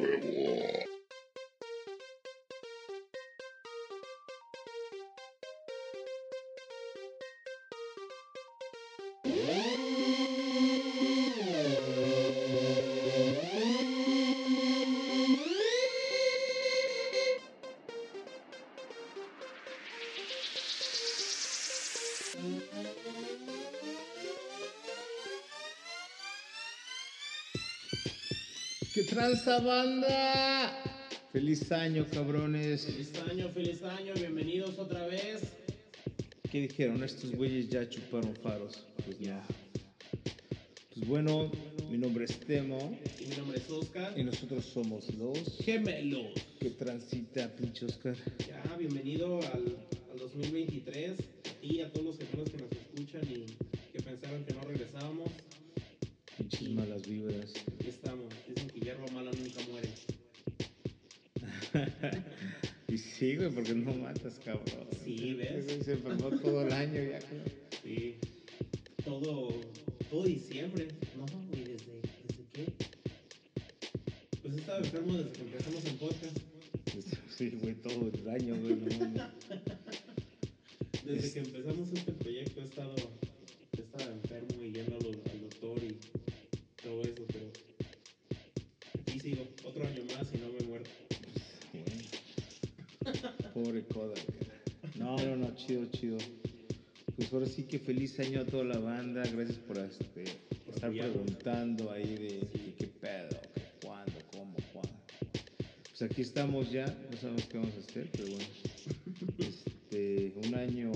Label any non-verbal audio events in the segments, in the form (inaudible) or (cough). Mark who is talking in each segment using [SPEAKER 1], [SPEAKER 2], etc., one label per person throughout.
[SPEAKER 1] huevo.
[SPEAKER 2] Tranza banda? Feliz año, cabrones.
[SPEAKER 3] Feliz año, feliz año, bienvenidos otra vez.
[SPEAKER 2] ¿Qué dijeron? Estos güeyes ya chuparon faros. Pues no. Pues bueno, mi nombre es Temo
[SPEAKER 3] Y mi nombre es Oscar.
[SPEAKER 2] y nosotros somos los
[SPEAKER 3] Gemelos.
[SPEAKER 2] que transita, pinche Oscar.
[SPEAKER 3] Ya, bienvenido al, al 2023. A ti, a todos los gemelos que nos escuchan y que pensaron que no regresábamos.
[SPEAKER 2] Pinches malas vibras.
[SPEAKER 3] Aquí estamos. Hierba mala nunca muere. (laughs)
[SPEAKER 2] Y sí, güey, porque no matas, cabrón.
[SPEAKER 3] Sí, ¿ves?
[SPEAKER 2] Güey Se enfermó todo el año ya. cabrón.
[SPEAKER 3] Sí. Todo, todo diciembre. No, güey, ¿desde, ¿desde qué? Pues he estado enfermo desde que empezamos en podcast.
[SPEAKER 2] Sí, güey, todo el año, chido, chido. Pues ahora sí que feliz año a toda la banda. Gracias por este, estar preguntando ahí de qué pedo, cuándo, cómo, cuándo. Pues aquí estamos ya, no sabemos qué vamos a hacer, pero bueno. (laughs) Este, un año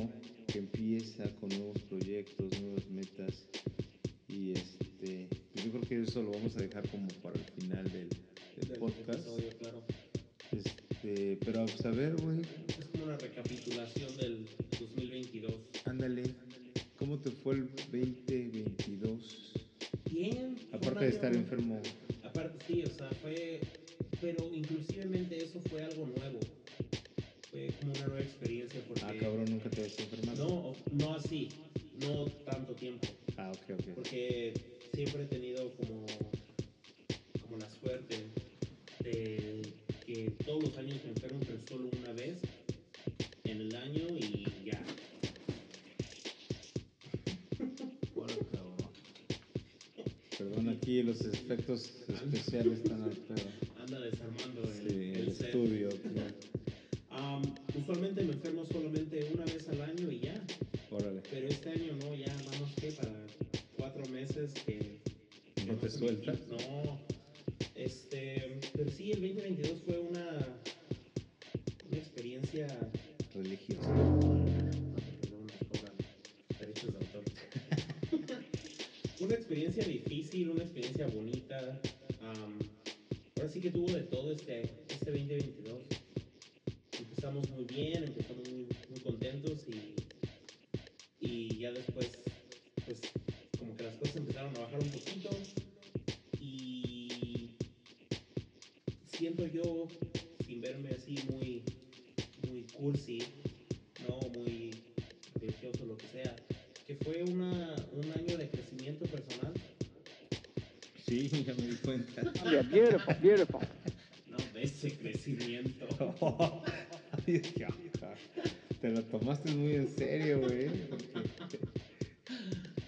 [SPEAKER 3] experiencia.
[SPEAKER 4] Yeah, beautiful, beautiful.
[SPEAKER 3] No, de ese crecimiento. (laughs)
[SPEAKER 2] Ay. Te lo tomaste muy en serio, güey.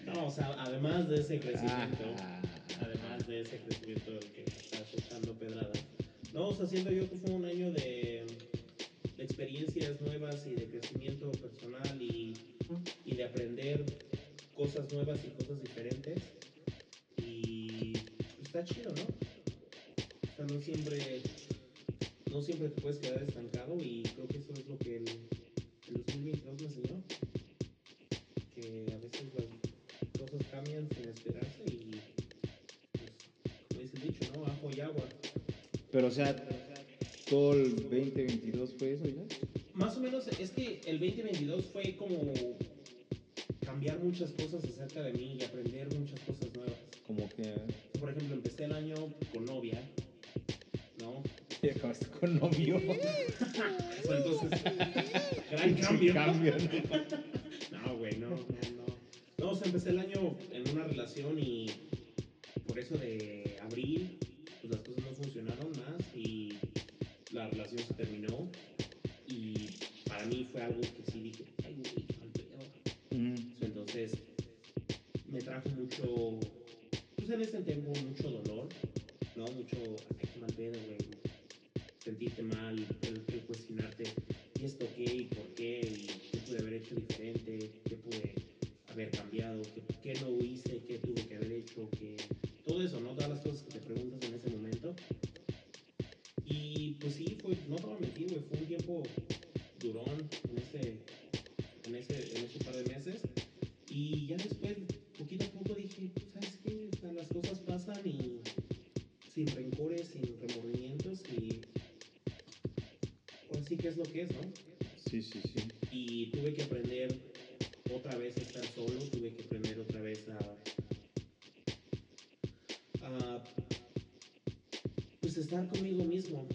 [SPEAKER 3] No, o sea, además de ese crecimiento,
[SPEAKER 2] Ah.
[SPEAKER 3] además de ese crecimiento del que estás echando pedradas. No, o sea, siento yo que fue un año de, de experiencias nuevas y de crecimiento personal y, y de aprender cosas nuevas y cosas diferentes. Y está chido, ¿no? Sea, no siempre, no siempre te puedes quedar estancado y creo que eso es lo que el, el 2022 me enseñó. Que a veces las cosas cambian sin esperarse y, pues, como dice el dicho, ¿no? Ajo y agua.
[SPEAKER 2] Pero, o sea, todo el 2022 fue eso ya.
[SPEAKER 3] Más o menos, es que el 2022 fue como cambiar muchas cosas acerca de mí y aprender muchas cosas nuevas.
[SPEAKER 2] Como que.
[SPEAKER 3] Por ejemplo, empecé el año con novia, ¿no?
[SPEAKER 2] Y acabaste con novio. (laughs)
[SPEAKER 3] Entonces, gran cambio.
[SPEAKER 2] Cambio,
[SPEAKER 3] No, güey, no, no, no. No, o sea, empecé el año en una relación y por eso de abril, pues las cosas no funcionaron más y la relación se terminó. Y para mí fue algo que sí dije, ay, güey, mal pedo.
[SPEAKER 2] Ujú.
[SPEAKER 3] Entonces, me trajo mucho, pues en ese tiempo, mucho dolor, ¿no? Mucho, qué mal pedo, güey. Sentirte mal, el, el cuestionarte, ¿y esto qué? ¿Y por qué? ¿Y qué pude haber hecho diferente? ¿Qué pude haber cambiado? ¿Qué, qué no hice? ¿Qué tuve que haber hecho? ¿Qué... Todo eso, ¿no? Todas las cosas que te preguntas en ese momento. Y pues sí, fue, no te voy a mentir, güey, fue un tiempo durón en ese, en ese, en ese par de meses. Y ya después, poquito a poco dije, ¿sabes qué? O sea, las cosas pasan y Sí,
[SPEAKER 2] sí, sí.
[SPEAKER 3] Y tuve que aprender otra vez a estar solo, tuve que aprender otra vez a, a pues estar conmigo mismo.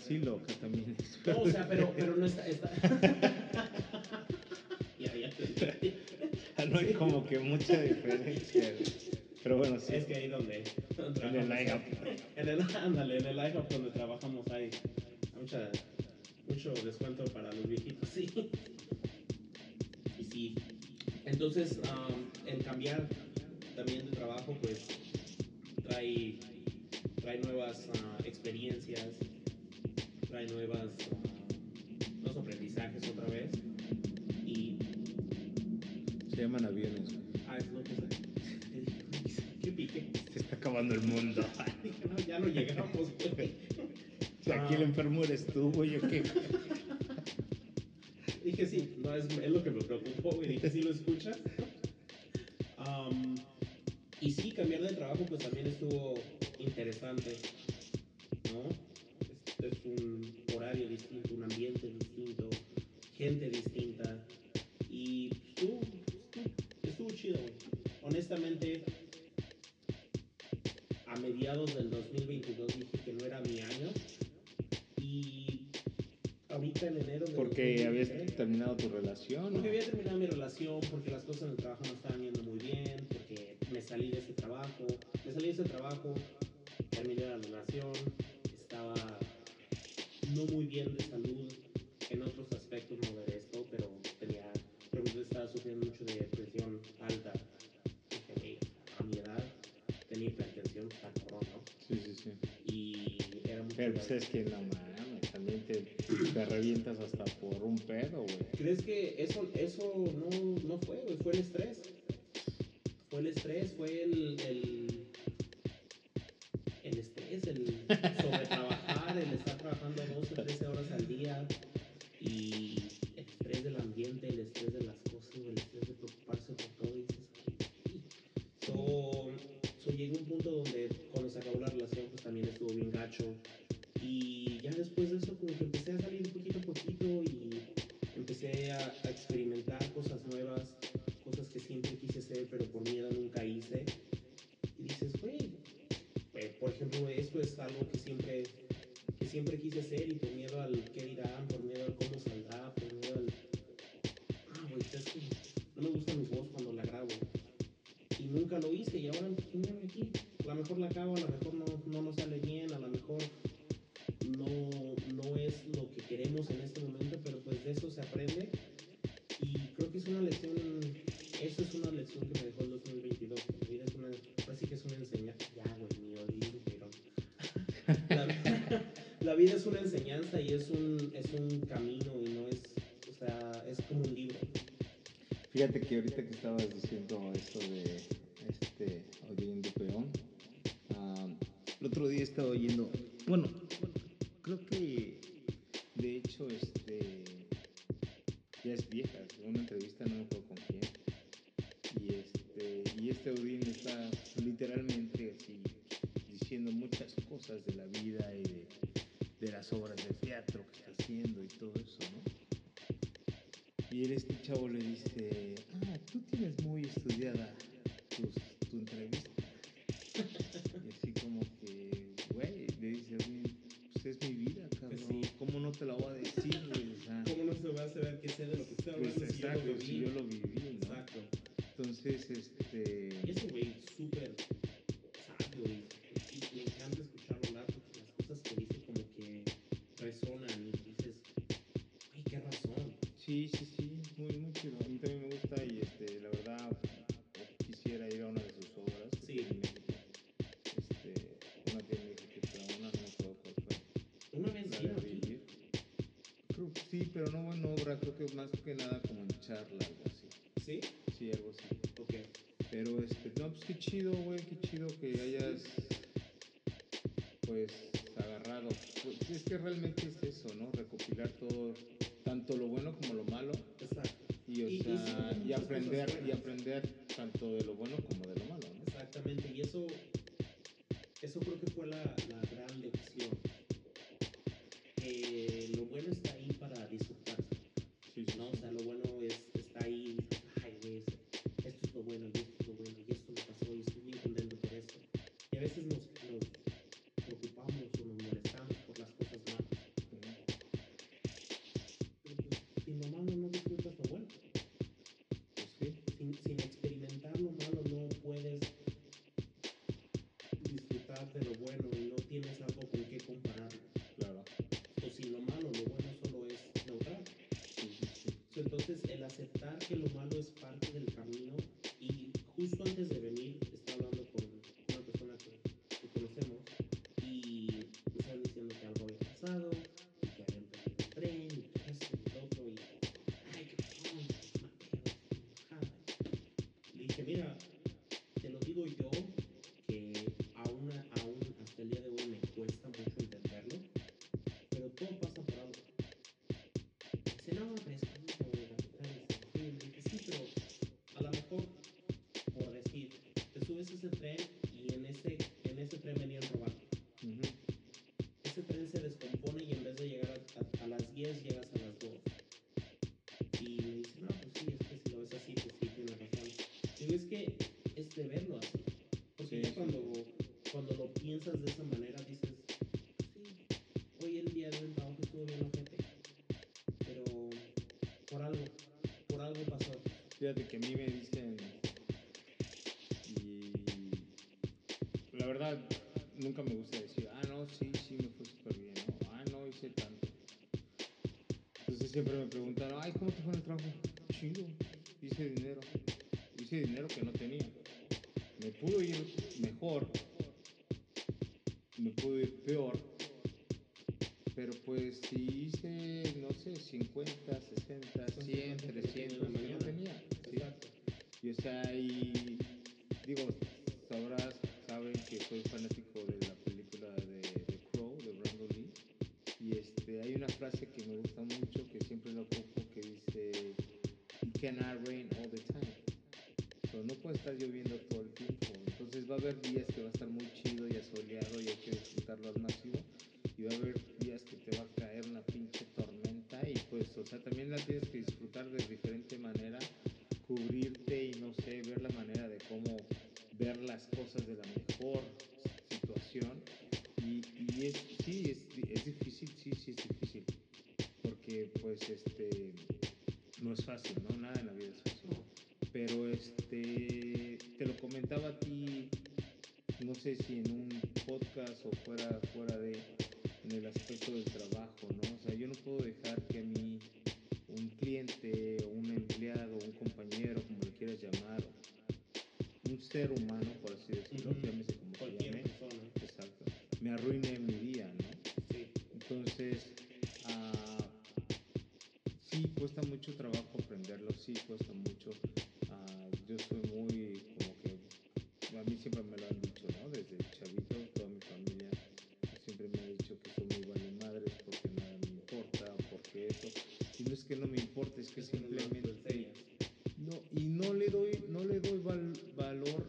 [SPEAKER 2] Asilo acá también.
[SPEAKER 3] No, o sea, pero, pero no está... está... (laughs) (laughs) ya, ya te.
[SPEAKER 2] Ah, no hay como que mucha diferencia. Pero bueno, sí.
[SPEAKER 3] Es que ahí donde... donde
[SPEAKER 2] En el IHOP.
[SPEAKER 3] En el, ándale, en el IHOP donde trabajamos hay mucha, mucho descuento para los viejitos, sí. Y sí. Entonces, um, el cambiar también de trabajo, pues, trae, trae nuevas ah, experiencias, trae nuevas, ah, nuevos aprendizajes otra vez. Y,
[SPEAKER 2] Se llaman aviones,
[SPEAKER 3] ah, es lo que. ¿Qué pique?
[SPEAKER 2] Se está acabando el mundo. (laughs)
[SPEAKER 3] Dije, no, ya no llegamos, güey.
[SPEAKER 2] Si aquí el enfermo eres tú, güey, ¿o qué? (laughs)
[SPEAKER 3] Dije, sí, no, es, es lo que me preocupó, güey. Dije, sí lo escuchas. Am, y sí, cambiar de trabajo, pues también estuvo interesante, ¿no? Un horario distinto, un ambiente distinto, gente distinta. Y estuvo, estuvo, chido. Honestamente, a mediados del 2022 dije que no era mi año. Y ahorita en enero del
[SPEAKER 2] Porque habías
[SPEAKER 3] 2023,
[SPEAKER 2] terminado tu relación,
[SPEAKER 3] porque había terminado mi relación, porque las cosas en el trabajo no estaban era mucho
[SPEAKER 2] Pero
[SPEAKER 3] de-
[SPEAKER 2] pues es
[SPEAKER 3] vida es una enseñanza y es un, es un camino y no es, o sea, es como un libro.
[SPEAKER 2] Fíjate que ahorita que estabas diciendo
[SPEAKER 3] Sí,
[SPEAKER 2] pero no en obra, creo que más que nada como en charla, algo así.
[SPEAKER 3] ¿Sí?
[SPEAKER 2] Sí, algo así.
[SPEAKER 3] Ok.
[SPEAKER 2] Pero este, no, pues qué chido, güey, qué chido que hayas, pues, agarrado. Pues, es que realmente es eso, ¿no? Recopilar todo, tanto lo bueno como lo malo.
[SPEAKER 3] Exacto.
[SPEAKER 2] Y, o sea, y,
[SPEAKER 3] y
[SPEAKER 2] aprender, y aprender tanto de lo bueno como de lo malo, ¿no?
[SPEAKER 3] Exactamente, y eso subes ese tren y en ese, en ese tren venía
[SPEAKER 2] el
[SPEAKER 3] Ese tren se descompone y en vez de llegar a, las 10 llegas a las 2. Y me dice, no, pues sí, es que si lo ves así, pues sí, tienes razón. Digo, es que es de verlo así.
[SPEAKER 2] trago contigo fácil, ¿no? Nada en la vida es fácil. Pero este, te lo comentaba a ti, no sé si en un podcast o fuera, fuera de, en el aspecto del trabajo, ¿no? O sea, yo no puedo dejar que a mí un cliente o un empleado, un compañero, como le quieras llamar, un ser humano, por así decirlo,
[SPEAKER 3] uh -huh.
[SPEAKER 2] llámese como se llame,
[SPEAKER 3] persona.
[SPEAKER 2] exacto, me arruine mi día, ¿no?
[SPEAKER 3] Sí.
[SPEAKER 2] Entonces, cuesta mucho trabajo aprenderlo, sí, cuesta mucho. Uh, yo soy muy, como que, a mí siempre me lo han dicho, ¿no? Desde chavito, toda mi familia siempre me ha dicho que soy muy vale madres porque nada me importa, porque eso. Y no es que no me importe, es que simplemente... No, y no le doy, no le doy val valor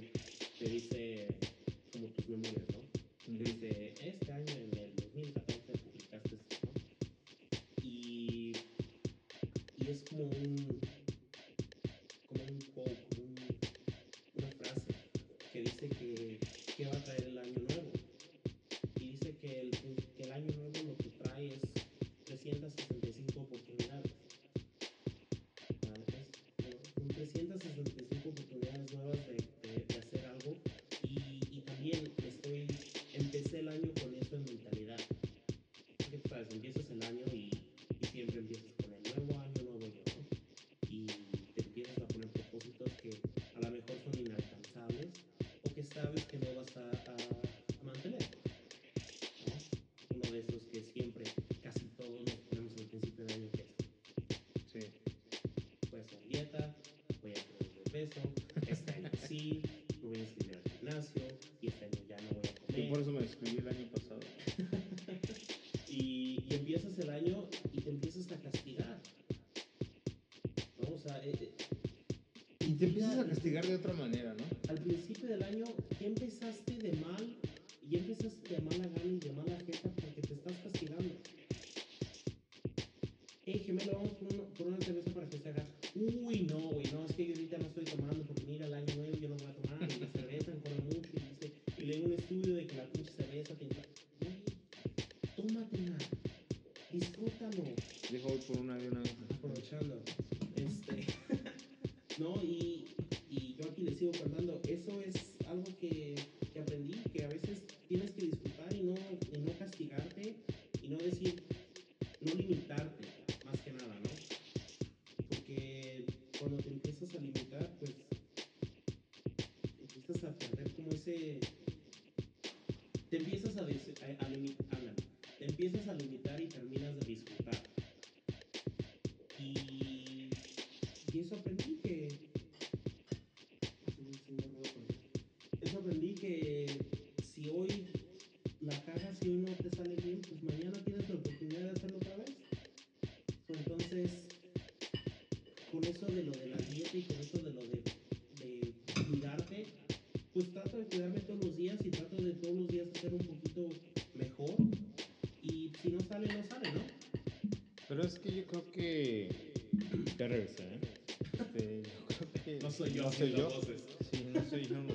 [SPEAKER 3] decir, a, a, a mantener. Uno de esos que siempre, casi todos nos ponemos al principio del año que es.
[SPEAKER 2] Sí.
[SPEAKER 3] Voy a hacer dieta, voy a perder de peso, este año sí, me voy a inscribir al gimnasio y este año ya no voy a comer.
[SPEAKER 2] Y por eso me inscribí el año pasado. (laughs)
[SPEAKER 3] y, y empiezas el año y te empiezas a castigar. ¿No? O sea, eh, eh,
[SPEAKER 2] y te empiezas a castigar de otra manera, ¿no?
[SPEAKER 3] Al principio del año, ¿qué empezaste de y soy yo.
[SPEAKER 2] No soy yo.
[SPEAKER 3] Voces.
[SPEAKER 2] Sí, no soy yo. No.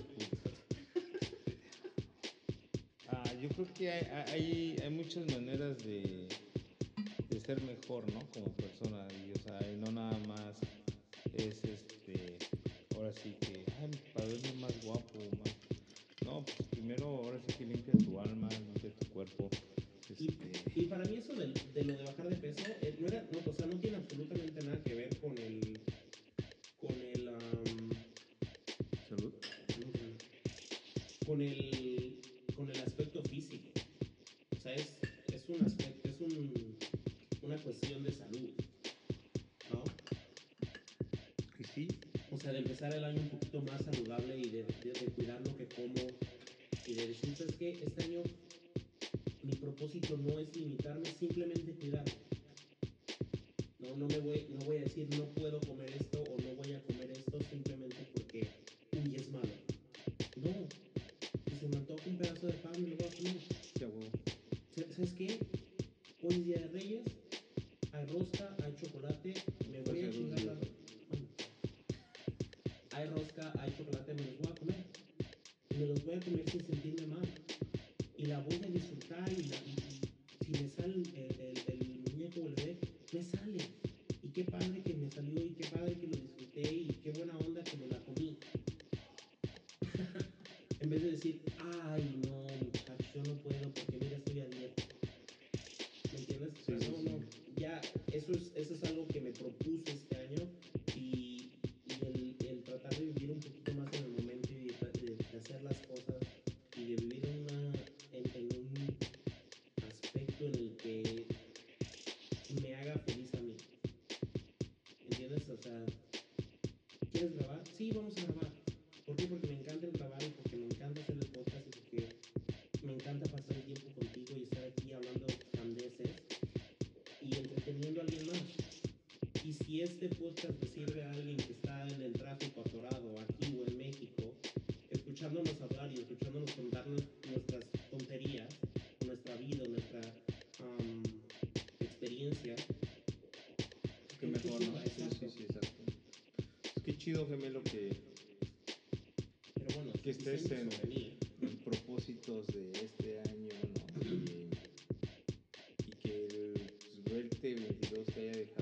[SPEAKER 2] Ah, yo creo que hay, hay, hay muchas maneras de,
[SPEAKER 3] empezar el año un poquito más saludable y de, de, de cuidar lo que como y de decir, es que este año mi propósito no es limitarme, simplemente cuidarme eso es, eso es algo que me propuse este año y, el, tratar de vivir un poquito más en el momento y de, hacer las cosas y de vivir una, en, en, un aspecto en el que me haga feliz a mí. ¿Entiendes? O sea, ¿quieres grabar? Sí, vamos a grabar este podcast te sirve a alguien que está en el tráfico atorado aquí o en México, escuchándonos hablar y escuchándonos contar nuestras tonterías, nuestra vida, nuestra um, experiencia.
[SPEAKER 2] Qué mejor, ¿no? Sí, sí, sí, exacto. Es que chido, gemelo, que,
[SPEAKER 3] Pero bueno,
[SPEAKER 2] que estés en, en, propósitos de este año, ¿no? Y, y que el pues, verte 22 te haya dejado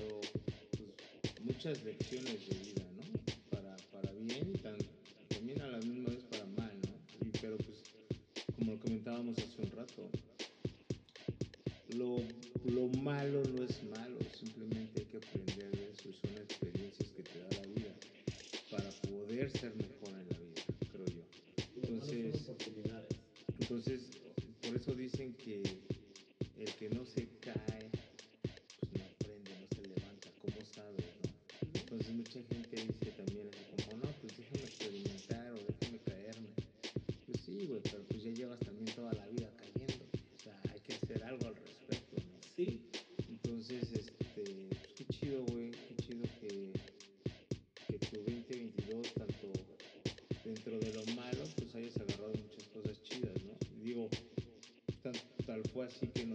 [SPEAKER 2] muchas lecciones de vida, ¿no? Para, para bien y también a la misma vez para mal, ¿no? Y, pero pues, como lo comentábamos hace un rato, lo, lo malo no es keeping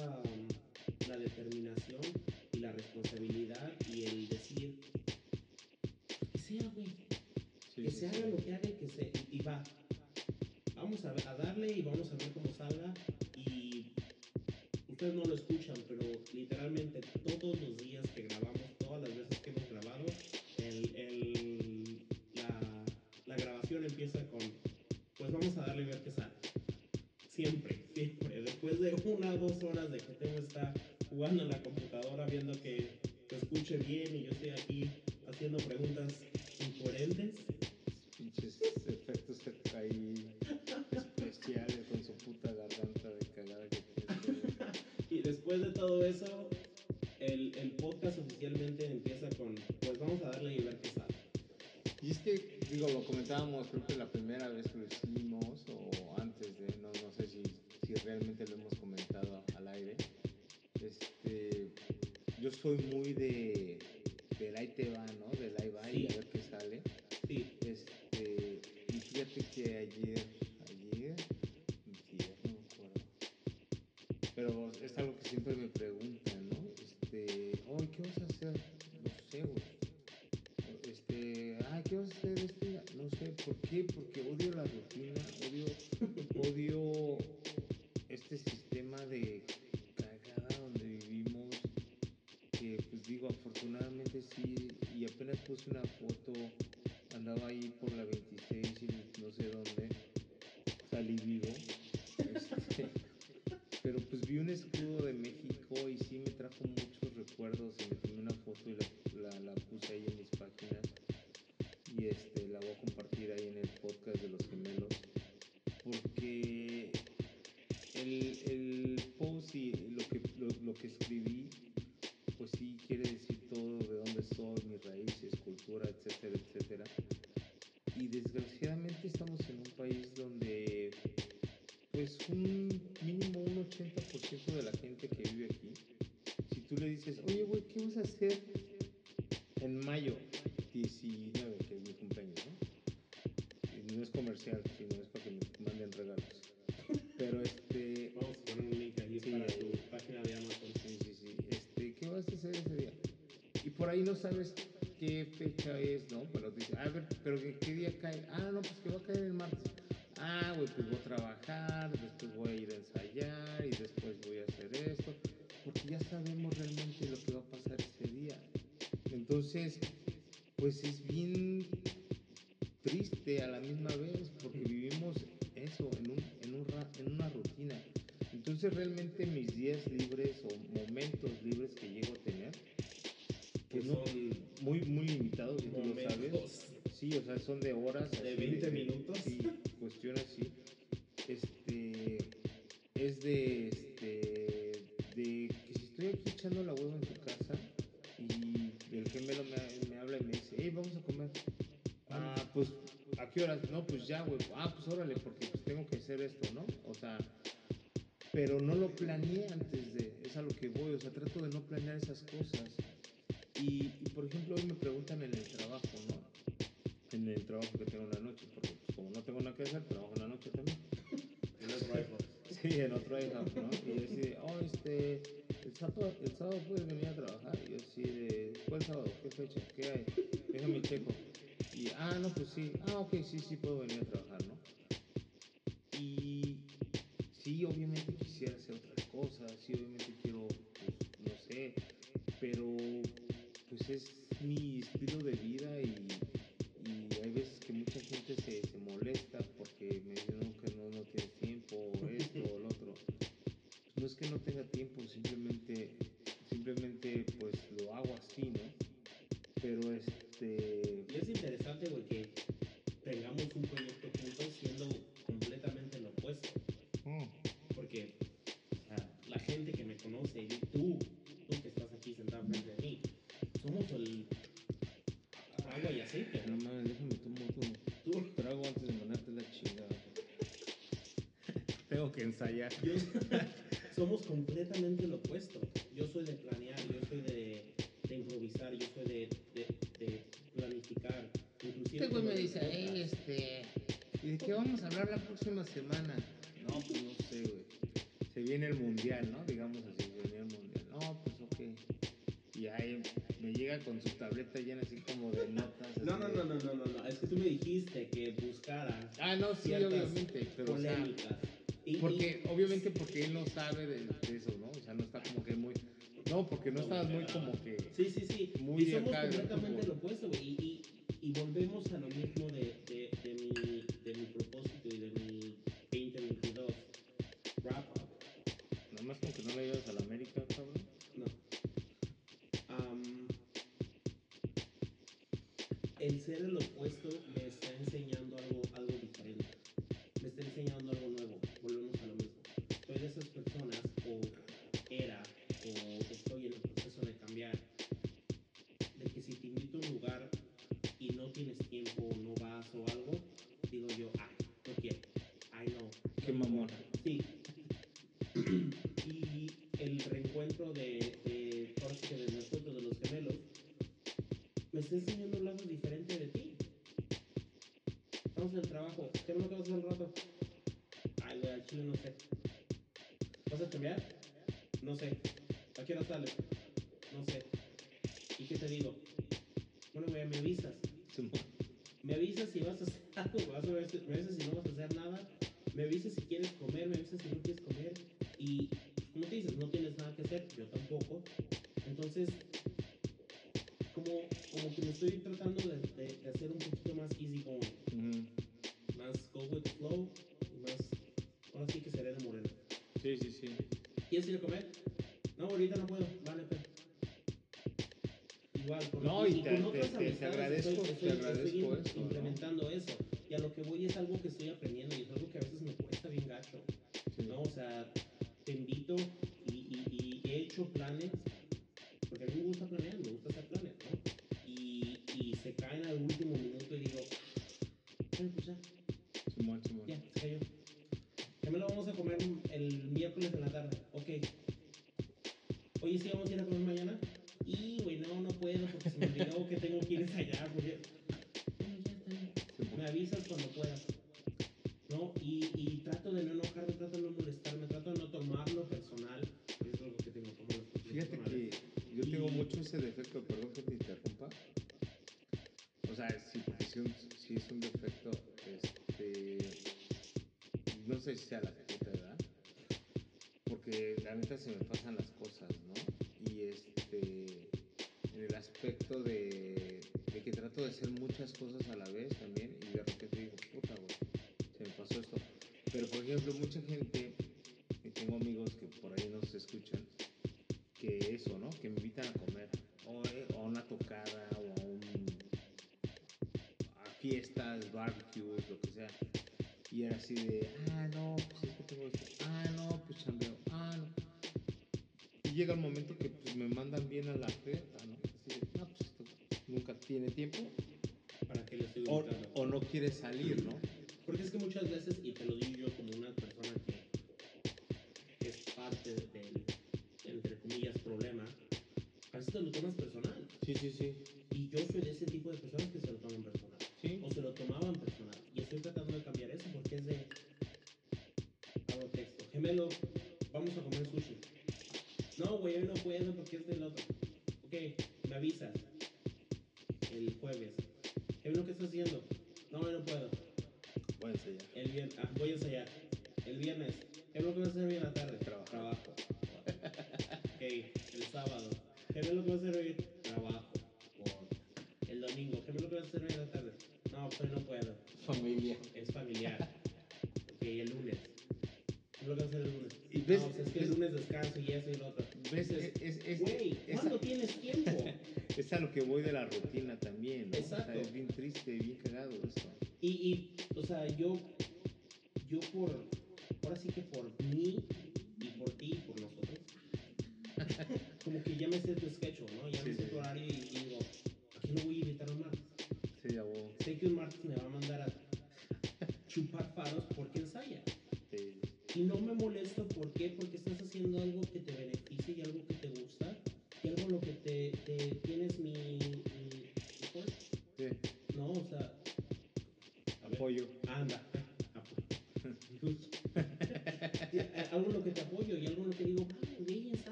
[SPEAKER 2] Yeah. la
[SPEAKER 3] computadora viendo que se escuche bien y yo estoy aquí haciendo preguntas incoherentes.
[SPEAKER 2] Pinches efectos ahí especiales con su puta garganta de cagada que tiene. (laughs)
[SPEAKER 3] y después de todo eso, el, el, podcast oficialmente empieza con, pues vamos a darle y ver qué sale.
[SPEAKER 2] Y es que, digo, lo comentábamos, creo que la primera vez que lo hicimos, o antes de, no, no sé si, si realmente lo hemos soy muy de, del ahí te va, ¿no? Del ahí va sí. y a ver qué sale.
[SPEAKER 3] Sí.
[SPEAKER 2] Este, y fíjate que ayer, ayer, ayer, no me acuerdo. Pero es algo que siempre me preguntan, ¿no? Este, oh, ¿qué vas a hacer? No sé, güey. Este, ay, ¿qué vas a hacer? Este, no sé, ¿por qué? Porque odio la rutina puse una foto, andaba ahí por la fecha es, ¿no? Pero dice, a ver, pero ¿qué, día cae? Ah, no, pues que va a caer el martes. Ah, güey, pues voy a trabajar, después voy a ir a ensayar y después voy a hacer esto, porque ya sabemos realmente lo que va a pasar ese día. Entonces, pues es
[SPEAKER 3] son
[SPEAKER 2] de horas.
[SPEAKER 3] De 20 minutos.
[SPEAKER 2] Y cuestiones sí. Este, es de, este, de que si estoy aquí echando la hueva en tu casa y el gemelo me, habla y me dice, hey, vamos a comer. Ah, pues, ¿a qué horas? No, pues ya, güey. Ah, pues ahora fuck, it's all good. que ensayar. (laughs)
[SPEAKER 3] Somos completamente lo opuesto. Yo soy de planear, yo soy de, improvisar, yo soy de, planificar. Inclusive
[SPEAKER 2] este me dice, este, ¿y de qué vamos a hablar la próxima semana? No, pues no sé, güey. Se viene el mundial, ¿no? Digamos así, se viene el mundial. No, pues ok. Y ahí me llega con su tableta llena así como de notas.
[SPEAKER 3] No, no, no, no, no, no, no. Es que tú me dijiste que buscara.
[SPEAKER 2] Ah, no, sí, obviamente. Pero,
[SPEAKER 3] polémicas
[SPEAKER 2] porque, obviamente porque él no sabe de, de eso, ¿no? O sea, no está como que muy... No, porque no estabas muy como que...
[SPEAKER 3] Sí, sí, sí.
[SPEAKER 2] Muy
[SPEAKER 3] y somos
[SPEAKER 2] acá
[SPEAKER 3] completamente lo ¿Vas
[SPEAKER 2] ese defecto, perdón que te interrumpa. O sea, sí es un defecto, este, no sé si sea la tarjeta, ¿verdad? Porque la neta se me pasan las cosas, ¿no? Y este, en el aspecto de, de que trato de hacer muchas cosas a la vez también y de repente digo, puta, güey, se me pasó esto. Pero por ejemplo, mucha gente, fiestas, barbecues, lo que sea. Y era así de, ah, no, pues es que tengo esto, ah, no, pues chambeo, ah, no. Y llega el momento que pues, me mandan bien a la fiesta, ¿no? Así de, no, pues esto nunca tiene tiempo,
[SPEAKER 3] ¿Para qué le estoy
[SPEAKER 2] o, o no quiere salir, ¿no?
[SPEAKER 3] Porque es que muchas veces, y te lo digo yo como una persona que es parte del, entre comillas, problema, a veces te lo tomas personal.
[SPEAKER 2] Sí, sí, sí.
[SPEAKER 3] Y yo soy de ese tipo de personas que se lo toman personal.
[SPEAKER 2] Sí.
[SPEAKER 3] O se lo tomaban personal. Y estoy tratando de cambiar eso porque es de... Hago texto. Gemelo, vamos a comer sushi. No, güey, hoy no puedo porque es del otro. Ok, me avisas. El jueves. Gemelo, ¿qué estás haciendo? No, hoy no puedo.
[SPEAKER 2] Voy a enseñar.
[SPEAKER 3] El viernes, ah, voy a ensayar. El viernes, ¿qué es lo que vas a hacer hoy en la tarde?
[SPEAKER 2] Trabajo.
[SPEAKER 3] Trabajo. (laughs) ok, el sábado, ¿qué es lo que vas a hacer hoy? Es, es, es, Güey,
[SPEAKER 2] esa-
[SPEAKER 3] ¿cuándo tienes tiempo? (laughs)
[SPEAKER 2] es a lo que voy de la rutina también,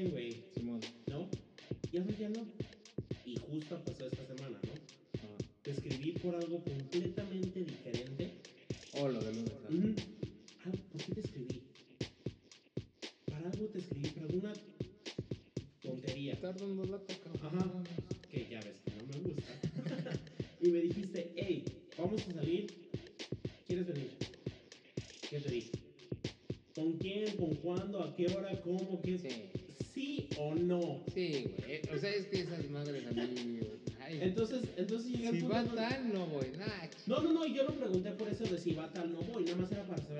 [SPEAKER 3] güey,
[SPEAKER 2] Simón.
[SPEAKER 3] ¿no? Y ya no. Y justo pasó esta semana, ¿no?
[SPEAKER 2] Ah.
[SPEAKER 3] Te escribí por algo completamente diferente.
[SPEAKER 2] Oh, lo lunes. ah.
[SPEAKER 3] Ah, ¿Por qué te escribí? Para algo te escribí, para alguna tontería.
[SPEAKER 2] Estar dando lata, cabrón.
[SPEAKER 3] Ajá. Que ya ves que no me gusta. (laughs) y me dijiste, hey, vamos a salir. ¿Quieres venir? ¿Qué te dije? ¿Con quién? ¿Con cuándo? ¿A qué hora? ¿Cómo? ¿Qué?
[SPEAKER 2] Sí.
[SPEAKER 3] ¿Sí o no?
[SPEAKER 2] Sí, güey. O sea, es que esas madres a mí. Ay,
[SPEAKER 3] Entonces, entonces llegué
[SPEAKER 2] si va tal, no voy. Nah,
[SPEAKER 3] No, no, no, yo no pregunté por eso de si va tal no voy, nada más era para saber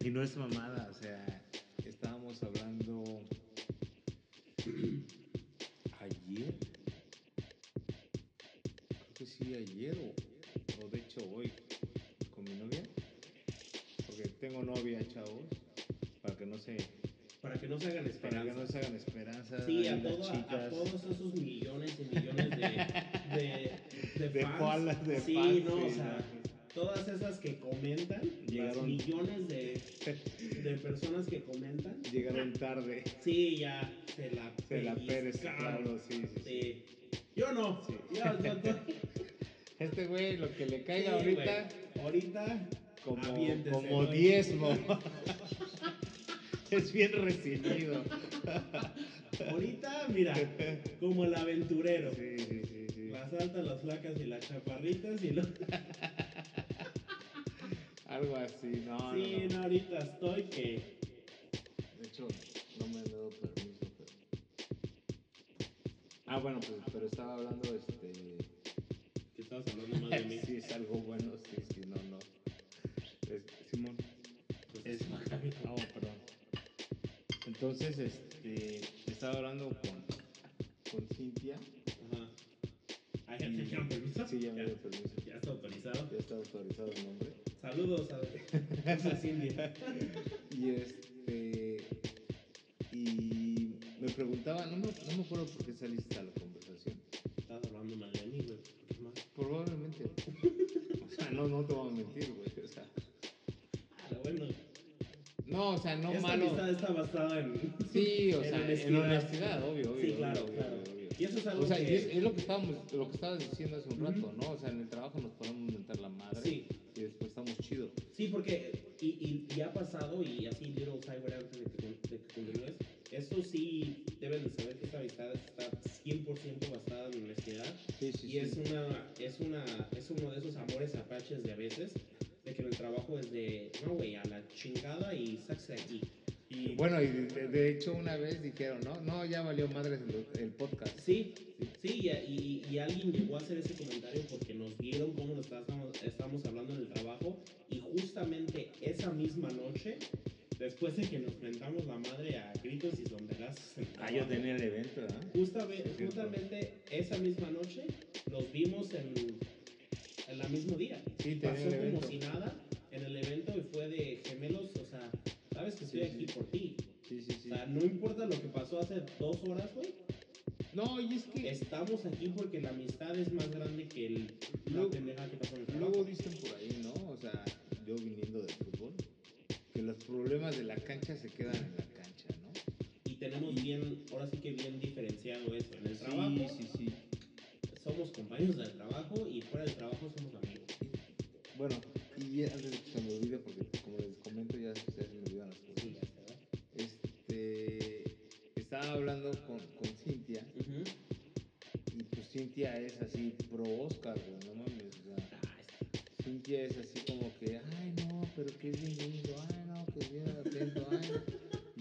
[SPEAKER 3] y no
[SPEAKER 2] es mamada, o sea, estábamos hablando ayer. Creo que sí, ayer o, o de hecho hoy con mi novia. Porque tengo novia, chavos. Para que no se,
[SPEAKER 3] Para que no se hagan
[SPEAKER 2] para que
[SPEAKER 3] esperanzas.
[SPEAKER 2] no se hagan esperanzas.
[SPEAKER 3] Sí,
[SPEAKER 2] ahí
[SPEAKER 3] a, todo- todos esos millones y millones de, de, de,
[SPEAKER 2] De
[SPEAKER 3] fans.
[SPEAKER 2] Koalas, de
[SPEAKER 3] sí, no, o sea, todas esas que comentan, las
[SPEAKER 2] Llegaron.
[SPEAKER 3] millones de, de personas que comentan,
[SPEAKER 2] Llegaron tarde.
[SPEAKER 3] sí, ya se la
[SPEAKER 2] Se la Pérez, claro, sí, sí, sí.
[SPEAKER 3] Yo no. Yo, yo, (laughs)
[SPEAKER 2] Este güey, lo que le caiga ahorita,
[SPEAKER 3] güey. Ahorita.
[SPEAKER 2] como, como diezmo. (laughs) es bien recibido.
[SPEAKER 3] Ahorita, mira, (laughs) como el aventurero.
[SPEAKER 2] Sí, sí, sí.
[SPEAKER 3] Las altas, las flacas y las chaparritas y los... (laughs)
[SPEAKER 2] Algo así, no,
[SPEAKER 3] sí,
[SPEAKER 2] no,
[SPEAKER 3] no,
[SPEAKER 2] no.
[SPEAKER 3] ahorita estoy que...
[SPEAKER 2] De hecho, no me han dado permiso, pero... Ah, bueno, pues, pero estaba hablando, este...
[SPEAKER 3] Que estabas hablando más de mí.
[SPEAKER 2] sí, es algo bueno, sí, sí, no, no. Es- Simón, es... No, perdón. Entonces, este... Estaba hablando con, con Cintia.
[SPEAKER 3] Ah, ¿ya te dieron permiso?
[SPEAKER 2] Sí, ya me dio permiso.
[SPEAKER 3] Ya está autorizado.
[SPEAKER 2] Ya está autorizado el nombre.
[SPEAKER 3] Saludos a, a Cindy. (laughs)
[SPEAKER 2] Y este. Y me preguntaba, no me, no me acuerdo por qué saliste a la conversación.
[SPEAKER 3] Estás hablando mal de mí, güey.
[SPEAKER 2] Probablemente. O sea, no, no te voy a mentir, güey. O sea,
[SPEAKER 3] Ah, bueno.
[SPEAKER 2] no, o sea, no
[SPEAKER 3] Esta
[SPEAKER 2] malo.
[SPEAKER 3] amistad está basada en...
[SPEAKER 2] Sí, o (laughs)
[SPEAKER 3] en
[SPEAKER 2] sea, en honestidad, obvio, obvio.
[SPEAKER 3] Sí, claro,
[SPEAKER 2] obvio,
[SPEAKER 3] claro.
[SPEAKER 2] obvio, obvio.
[SPEAKER 3] Y eso es algo
[SPEAKER 2] O sea,
[SPEAKER 3] que...
[SPEAKER 2] es, es lo que estábamos, lo que estabas diciendo hace un
[SPEAKER 3] Ujú.
[SPEAKER 2] rato, ¿no? O sea, en el trabajo nos podemos mentar la madre
[SPEAKER 3] Sí.
[SPEAKER 2] y después estamos chidos.
[SPEAKER 3] Sí, porque Y, y, y ha pasado, y así Little Cyber antes de que, de que continúes, esto sí deben de saber que esta amistad está 100% basada en honestidad.
[SPEAKER 2] Sí, sí,
[SPEAKER 3] Y
[SPEAKER 2] sí.
[SPEAKER 3] es, una, es, una, es uno de esos amores apaches de a veces, de que en el trabajo es de, no, güey, a la chingada y sáquese de aquí. Y
[SPEAKER 2] Bueno, y de, de hecho una vez dijeron, no, no, ya valió madres el, el podcast.
[SPEAKER 3] Sí, sí, y, y, y alguien llegó a hacer ese comentario porque nos vieron cómo nos estábamos, estábamos hablando en el trabajo y justamente esa misma noche, después de que nos enfrentamos la madre a gritos y el
[SPEAKER 2] Ah, yo tenía el evento, ¿ah?
[SPEAKER 3] Justamente,
[SPEAKER 2] Sí, cierto.
[SPEAKER 3] justamente esa misma noche nos vimos en, en el mismo día.
[SPEAKER 2] Sí, tenía
[SPEAKER 3] Pasó
[SPEAKER 2] el
[SPEAKER 3] como si nada en el evento y fue de gemelos, o sea, sabes que estoy
[SPEAKER 2] Sí,
[SPEAKER 3] aquí
[SPEAKER 2] sí.
[SPEAKER 3] por ti.
[SPEAKER 2] Sí, sí, sí.
[SPEAKER 3] O sea, no importa lo que pasó hace dos horas, güey.
[SPEAKER 2] No, y es que
[SPEAKER 3] Estamos aquí porque la amistad es más grande que el, la
[SPEAKER 2] Luego-
[SPEAKER 3] pendeja que pasó en el
[SPEAKER 2] luego dicen por ahí, ¿no? O sea, yo viniendo del fútbol, que los problemas de la cancha se quedan en la cancha, ¿no?
[SPEAKER 3] Y tenemos bien, ahora sí que bien diferenciado eso. En el trabajo
[SPEAKER 2] Sí, sí, sí.
[SPEAKER 3] somos compañeros del trabajo y fuera del trabajo somos amigos.
[SPEAKER 2] Bueno, y antes de que se me olvide, porque como les comento, ya ustedes me estaba hablando con, con Cintia, y pues Cintia es así pro Oscar, güey, no mames, o sea,
[SPEAKER 3] Ah.
[SPEAKER 2] Cintia es así como que, ay no, pero que es bien lindo, ay no, que es bien atento, ay no.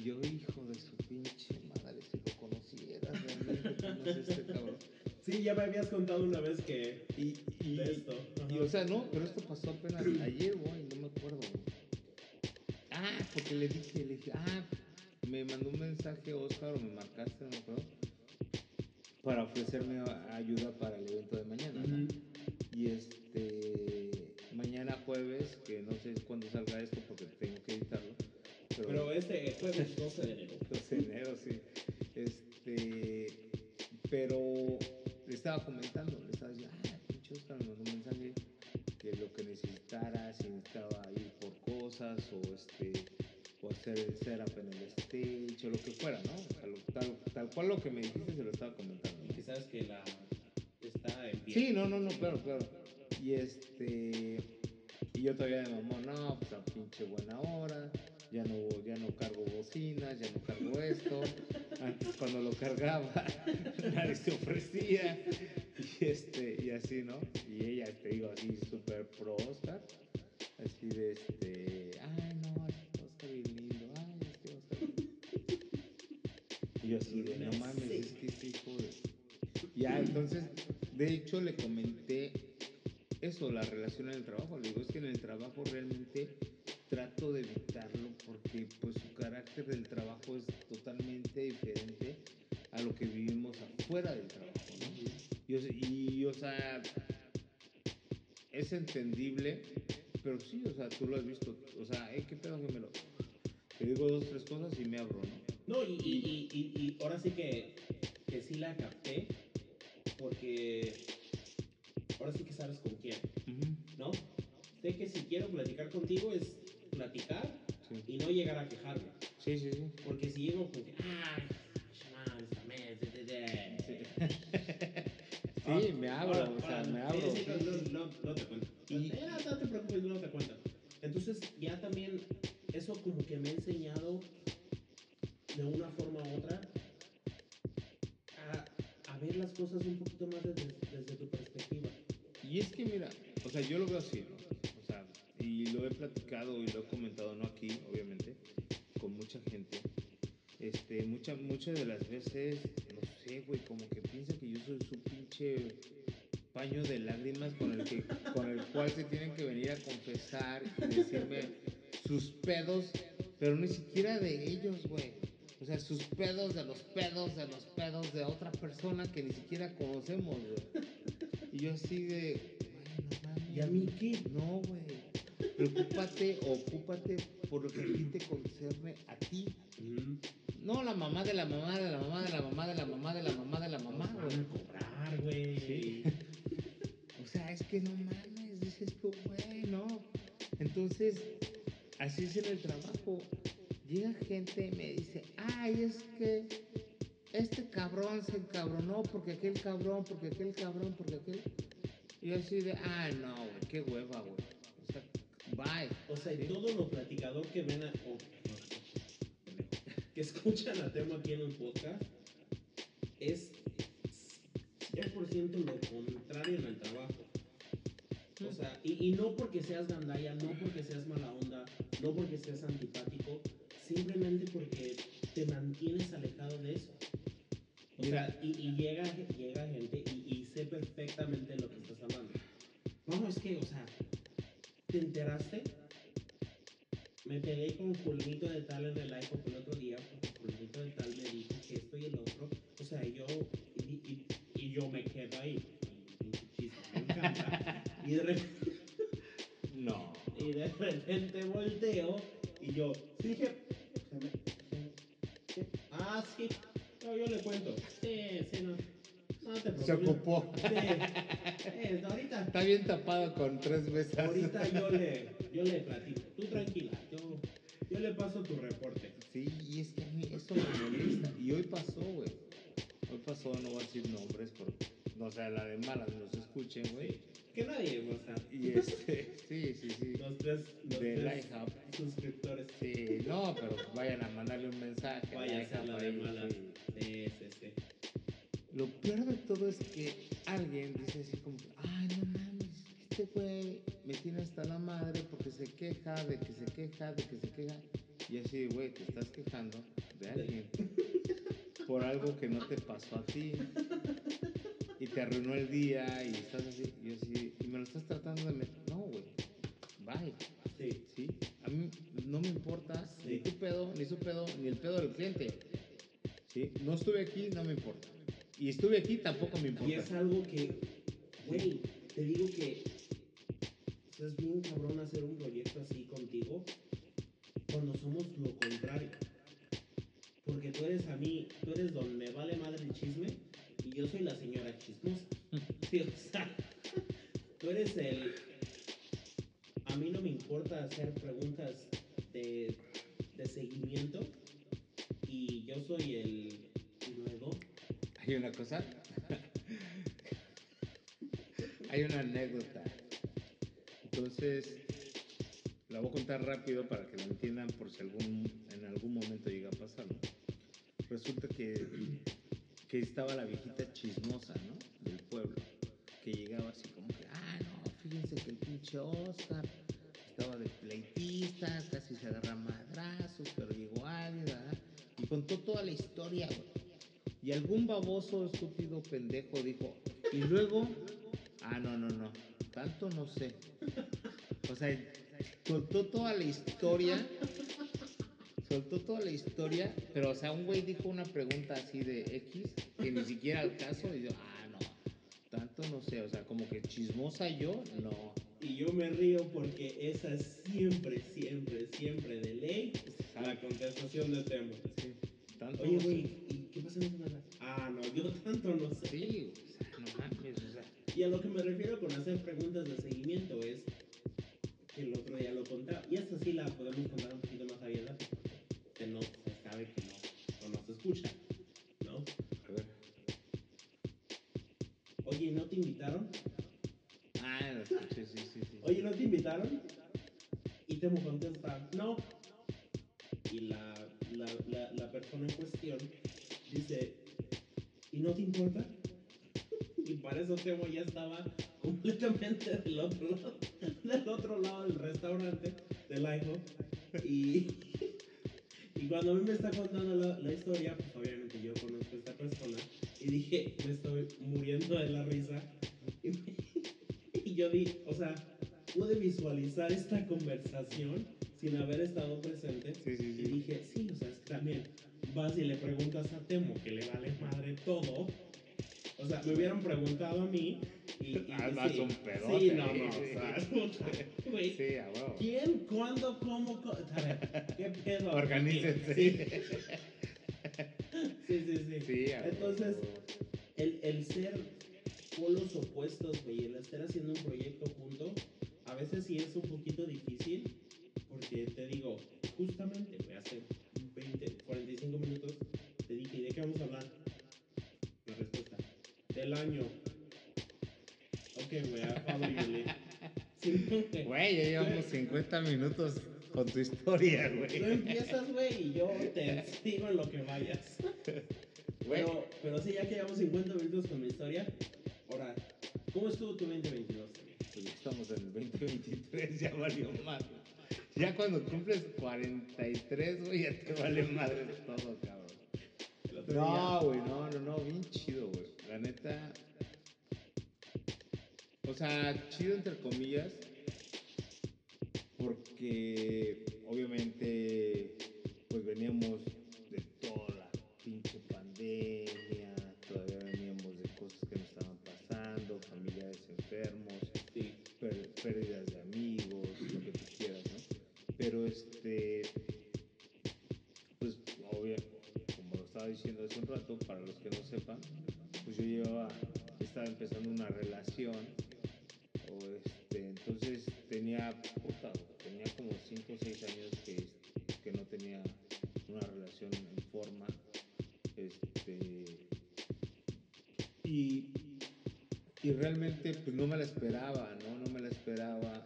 [SPEAKER 2] Y yo, hijo de su pinche madre, si lo conocieras realmente, cómo es este cabrón.
[SPEAKER 3] Sí, ya me habías contado una vez que
[SPEAKER 2] Y, y,
[SPEAKER 3] de esto.
[SPEAKER 2] y, o sea, no, pero esto pasó apenas ayer, güey, no me acuerdo, güey. Ah, porque le dije, le dije, ah, me mandó un mensaje Oscar o me marcaste, no me acuerdo, para ofrecerme ayuda para el evento de mañana. Y este, mañana jueves, que no sé cuándo salga esto porque tengo que editarlo, pero,
[SPEAKER 3] Pero este jueves 12 de enero.
[SPEAKER 2] 12 de enero, sí. Este, pero le estaba comentando, le estaba diciendo, ah, pinche Oscar me mandó un mensaje que lo que necesitara, si necesitaba ir por cosas o este o hacer el setup en el stage o lo que fuera, ¿no? O sea, lo- tal, tal cual lo que me dijiste se lo estaba comentando.
[SPEAKER 3] Que sabes que la está en pie.
[SPEAKER 2] Sí, no, no, no, claro, claro. Y este. Y yo todavía de mamón, no, pues a pinche buena hora. Ya no, ya no cargo bocinas, ya no cargo esto. Antes cuando lo cargaba, (laughs) nadie se ofrecía. Y este, y así, ¿no? Y ella, te digo, así súper pro Oscar. Entonces, de hecho, le comenté eso, la relación en el trabajo. Le digo, es que en el trabajo realmente trato de evitarlo porque pues su carácter del trabajo es totalmente diferente a lo que vivimos afuera del trabajo, ¿no? Y, o sea- y, o sea, es entendible, pero sí, o sea, tú lo has visto, o sea, hey, ¿qué pedo, gemelo? Te digo dos, tres cosas y me abro, ¿no?
[SPEAKER 3] No, y, y, y, y, y ahora sí que, que sí la capté, porque ahora sí que sabes con quién, ¿no? Sé que si quiero platicar contigo es platicar
[SPEAKER 2] Sí,
[SPEAKER 3] y no llegar a quejarme.
[SPEAKER 2] sí, sí. sí.
[SPEAKER 3] Porque si llego con que, de".
[SPEAKER 2] Sí, (laughs) me abro,
[SPEAKER 3] Ahora,
[SPEAKER 2] o sea,
[SPEAKER 3] ahora,
[SPEAKER 2] me abro.
[SPEAKER 3] sí, no, no, no, te cuento.
[SPEAKER 2] Y-
[SPEAKER 3] no te preocupes, no te cuento. Entonces, ya también, eso como que me ha enseñado de una forma u otra a, a ver las cosas un poquito
[SPEAKER 2] sea, yo lo veo así, ¿no? O sea, y lo he platicado y lo he comentado, no aquí, obviamente, con mucha gente. Este, mucha, muchas de las veces, no sé, güey, como que piensa que yo soy su pinche paño de lágrimas con el, que, con el cual se tienen que venir a confesar y decirme sus pedos, pero ni siquiera de ellos, güey. O sea, sus pedos de los pedos de los pedos de otra persona que ni siquiera conocemos, güey. Y yo así de.
[SPEAKER 3] ¿Y a mí qué?
[SPEAKER 2] No, güey. Preocúpate, ocúpate por lo que a ti te concerne a ti. No la mamá de la mamá de la mamá de la mamá de la mamá de la mamá de la mamá, güey.
[SPEAKER 3] a cobrar, güey.
[SPEAKER 2] Sí. O sea, es que no mames, dices tú, güey, no. Entonces, así es en el trabajo. Llega gente y me dice, ay, es que este cabrón se encabronó porque aquel cabrón, porque aquel cabrón, porque aquel. Y yo así de, ah, no, güey, qué hueva, güey. O sea, bye.
[SPEAKER 3] O sea, y
[SPEAKER 2] Sí.
[SPEAKER 3] todo lo platicador que ven a, que escuchan a Temo aquí en el podcast es 100% lo contrario en el trabajo. O sea, y, y no porque seas gandaya, no porque seas mala onda, no porque seas antipático, simplemente porque te mantienes alejado de eso. O
[SPEAKER 2] Mira.
[SPEAKER 3] sea, y, y llega, llega gente perfectamente lo que estás hablando. No, es que, o sea, ¿te enteraste? Me pegué con Fulmito de tal en el iPhone el otro día porque Fulmito de tal me dijo que esto y el otro. O sea, yo, y, y- y yo me quedo ahí. Me encanta. Y de repente
[SPEAKER 2] No. (laughs)
[SPEAKER 3] y de repente volteo y yo, sí, ah, sí, no, yo le cuento. Sí, sí, no, no te preocupes.
[SPEAKER 2] Se ocupó.
[SPEAKER 3] Sí, eh, ahorita,
[SPEAKER 2] Está bien tapado con tres veces.
[SPEAKER 3] ahorita yo le, yo le platico. Tú tranquila, yo, yo le paso tu reporte.
[SPEAKER 2] Sí, y es que a mí eso me molesta. Y hoy pasó, güey. Hoy pasó, no voy a decir nombres, por, no, o sea, la de malas nos escuchen, güey.
[SPEAKER 3] Que nadie, o sea,
[SPEAKER 2] Y este, sí, sí, sí.
[SPEAKER 3] los tres, los
[SPEAKER 2] De
[SPEAKER 3] tres suscriptores.
[SPEAKER 2] Sí, no, pero vayan a mandarle un mensaje.
[SPEAKER 3] Vaya a la de malas.
[SPEAKER 2] sí.
[SPEAKER 3] Sí, sí, sí.
[SPEAKER 2] Lo peor de todo es que alguien dice así como, ay, no mames, este güey me tiene hasta la madre porque se queja, de que se queja, de que se queja. Y así, güey, te estás quejando de alguien por algo que no te pasó a ti y te arruinó el día y estás así, y así, y me lo estás tratando de meter. No, güey, bye.
[SPEAKER 3] Sí.
[SPEAKER 2] Sí, a mí no me importa
[SPEAKER 3] Sí.
[SPEAKER 2] ni tu pedo, ni su pedo, ni el pedo del cliente. Sí, no estuve aquí, no me importa. Y estuve aquí, tampoco me importa.
[SPEAKER 3] Y es algo que, güey, te digo que es bien cabrón hacer un proyecto así contigo cuando somos lo contrario. Porque tú eres a mí, tú eres don me vale madre el chisme y yo soy la señora chismosa. Sí, o sea, (laughs) tú eres el... A mí no me importa hacer preguntas de, de seguimiento y yo soy el... Y luego,
[SPEAKER 2] Hay una cosa. Hay una anécdota. Entonces, la voy a contar rápido para que lo entiendan por si algún, en algún momento llega a pasar. Resulta que, que estaba la viejita chismosa, ¿no? Del pueblo. Que llegaba así como que, ah, no, fíjense que el pinche Oscar estaba de pleitista, casi se agarra madrazos, pero llegó alguien, ¿verdad? Y contó toda la historia, güey. Y algún baboso, estúpido, pendejo dijo, y luego, ah, no, no, no, tanto no sé. O sea, soltó toda la historia, soltó toda la historia, pero, o sea, un güey dijo una pregunta así de X, que ni siquiera al caso, y yo, ah, no, tanto no sé, o sea, como que chismosa yo, no.
[SPEAKER 3] Y yo me río porque esa es siempre, siempre, siempre de ley la contestación de Temo.
[SPEAKER 2] Sí, tanto
[SPEAKER 3] Oye, güey, ¿y qué pasa en esa nada? Ah, no, yo tanto no sé.
[SPEAKER 2] Sí, o sea, no mames, o sea.
[SPEAKER 3] Y a lo que me refiero con hacer preguntas de seguimiento es que el otro día lo contaba. Y esta sí la podemos contar un poquito más abierta porque no se sabe que no, no nos escucha, ¿no?
[SPEAKER 2] A ver.
[SPEAKER 3] Oye, ¿no te invitaron?
[SPEAKER 2] Ah, lo escuché, sí, sí, sí.
[SPEAKER 3] Oye, ¿no te invitaron? Y Temo contesta, no. Y la, la, la, la persona en cuestión dice, ¿y no te importa? Y para eso Temo ya estaba completamente del otro lado, del otro lado del restaurante, del IHOP. Y, y cuando a mí me está contando la, la historia, pues obviamente yo conozco a esta persona. Y dije, me estoy muriendo de la risa. Y, me- y yo di, o sea, pude visualizar esta conversación sin haber estado presente.
[SPEAKER 2] Sí, sí,
[SPEAKER 3] Y
[SPEAKER 2] sí.
[SPEAKER 3] dije, sí, o sea, es que también vas y le preguntas a Temo que le vale madre todo. O sea, me hubieran preguntado a mí y. y
[SPEAKER 2] Además,
[SPEAKER 3] sí,
[SPEAKER 2] un pedote,
[SPEAKER 3] Sí, no,
[SPEAKER 2] sí,
[SPEAKER 3] o sea, (laughs) güey.
[SPEAKER 2] Sí.
[SPEAKER 3] ¿Quién? ¿Cuándo? ¿Cómo? co- A ver, ¿qué pedo?
[SPEAKER 2] Organícense.
[SPEAKER 3] Sí, (laughs) sí, sí. Entonces, el, el ser polos opuestos, güey, el estar haciendo un proyecto juntos, a veces sí es un poquito difícil, porque te digo, justamente,
[SPEAKER 2] 50 minutos con tu historia, güey.
[SPEAKER 3] Tú empiezas, güey, y yo te sigo en lo que vayas. Pero, pero sí, ya que llevamos 50 minutos con mi historia, ahora, ¿cómo estuvo tu 2022?
[SPEAKER 2] Pues estamos en el 2023, ya valió madre. Ya cuando cumples 43, güey, ya te vale madre todo, cabrón. No, güey, no, no, no, bien chido, güey. La neta. O sea, chido entre comillas. Porque obviamente, pues veníamos de toda la pinche pandemia. Todavía veníamos de cosas que nos estaban pasando, familiares enfermos
[SPEAKER 3] Sí.
[SPEAKER 2] pérdidas de amigos, lo que tú quieras, ¿no? Pero este, pues obvio, como lo estaba diciendo hace un rato, para los que no sepan, pues yo llevaba, estaba empezando una relación, o este, entonces tenía, puta, tenía como 5 o 6 años que, que no tenía una relación en forma, este, y, y realmente pues no me la esperaba, ¿no? No me la esperaba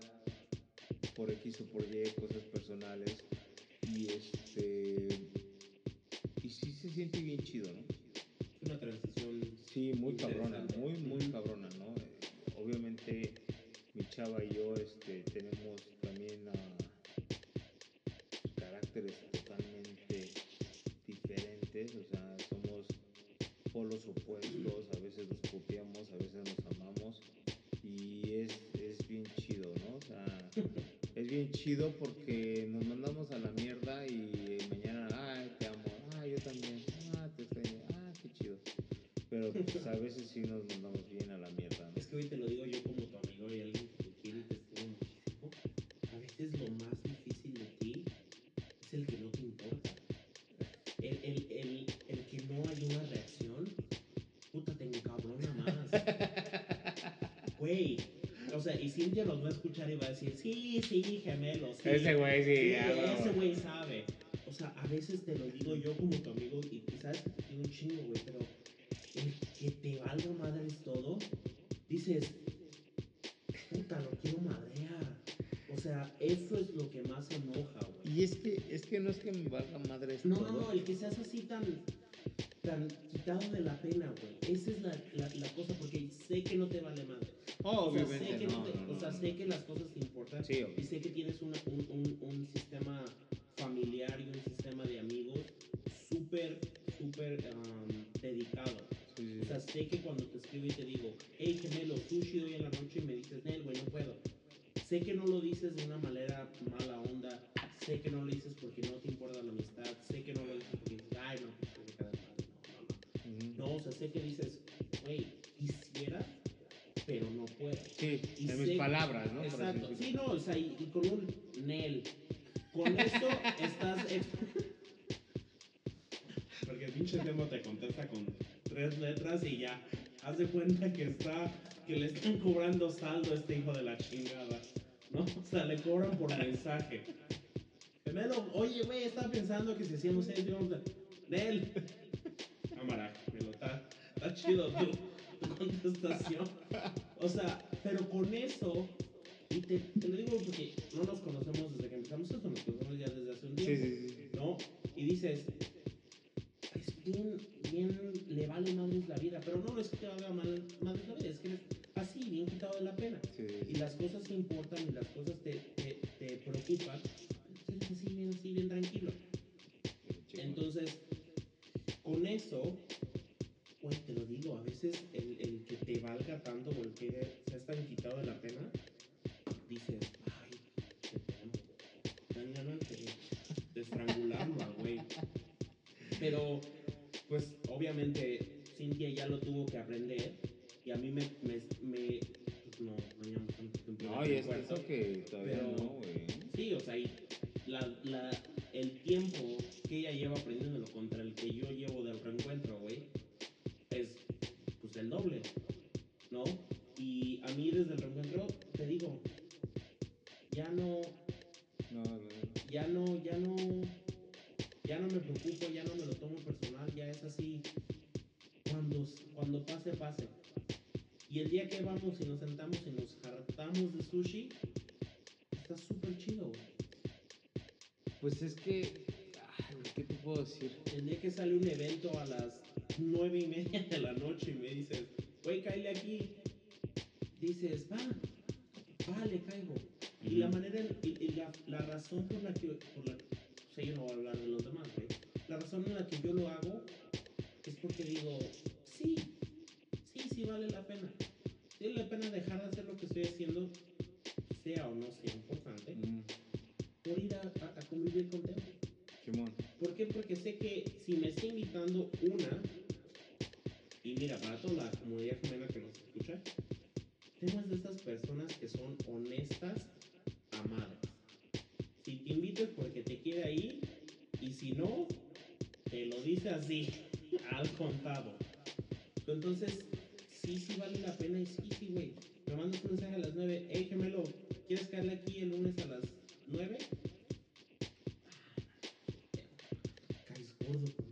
[SPEAKER 2] por X o por Y, cosas personales. Y este. Y sí se siente bien chido, ¿no?
[SPEAKER 3] Una transición.
[SPEAKER 2] Sí, muy cabrona, muy, muy cabrona, ¿no? Eh, obviamente chava y yo este, tenemos también caracteres totalmente diferentes, o sea, somos polos opuestos, a veces nos copiamos, a veces nos amamos y es, es bien chido, ¿no? O sea, es bien chido porque nos mandamos a la mierda y mañana, ay, te amo, ah, yo también, ah, te extraño, ah, qué chido. Pero pues, a veces sí nos mandamos bien a la mierda.
[SPEAKER 3] Es que hoy te lo digo yo Güey. O sea, y Cintia los va a escuchar y va a decir, sí, sí, gemelos. Sí.
[SPEAKER 2] Ese güey sí,
[SPEAKER 3] Sí,
[SPEAKER 2] ya,
[SPEAKER 3] ese güey sabe. O sea, a veces te lo digo yo como tu amigo y, que te quiero un chingo, güey, pero el que te valga madres todo, dices, puta, lo quiero madrear. O sea, eso es lo que más enoja, güey.
[SPEAKER 2] Y es que, es que no es que me valga madre esto,
[SPEAKER 3] No, no, no, el que seas así tan, tan quitado de la pena, güey. Esa es la, la, la cosa, porque sé que no te vale madre. O sea, sé
[SPEAKER 2] Obviamente
[SPEAKER 3] que,
[SPEAKER 2] no,
[SPEAKER 3] no te-
[SPEAKER 2] no,
[SPEAKER 3] o sea, sé que las cosas te importan.
[SPEAKER 2] Sí.
[SPEAKER 3] Y sé que tienes una- un, un, un sistema familiar y un sistema de amigos súper, súper um, dedicado.
[SPEAKER 2] Sí,
[SPEAKER 3] O sea, sé que cuando te escribo y te digo, hey gemelo, sushi hoy en la noche y me dices, Nel, güey, no puedo. Sé que no lo dices de una manera mala onda. Sé que no lo dices porque no te importa la amistad. Sé que no lo dices porque dices, ay, no, quedas mal. No, no, no.
[SPEAKER 2] Ujú.
[SPEAKER 3] No, o sea, sé que dices,
[SPEAKER 2] Sí,
[SPEAKER 3] Y
[SPEAKER 2] en
[SPEAKER 3] sé-
[SPEAKER 2] mis palabras, ¿no?
[SPEAKER 3] Exacto. Sí, no, o sea, y, y con un Nel. Con eso estás. Porque el pinche tema te contesta con tres letras y ya. Haz de cuenta que está. que le están cobrando saldo a este hijo de la chingada. ¿No? O sea, le cobran por mensaje. Gemelo, oye, güey, estaba pensando que si hacíamos eso, íbamos a- Nel. Cámara, me lo está. Está chido tu, tu contestación. O sea, pero con eso, y te, te lo digo porque no nos conocemos desde que empezamos esto, nos conocemos ya desde hace un
[SPEAKER 2] Sí,
[SPEAKER 3] tiempo,
[SPEAKER 2] sí, sí.
[SPEAKER 3] ¿no? Y dices, es bien, bien, le vale madres la vida, pero no, no es que te valga mal, madres la vida, es que eres así, bien quitado de la pena.
[SPEAKER 2] Sí,
[SPEAKER 3] Y las cosas te importan y las cosas te, te, te preocupan, eres así, bien, así, bien tranquilo.
[SPEAKER 2] sí,
[SPEAKER 3] Entonces, con eso, güey, te lo digo, a veces el, el te valga tanto o el que seas tan quitado de la pena, dices, ay, qué pena. Dan ganas de, de estrangularlo, al güey. Pero, pues, obviamente, Cintia ya lo tuvo que aprender y a mí me, me, me pues, no, no llevamos tanto tiempo
[SPEAKER 2] No, y es eso que todavía
[SPEAKER 3] Pero-
[SPEAKER 2] no, güey.
[SPEAKER 3] Sí, o sea, y la, la, el tiempo que ella lleva aprendiéndolo contra el que yo llevo del reencuentro, güey, es pues el doble, ¿no? Y a mí desde el reencuentro, te digo, ya no,
[SPEAKER 2] No, no, no.
[SPEAKER 3] ya no, ya no, ya no me preocupo, ya no me lo tomo personal, ya es así, cuando, cuando pase, pase. Y el día que vamos y nos sentamos y nos hartamos de sushi, está súper chido, güey.
[SPEAKER 2] Pues es que, ay, ¿qué te puedo decir?
[SPEAKER 3] El día que sale un evento a las nueve y media de la noche y me dices, güey, cállate aquí. Dices, va, va, le caigo. Y la manera, y, y la, la razón por la que, por la, o sea, yo no voy a hablar de los demás, güey. La razón en la que yo lo hago es porque digo, sí, sí, sí vale la pena. Sí vale la pena dejar de hacer lo que estoy haciendo, sea o no sea importante,
[SPEAKER 2] Mm,
[SPEAKER 3] por ir a, a- a convivir con Teo. ¿Por qué? Porque sé que si me está invitando una, y mira, para toda la comunidad gemela que nos escucha, temas de estas personas que son honestas a madres. Si te invito es porque te quiere ahí, y si no, te lo dice así, al contado. Entonces, sí, sí vale la pena, y sí, sí, güey. Me mandas un mensaje a las 9, hey gemelo, ¿quieres caerle aquí el lunes a las 9? caes gordo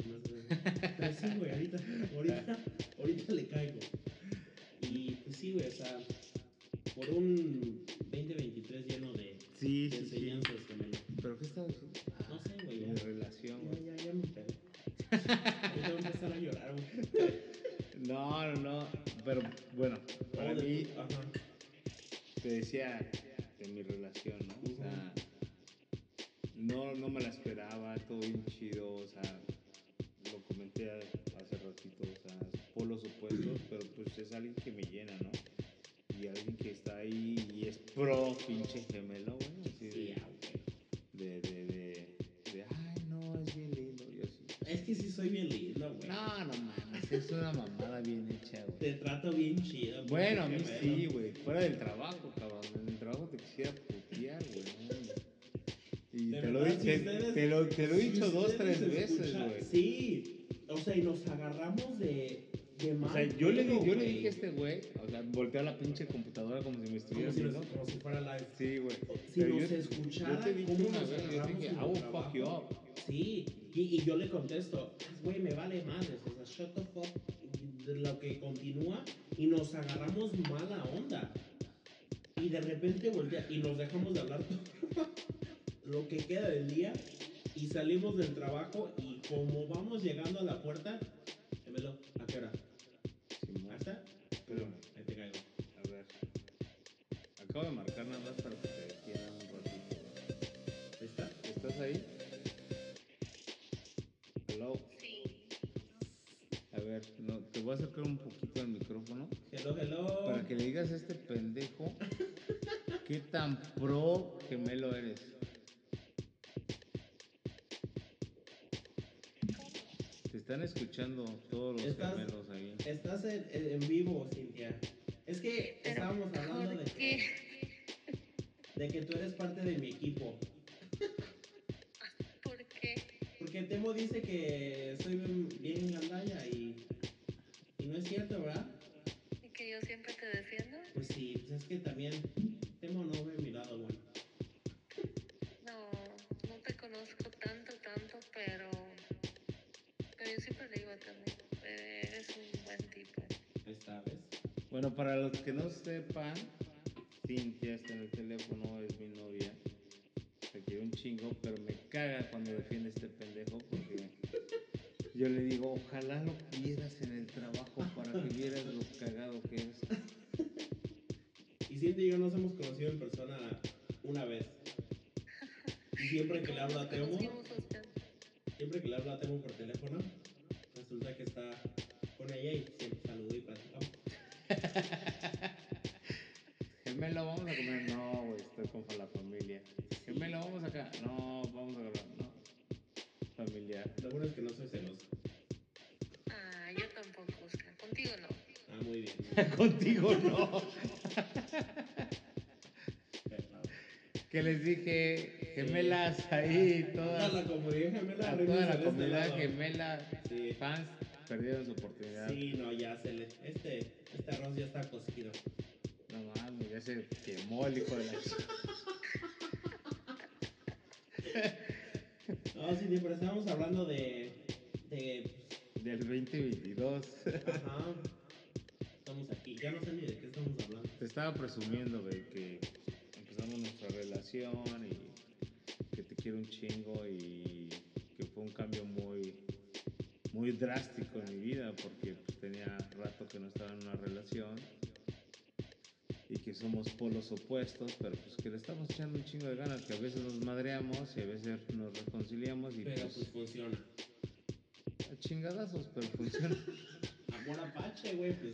[SPEAKER 3] sí, güey, ahorita, ahorita, ahorita le caigo. Y pues sí, güey, o sea, por un
[SPEAKER 2] Quisiera putear, güey. Y te lo,
[SPEAKER 3] verdad, si
[SPEAKER 2] te,
[SPEAKER 3] ustedes-
[SPEAKER 2] te lo, te lo he
[SPEAKER 3] si
[SPEAKER 2] dicho dos,
[SPEAKER 3] ustedes
[SPEAKER 2] tres veces, güey.
[SPEAKER 3] Sí, o sea, y nos agarramos de, de
[SPEAKER 2] O
[SPEAKER 3] mal
[SPEAKER 2] sea, yo le, yo le dije a este güey, o sea, volteé a la pinche computadora como si me estuviera
[SPEAKER 3] como si, nos- como si fuera live.
[SPEAKER 2] Sí, güey.
[SPEAKER 3] Si
[SPEAKER 2] Pero
[SPEAKER 3] nos
[SPEAKER 2] yo-
[SPEAKER 3] escuchara,
[SPEAKER 2] Yo te dije
[SPEAKER 3] ¿cómo
[SPEAKER 2] una vez, yo dije, I will fuck you up.
[SPEAKER 3] Sí, y, y yo le contesto, güey, me vale madres, o sea, shut the fuck, lo que continúa, y nos agarramos mala onda. Y de repente voltea, y nos dejamos de hablar todo lo que queda del día, y salimos del trabajo, y como vamos llegando a la puerta, gemelo, ¿a qué hora?
[SPEAKER 2] Simón.
[SPEAKER 3] ¿A esta?
[SPEAKER 2] Espérame.
[SPEAKER 3] Ahí te caigo.
[SPEAKER 2] A ver. Acabo de marcar nada más para que te defienda un ratito. güey.
[SPEAKER 3] ¿Ahí está?
[SPEAKER 2] ¿Estás ahí? Voy a acercar un poquito al micrófono
[SPEAKER 3] Hello, hello.
[SPEAKER 2] para que le digas a este pendejo qué tan pro gemelo eres. Te están escuchando todos los
[SPEAKER 3] Estás-
[SPEAKER 2] gemelos ahí.
[SPEAKER 3] Estás en, en vivo, Cintia. Es que
[SPEAKER 1] Pero,
[SPEAKER 3] estábamos hablando
[SPEAKER 1] ¿por
[SPEAKER 3] de que, de que tú eres parte de mi equipo.
[SPEAKER 1] ¿Por qué?
[SPEAKER 3] Porque Temo dice que soy bien, bien y no es cierto, ¿verdad?
[SPEAKER 1] ¿Y que yo siempre te defiendo?
[SPEAKER 3] Pues sí, pues es que también Temo no ve mi lado bueno.
[SPEAKER 1] No, no te conozco tanto, tanto, pero... Pero yo siempre le digo a también, eres un buen tipo.
[SPEAKER 3] Ahí está, ¿ves?
[SPEAKER 2] Bueno, para los que no sepan, Cintia está en el teléfono, es mi novia. Te quiero un chingo, pero me caga cuando defiende este pendejo porque yo le digo, ojalá lo vieras en el trabajo para que vieras lo cagado que es.
[SPEAKER 3] Y Cintia y yo nos hemos conocido en persona una vez. Y siempre que le hablo a
[SPEAKER 1] ¿Cómo nos
[SPEAKER 3] Temo, siempre que le hablo a Temo por teléfono, resulta que está con ella y siempre saludo y platicamos. (laughs)
[SPEAKER 2] Gemelo, vamos a comer. No, güey, estoy con la familia. Gemelo, vamos acá. No, vamos a grabar. No. Familiar.
[SPEAKER 3] Lo bueno es que no soy celoso.
[SPEAKER 1] Ah, yo tampoco, Oscar. Contigo no.
[SPEAKER 3] Ah, muy bien. (laughs)
[SPEAKER 2] Contigo no. Que les dije, gemelas ahí,
[SPEAKER 3] Toda
[SPEAKER 2] todas.
[SPEAKER 3] la comunidad gemela
[SPEAKER 2] A toda la
[SPEAKER 3] este
[SPEAKER 2] comunidad gemela,
[SPEAKER 3] Sí.
[SPEAKER 2] fans, perdieron su oportunidad.
[SPEAKER 3] Sí, no, ya se le. Este, este arroz ya está cocido.
[SPEAKER 2] No mames, ya se quemó el hijo de la (laughs)
[SPEAKER 3] No, sí, pero estábamos hablando de. de.
[SPEAKER 2] del 2022.
[SPEAKER 3] pues, Ajá. Estamos aquí. Ya no sé ni de qué estamos hablando.
[SPEAKER 2] Te estaba presumiendo, güey, que empezamos nuestra relación y que te quiero un chingo y que fue un cambio muy, muy drástico en mi vida porque pues, tenía rato que no estaba en una relación que somos polos opuestos, pero pues que le estamos echando un chingo de ganas, que a veces nos madreamos y a veces nos reconciliamos y
[SPEAKER 3] Pero
[SPEAKER 2] pues
[SPEAKER 3] pues funciona.
[SPEAKER 2] a chingadazos, pero funciona. (laughs)
[SPEAKER 3] Amor apache, güey, pues.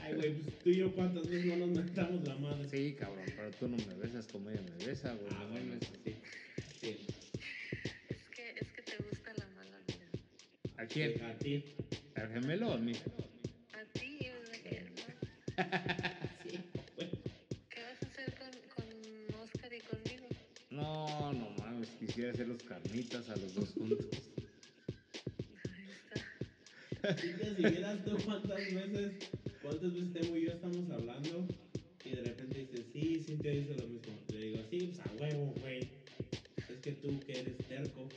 [SPEAKER 3] Ay, güey, pues tú y yo cuántas veces no nos mentamos la madre.
[SPEAKER 2] Sí, cabrón, pero tú no me besas como ella me besa, güey.
[SPEAKER 3] Ah,
[SPEAKER 2] no
[SPEAKER 3] bueno,
[SPEAKER 2] mames.
[SPEAKER 3] sí. Sí.
[SPEAKER 1] Es que, es que te gusta la mala vida.
[SPEAKER 2] ¿A quién?
[SPEAKER 3] A ti.
[SPEAKER 2] ¿Al gemelo o a mí?
[SPEAKER 1] A ti, (laughs) hacer
[SPEAKER 2] los carnitas a los dos juntos.
[SPEAKER 1] Ahí está.
[SPEAKER 3] Cintia, si vieras tú cuántas veces, cuántas veces Temo y yo estamos hablando y de repente dices, sí, Cintia dice lo mismo. Le digo, sí, pues a huevo, güey. Es que tú que eres terco.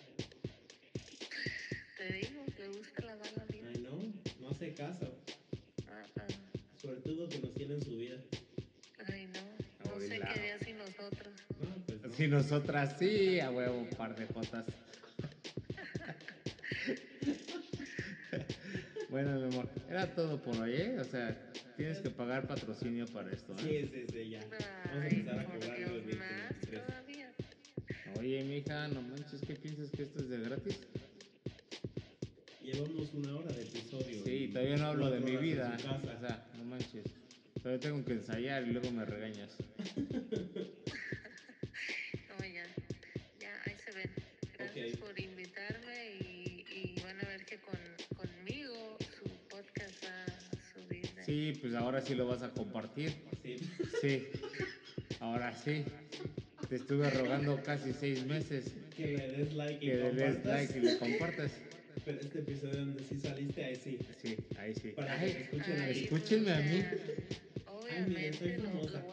[SPEAKER 1] Te digo, le gusta la mala vida.
[SPEAKER 3] Ay, no, no hace caso.
[SPEAKER 2] Si nosotras sí, a huevo, un par de jotas. bueno, mi amor, era todo por hoy, ¿eh? O sea, tienes que pagar patrocinio para esto, ¿eh?
[SPEAKER 3] Sí, sí, sí, ya. Vamos a empezar a cobrar los
[SPEAKER 1] más
[SPEAKER 3] 2023.
[SPEAKER 1] todavía.
[SPEAKER 2] Oye, mija, no manches, ¿qué piensas que esto es de gratis?
[SPEAKER 3] Llevamos una hora de episodio.
[SPEAKER 2] Sí,
[SPEAKER 3] y
[SPEAKER 2] todavía no hablo de mi vida. O sea, no manches. Todavía tengo que ensayar y luego me regañas. (laughs) Sí, pues ahora sí lo vas a compartir.
[SPEAKER 3] Sí.
[SPEAKER 2] Sí, ahora sí. Te estuve rogando casi seis meses
[SPEAKER 3] Que le des like y
[SPEAKER 2] que le des
[SPEAKER 3] compartas.
[SPEAKER 2] like y le compartas.
[SPEAKER 3] Pero este episodio donde sí saliste, ahí sí.
[SPEAKER 2] Sí, ahí sí.
[SPEAKER 3] Para que
[SPEAKER 2] Ay,
[SPEAKER 3] te escuchen
[SPEAKER 1] Ay,
[SPEAKER 3] ahí.
[SPEAKER 2] escúchenme a mí.
[SPEAKER 1] o sea,
[SPEAKER 3] Ay, soy
[SPEAKER 1] Obviamente lo,
[SPEAKER 3] famosa.
[SPEAKER 1] lo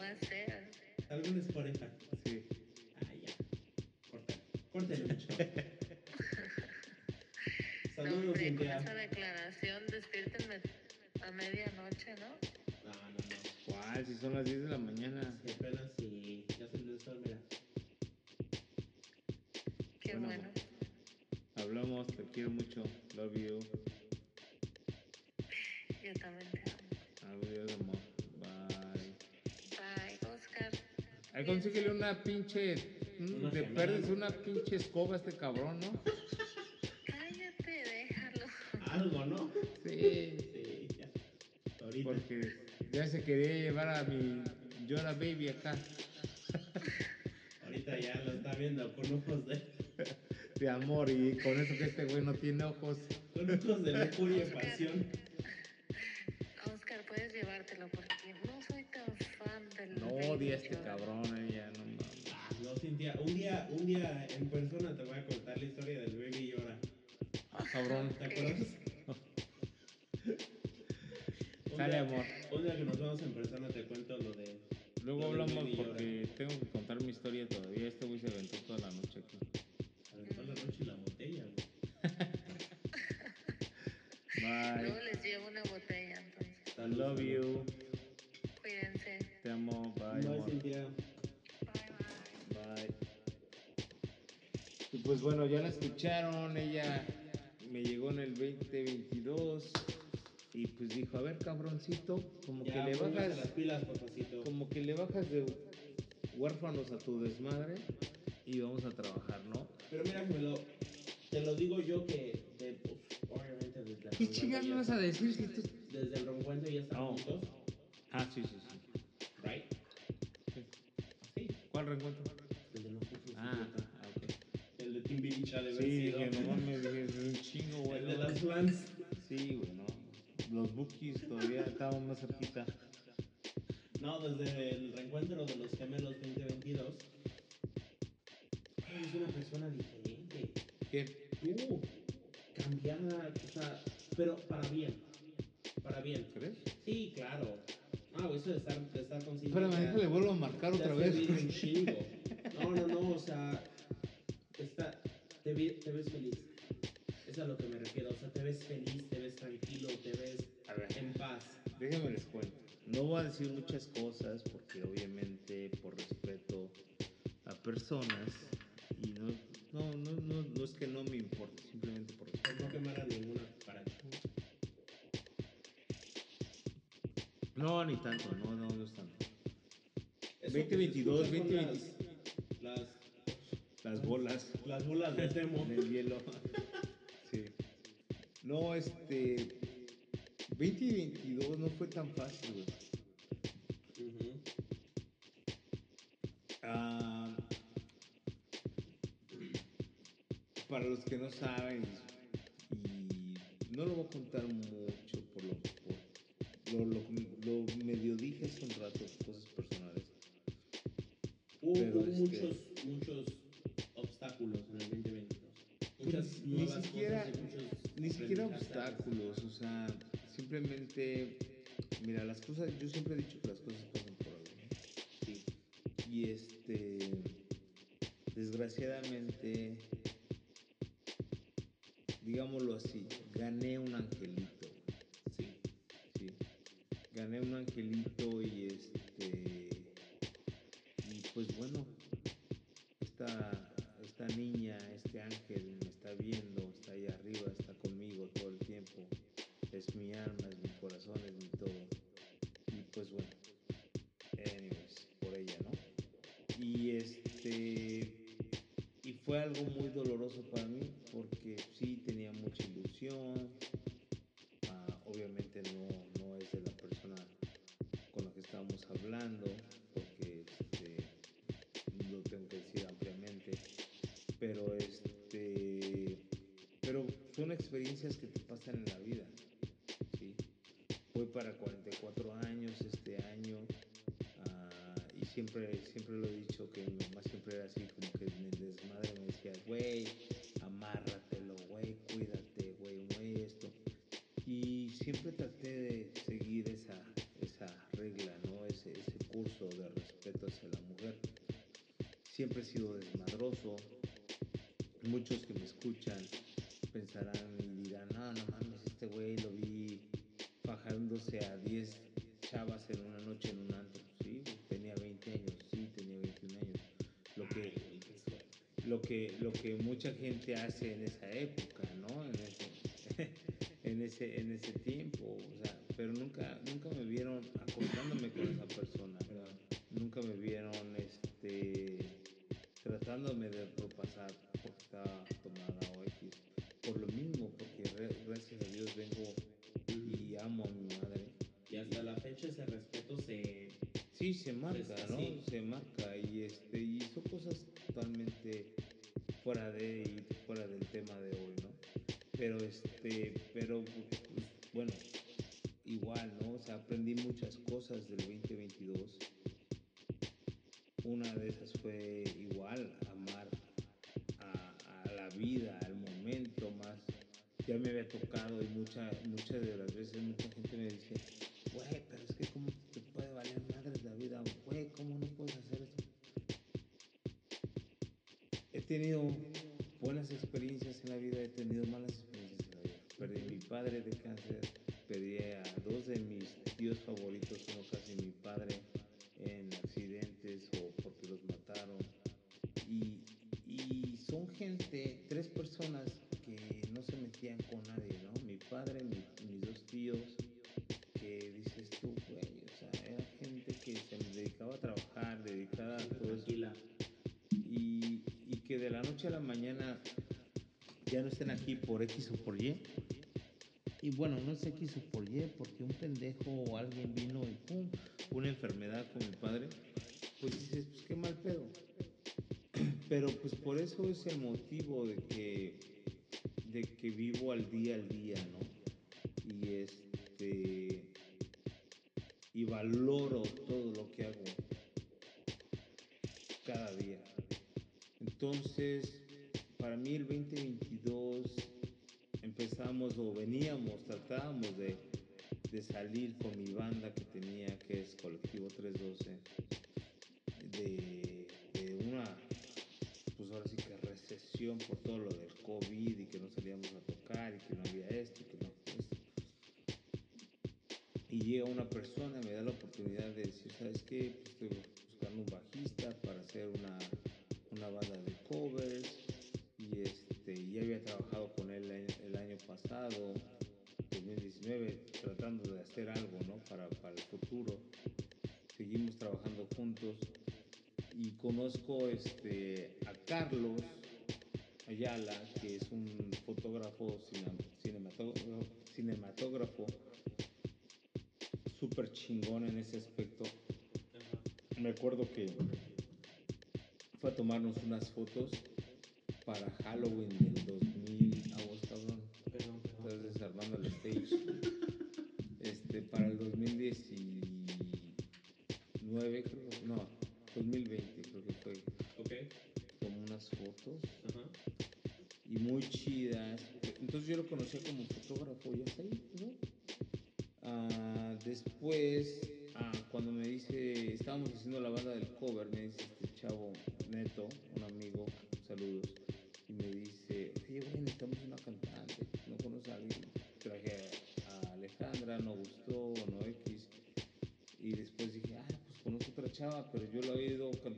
[SPEAKER 2] una pinche. mm,
[SPEAKER 3] gemela.
[SPEAKER 2] perdes una pinche escoba a este cabrón, ¿no?
[SPEAKER 1] Cállate, déjalo.
[SPEAKER 3] Algo, ¿no?
[SPEAKER 2] Sí.
[SPEAKER 3] Sí, ya. Ahorita.
[SPEAKER 2] Porque ya se quería llevar a mi Llora Baby acá.
[SPEAKER 3] Ahorita ya lo está viendo con ojos de.
[SPEAKER 2] De amor. Y con eso que este güey no tiene ojos.
[SPEAKER 3] Con ojos de locura y pasión.
[SPEAKER 1] Oscar, puedes llevártelo porque no soy tan fan del.
[SPEAKER 2] No odia este cabrón,
[SPEAKER 3] contar la historia del baby llora.
[SPEAKER 2] Ah, cabrón.
[SPEAKER 3] ¿Te acuerdas?
[SPEAKER 2] Sale, amor.
[SPEAKER 3] Un día que nos vemos en persona te cuento lo de.
[SPEAKER 2] Luego
[SPEAKER 3] lo
[SPEAKER 2] hablamos porque tengo que contar mi historia todavía. Este güey se aventó toda la noche aquí.
[SPEAKER 3] Aventó la noche y la botella, güey. (laughs)
[SPEAKER 1] Luego
[SPEAKER 2] Bye.
[SPEAKER 1] les llevo una botella, entonces.
[SPEAKER 3] Salud,
[SPEAKER 2] Love you.
[SPEAKER 1] Cuídense.
[SPEAKER 2] Te amo. Bye,
[SPEAKER 3] Bye,
[SPEAKER 2] amor.
[SPEAKER 3] Cintia.
[SPEAKER 1] Bye, bye.
[SPEAKER 2] Bye. Pues bueno, ya la escucharon. Ella me llegó en el 2022 y pues dijo, a ver, cabroncito, como
[SPEAKER 3] Ya,
[SPEAKER 2] que le bajas,
[SPEAKER 3] las pilas, papacito.
[SPEAKER 2] como que le bajas de huérfanos a tu desmadre y vamos a trabajar, ¿no?
[SPEAKER 3] Pero mira, me lo, te lo digo yo que, de, pues, obviamente desde el
[SPEAKER 2] ¿Qué chingas me vas a decir si tú...
[SPEAKER 3] Desde el reencuentro ya estamos
[SPEAKER 2] No.
[SPEAKER 3] juntos,
[SPEAKER 2] Ah, sí, sí, sí.
[SPEAKER 3] ¿right?
[SPEAKER 2] Sí.
[SPEAKER 3] Sí.
[SPEAKER 2] ¿Cuál reencuentro?
[SPEAKER 3] De
[SPEAKER 2] Sí,
[SPEAKER 3] sido.
[SPEAKER 2] dije, no mames, dije, es un chingo, güey.
[SPEAKER 3] El de las flans.
[SPEAKER 2] Sí, güey, no. Los bookies todavía estaban más cerquita.
[SPEAKER 3] No, desde el reencuentro de los gemelos 2022. Eres una persona diferente.
[SPEAKER 2] ¿Qué?
[SPEAKER 3] Tú, cambiada, o sea, pero para bien. Para bien.
[SPEAKER 2] ¿Crees?
[SPEAKER 3] Sí, claro. Ah, eso de estar, de estar consciente.
[SPEAKER 2] Espérame,
[SPEAKER 3] ya-
[SPEAKER 2] déjale, vuelvo a marcar
[SPEAKER 3] te
[SPEAKER 2] otra
[SPEAKER 3] ha
[SPEAKER 2] vez.
[SPEAKER 3] servido un chingo. No, no, no, o sea,
[SPEAKER 2] decir muchas cosas porque obviamente por respeto a personas y no, no, no, no, no es que no me importe, simplemente por respeto.
[SPEAKER 3] no quemar a ninguna para
[SPEAKER 2] No, ni tanto, no, no, no es tanto.
[SPEAKER 3] Eso que se
[SPEAKER 2] 2022,
[SPEAKER 3] escucha son
[SPEAKER 2] 2020.
[SPEAKER 3] Las, las,
[SPEAKER 2] Las bolas
[SPEAKER 3] las bolas de Temo. (laughs)
[SPEAKER 2] del hielo. Sí. No, este. 2022 no fue tan fácil, güey. Saben, y no lo voy a contar mucho por lo por lo, lo, lo medio dije hace un rato, cosas personales.
[SPEAKER 3] Hubo, muchos, muchos obstáculos en el 2022. Muchas
[SPEAKER 2] Pues, ni
[SPEAKER 3] nuevas
[SPEAKER 2] siquiera-
[SPEAKER 3] cosas y
[SPEAKER 2] Ni siquiera obstáculos, o sea, simplemente, mira, las cosas, yo siempre he dicho que algo muy doloroso para mí porque sí tenía mucha ilusión, Ah, obviamente no, no es de la persona con la que estábamos hablando, porque este, lo tengo que decir ampliamente, pero este, pero son experiencias que te pasan en la vida, ¿sí? Voy para 44 años este año ah, y siempre, siempre lo he dicho que mi mamá siempre era así como que desmadre me decía, güey, amárratelo, güey, cuídate, güey, güey, esto. Y siempre traté de seguir esa, esa regla, ¿no? Ese, ese curso de respeto hacia la mujer. Siempre he sido desmadroso. Muchos que me escuchan pensarán y dirán, no, no mames, este güey lo vi lo que, lo que mucha gente hace en esa época, ¿no? En ese, (laughs) en ese, en ese tiempo, o sea, pero nunca, nunca me vieron acostándome con esa persona,
[SPEAKER 3] ¿Verdad?
[SPEAKER 2] nunca me vieron, este, tratándome de propasar porque estaba tomada o X, por lo mismo, porque re- gracias a Dios vengo y amo a mi madre.
[SPEAKER 3] Y hasta la fecha ese respeto se...
[SPEAKER 2] Sí, se marca,
[SPEAKER 3] Este,
[SPEAKER 2] ¿no?
[SPEAKER 3] sí.
[SPEAKER 2] Se marca y este y son cosas mucha, muchas de las veces mucha gente me dice, güey, pero es que cómo te puede valer madres la vida, güey, ¿cómo no puedes hacer eso? He tenido buenas experiencias en la vida, he tenido malas experiencias en la vida. Perdí a mi padre de cáncer, perdí a dos de mis tíos favoritos, uno casi mi padre, en accidentes o porque los mataron. Y, y son gente, tres personas que no se metían con nadie, a la mañana ya no estén aquí por X o por Y. Y bueno, no es X o por Y, porque un pendejo o alguien vino y pum, una enfermedad con mi padre, pues dices, pues qué mal pedo. (clears throat) Pero pues por eso es el motivo de que, de que vivo al día al día, ¿no? Y este, y valoro persona, me da la oportunidad de decir, ¿sabes qué? Estoy buscando un bajista para hacer una, una banda de covers y este, ya había trabajado con él el, año pasado, 2019, tratando de hacer algo, ¿no? Para, para el futuro. Seguimos trabajando juntos y conozco este, a Carlos Ayala, que es un fotógrafo chingón en ese aspecto. Me acuerdo que fue a tomarnos unas fotos para Halloween del 2000. Aguas, cabrón.
[SPEAKER 3] Perdón,
[SPEAKER 2] Estás desarmando el stage. Este, para el 2019,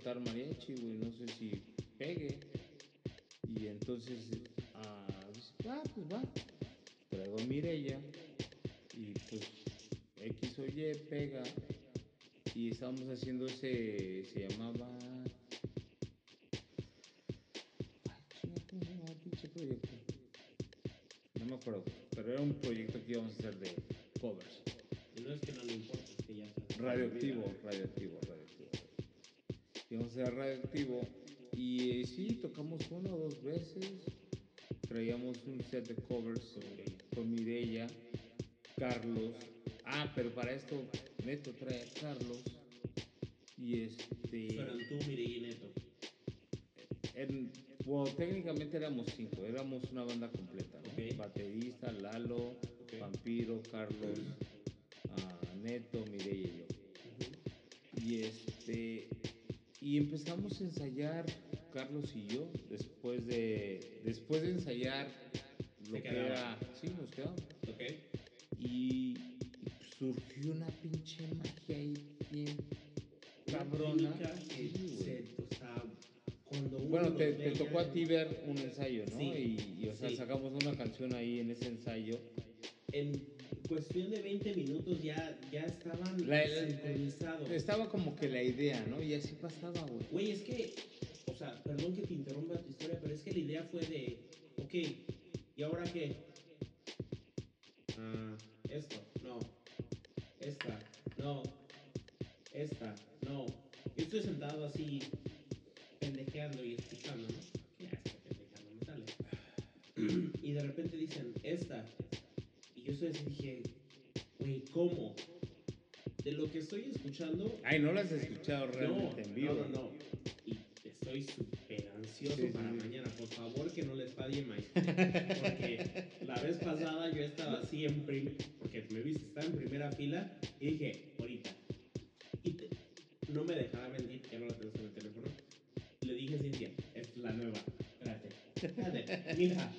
[SPEAKER 2] cantar mariachi, güey, no sé si pegue. Y entonces, ah, ah, pues va. Traigo a Mirella y pues X o Y pega. Y estábamos haciendo ese, se llamaba... Ay, chinga, ¿cómo se llamaba el pinche proyecto? No me acuerdo, pero era un proyecto que íbamos a hacer de covers.
[SPEAKER 3] Y no es que no le importa, es que ya está.
[SPEAKER 2] Radioactivo, radioactivo, hacer radioactivo y eh, sí, tocamos una o dos veces. Traíamos un set de covers con Mireya, Carlos. Ah, pero para esto Neto trae a Carlos. Y este.
[SPEAKER 3] Fueron tú, Mireille y Neto.
[SPEAKER 2] en- bueno, técnicamente éramos cinco, éramos una banda completa. Baterista, Lalo. Vampiro, Carlos, ah, Neto, Mireya y yo. Y este y empezamos a ensayar Carlos y yo después de después de ensayar lo que era sí nos quedamos
[SPEAKER 3] Ok.
[SPEAKER 2] y, y surgió una pinche magia ahí bien cabrona
[SPEAKER 3] química que
[SPEAKER 2] Sí, güey.
[SPEAKER 3] se, o sea, cuando uno
[SPEAKER 2] bueno te, tocó a ti ver un ensayo no
[SPEAKER 3] Sí,
[SPEAKER 2] y, y, o sea
[SPEAKER 3] sí.
[SPEAKER 2] sacamos una canción ahí en ese ensayo
[SPEAKER 3] En cuestión de 20 minutos ya, ya estaban
[SPEAKER 2] La-
[SPEAKER 3] sincronizados.
[SPEAKER 2] estaba como que la idea no y así pasaba güey
[SPEAKER 3] Güey, es que, o sea, perdón que te interrumpa tu historia, pero es que la idea fue de, ok, ¿y ahora qué? Ah, esto, no. Esta, no. Esta, no. Yo estoy sentado así, pendejeando y escuchando, ¿no? ¿Qué hace pendejeando? Me sale. (sighs) Y de repente dicen, esta. Estoy así, dije, güey, ¿cómo? De lo que estoy escuchando,
[SPEAKER 2] ay no lo has escuchado realmente en vivo
[SPEAKER 3] no, no, no. Y estoy súper ansioso
[SPEAKER 2] Sí,
[SPEAKER 3] para
[SPEAKER 2] sí.
[SPEAKER 3] mañana. Por favor, que no les falle maestro. (laughs) Porque la vez pasada yo estaba así en prim... Porque me viste, estaba en primera fila y dije, ahorita. Y te- no me dejaba mentir, ya no la tengo en el teléfono. Le dije a Cintia, es la nueva. Espérate. Espérate. Mija,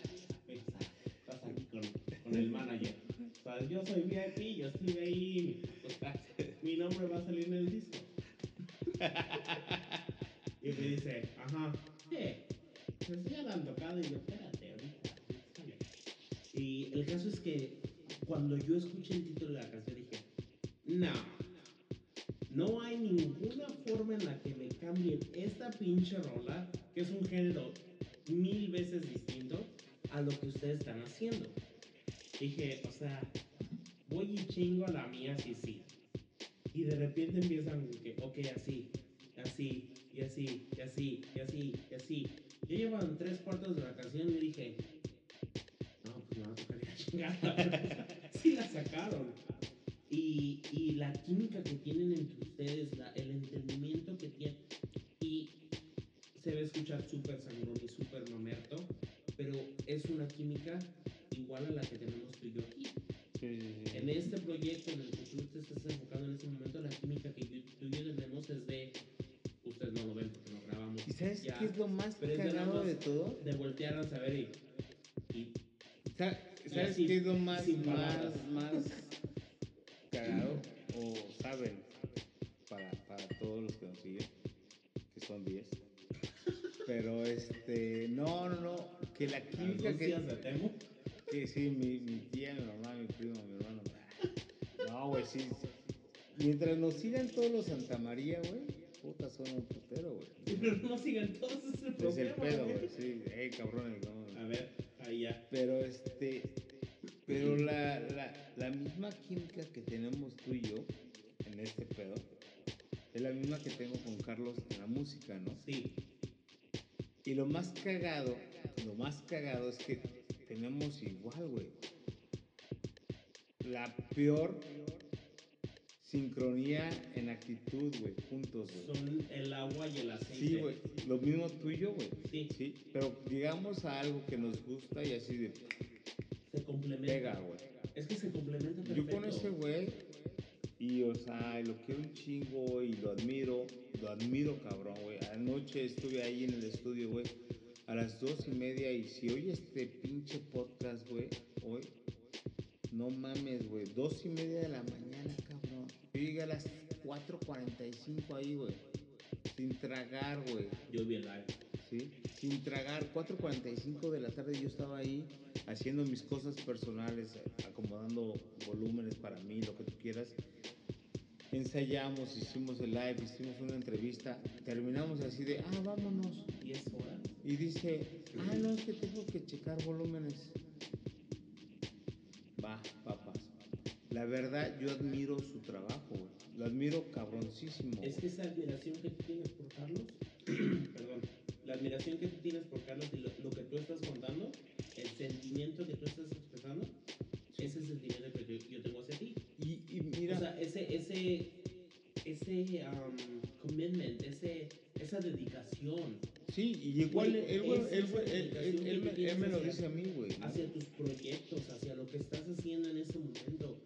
[SPEAKER 2] qué es lo más
[SPEAKER 3] pero
[SPEAKER 2] cagado de todo?
[SPEAKER 3] De voltear a saber y. y
[SPEAKER 2] Sa-
[SPEAKER 3] Y
[SPEAKER 2] ¿Sabes
[SPEAKER 3] así,
[SPEAKER 2] qué es lo más, más, más cagado, (laughs) o saben, para, para todos los que nos siguen, que son 10. Pero este, no, no, no, que la química que,
[SPEAKER 3] ¿Anuncias de Temo?
[SPEAKER 2] que sí, mi, mi tía, mi mamá, mi primo, mi hermano. No, güey, sí. Mientras nos sigan todos los Santa María, güey, son un putero, güey. (laughs)
[SPEAKER 3] Pero no sigan todos ese
[SPEAKER 2] Es
[SPEAKER 3] problema.
[SPEAKER 2] el pedo,
[SPEAKER 3] güey.
[SPEAKER 2] sí. Ey, cabrones, no.
[SPEAKER 3] A ver, ahí ya.
[SPEAKER 2] Pero este, pero la, la, la misma química que tenemos tú y yo en este pedo es la misma que tengo con Carlos en la música, ¿no?
[SPEAKER 3] Sí.
[SPEAKER 2] Y lo más cagado, lo más cagado es que tenemos igual, güey. La peor sincronía en actitud, güey, juntos, güey.
[SPEAKER 3] Son el agua y el aceite.
[SPEAKER 2] Sí, güey. Lo mismo tuyo, güey.
[SPEAKER 3] Sí.
[SPEAKER 2] Sí. Pero llegamos a algo que nos gusta y así de
[SPEAKER 3] Se complementa.
[SPEAKER 2] pega, güey.
[SPEAKER 3] Es que se complementa perfecto.
[SPEAKER 2] Yo con ese güey, y o sea, lo quiero un chingo y lo admiro, lo admiro, cabrón, güey. Anoche estuve ahí en el estudio, güey, a las dos y media, y si oye este pinche podcast, güey, hoy, no mames, güey, dos y media de la mañana, cabrón. Yo llegué a las 4.45 ahí, güey, sin tragar, güey.
[SPEAKER 3] Yo vi el live.
[SPEAKER 2] ¿sí? Sin tragar, 4.45 de la tarde yo estaba ahí haciendo mis cosas personales, acomodando volúmenes para mí, lo que tú quieras. Ensayamos, hicimos el live, hicimos una entrevista, terminamos así de, ah, vámonos.
[SPEAKER 3] 10 horas.
[SPEAKER 2] Y dice, ah, no, es que tengo que checar volúmenes. Va, papas. La verdad, yo admiro su trabajo. Lo admiro cabroncísimo.
[SPEAKER 3] Es que esa admiración que tú tienes por Carlos, (clears throat) perdón, la admiración que tú tienes por Carlos y lo, lo que tú estás contando, el sentimiento que tú estás expresando, ese es el sentimiento que yo, yo tengo hacia ti.
[SPEAKER 2] Y, y mira,
[SPEAKER 3] O sea, ese, ese, ese um, commitment, ese, esa dedicación
[SPEAKER 2] Sí, y igual
[SPEAKER 3] Güey,
[SPEAKER 2] él, él, él, él- me- lo
[SPEAKER 3] hacia-
[SPEAKER 2] dice a mí, güey. ¿no?
[SPEAKER 3] hacia tus proyectos, hacia lo que estás haciendo en ese momento.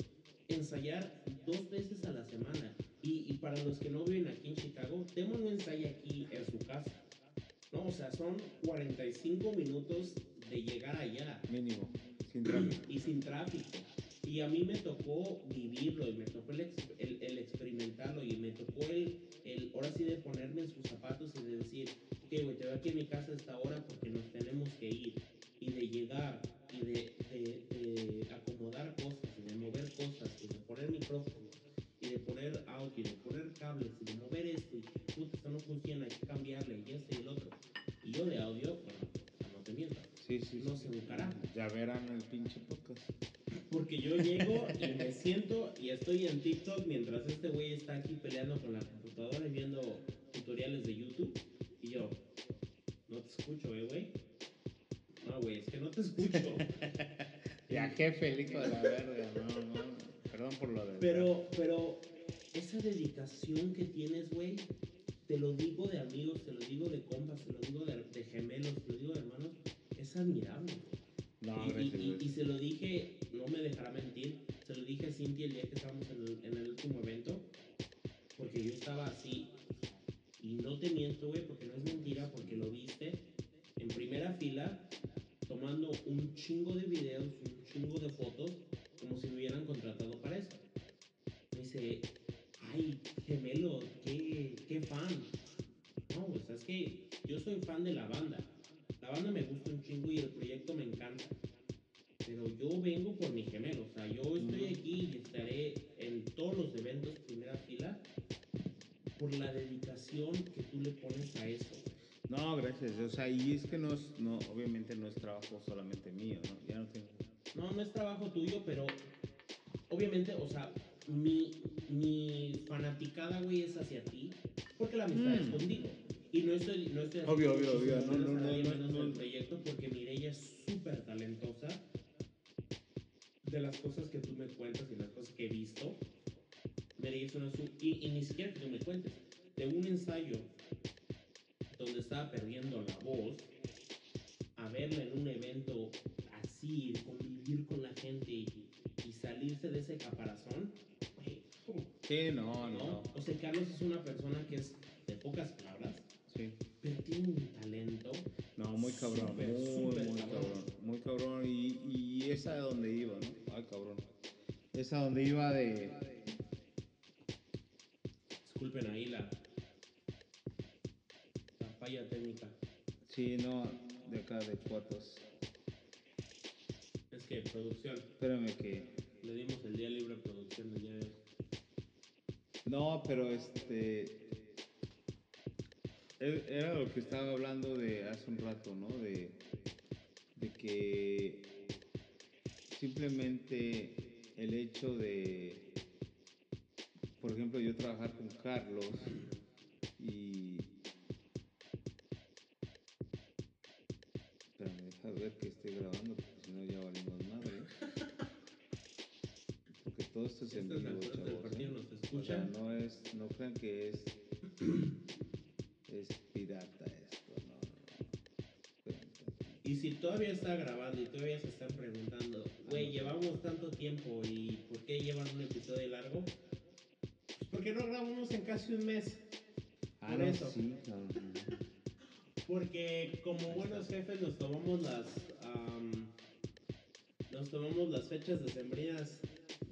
[SPEAKER 3] Ensayar dos veces a la semana. Y, y para los que no viven aquí en Chicago, Temo no ensaya aquí en su casa. No, o sea, son 45 minutos de llegar allá
[SPEAKER 2] Mínimo, sin tráfico.
[SPEAKER 3] y sin tráfico. Y a mí me tocó vivirlo y me tocó el, el- el experimentarlo y me tocó el, el, ahora sí de ponerme en sus zapatos y de decir, ok, güey, te veo aquí en mi casa a esta hora porque nos tenemos que ir. Y de llegar y de, de- de acomodar cosas y de mover cosas y de poner micrófonos y de poner audio y de poner cables y de mover esto y puta, esto no funciona, hay que cambiarle y este y el otro. Y yo de audio, bueno, no te.
[SPEAKER 2] Sí, sí,
[SPEAKER 3] No
[SPEAKER 2] sí.
[SPEAKER 3] sé un carajo.
[SPEAKER 2] Ya verán el pinche podcast.
[SPEAKER 3] Porque yo llego y me siento y estoy en TikTok mientras este güey está aquí peleando con la computadora y viendo tutoriales de YouTube. Y yo, no te escucho, eh, güey. No, güey, es que no te escucho. (laughs)
[SPEAKER 2] Ya, jefe, hijo de la verga. No, no. Perdón por lo de.
[SPEAKER 3] Pero, pero, esa dedicación que tienes, güey, te lo digo de amigos, te lo digo de compas, te lo digo de, de gemelos, te lo digo de hermanos, es admirable.
[SPEAKER 2] No,
[SPEAKER 3] y, y-
[SPEAKER 2] gracias,
[SPEAKER 3] y-
[SPEAKER 2] güey.
[SPEAKER 3] y se lo dije, no me dejará mentir, se lo dije a Cintia el día que estábamos en el, en el último evento, porque yo estaba así, y no te miento, güey, porque no es mentira, porque lo viste en primera fila, tomando un chingo de videos, un chingo de fotos, como si me hubieran contratado para eso. Me dice, ay, gemelo, qué, qué fan. No, o sea, es que yo soy fan de la banda. La banda me gusta un chingo y el proyecto me encanta. Pero yo vengo por mi gemelo. O sea, yo estoy aquí y estaré en todos los eventos primera fila por la dedicación que tú le pones a eso.
[SPEAKER 2] No, gracias. O sea, y es que no es, no, obviamente no es trabajo solamente mío, ¿no? Ya no tengo.
[SPEAKER 3] No, no es trabajo tuyo, pero obviamente, o sea, mi, mi fanaticada, güey, es hacia ti, porque la amistad es
[SPEAKER 2] Mm.
[SPEAKER 3] contigo. Y no estoy, no estoy
[SPEAKER 2] Obvio, obvio, obvio. No, no, no, no, no.
[SPEAKER 3] proyecto, porque Mireia es súper talentosa. De las cosas que tú me cuentas y las cosas que he visto, Mireia es una... Y, y ni siquiera que tú me cuentes, de un ensayo estaba perdiendo la voz, a verla en un evento así, convivir con la gente y, y salirse de ese caparazón,
[SPEAKER 2] Sí, no,
[SPEAKER 3] ¿no?
[SPEAKER 2] no.
[SPEAKER 3] O sea, Carlos es una persona que es de pocas palabras,
[SPEAKER 2] Sí.
[SPEAKER 3] pero tiene un talento.
[SPEAKER 2] No, muy cabrón, muy, muy
[SPEAKER 3] cabrón.
[SPEAKER 2] cabrón. Muy cabrón. Y, y es a donde iba, ¿no? Ay, cabrón. Es a donde iba de, de Cuatos.
[SPEAKER 3] Es que producción,
[SPEAKER 2] Espérame que.
[SPEAKER 3] le dimos el día libre a producción el día de hoy.
[SPEAKER 2] No, pero este. e- Era lo que estaba hablando de hace un rato, ¿no? De, de que simplemente el hecho de,
[SPEAKER 3] todavía está grabando y todavía se están preguntando, güey, llevamos tanto tiempo y ¿por qué llevan un episodio largo? Pues porque no grabamos en casi un mes.
[SPEAKER 2] Ah,
[SPEAKER 3] Por
[SPEAKER 2] no,
[SPEAKER 3] eso.
[SPEAKER 2] sí.
[SPEAKER 3] Porque como buenos jefes nos tomamos las am, nos tomamos las fechas decembrinas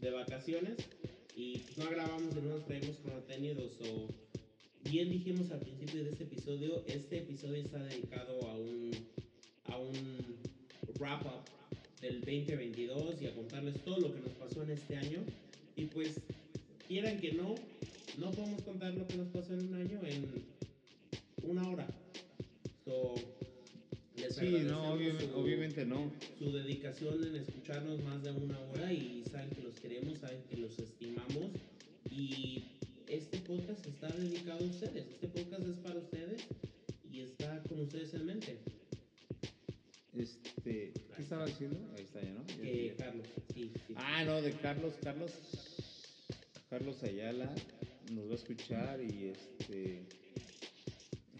[SPEAKER 3] de vacaciones y no grabamos y no nos traemos contenidos o bien dijimos al principio de este episodio, este episodio está dedicado a un wrap up del 2022 y a contarles todo lo que nos pasó en este año y pues quieran que no no podemos contar lo que nos pasó en un año en una hora. So, les
[SPEAKER 2] Sí, no, obviamente,
[SPEAKER 3] su-
[SPEAKER 2] obviamente no.
[SPEAKER 3] su dedicación en escucharnos más de una hora y saben que los queremos, saben que los estimamos y este podcast está dedicado a ustedes, este podcast es para ustedes y está con ustedes en mente.
[SPEAKER 2] Este, ¿qué estaba diciendo? Ahí está ya, ¿no? Ya- ya.
[SPEAKER 3] Carlos, sí, sí.
[SPEAKER 2] Ah, no, de Carlos, Carlos, Carlos Ayala nos va a escuchar y este...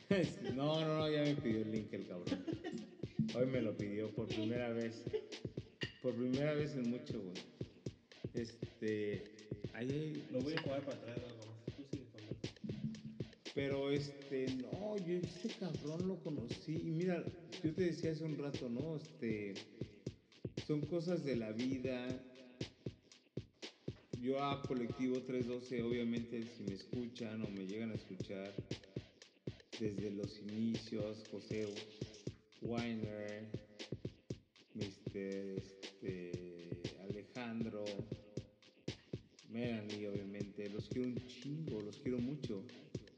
[SPEAKER 2] (laughs) No, no, no, ya me pidió el link el cabrón. Hoy me lo pidió por primera vez. Por primera vez en mucho, güey. Este... Ahí,
[SPEAKER 3] Lo voy a jugar para atrás
[SPEAKER 2] Pero este, no, yo este cabrón lo conocí. Y mira, yo te decía hace un rato, ¿no? Este, son cosas de la vida. Yo a Colectivo 312, obviamente, si me escuchan o me llegan a escuchar desde los inicios, José Weiner, Mr. Este, Alejandro, Melanie, obviamente, los quiero un chingo, los quiero mucho.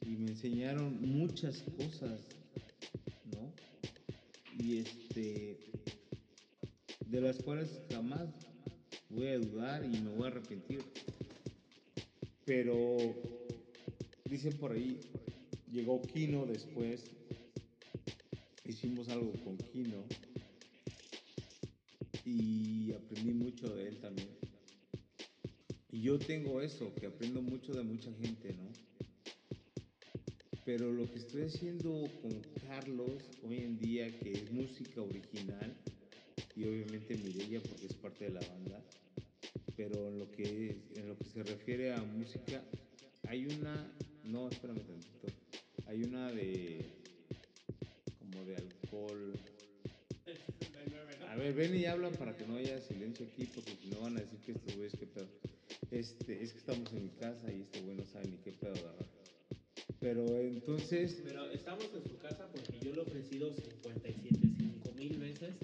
[SPEAKER 2] Y me enseñaron muchas cosas, ¿no? Y este, de las cuales jamás voy a dudar y me voy a arrepentir. Pero, dicen por ahí, llegó Kino después, hicimos algo con Kino y aprendí mucho de él también. Y yo tengo eso, que aprendo mucho de mucha gente, ¿no? Pero lo que estoy haciendo con Carlos hoy en día, que es música original, y obviamente Mireia porque es parte de la banda, pero en lo que, en lo que se refiere a música, hay una, no, espérame tantito, hay una de, como de alcohol. A ver, ven y habla para que no haya silencio aquí, porque si no van a decir que estos güeyes, qué pedo. Este, es que estamos en mi casa y este güey no sabe ni qué pedo agarrar. Pero entonces,
[SPEAKER 3] Pero estamos en su casa porque yo le he ofrecido 57 mil veces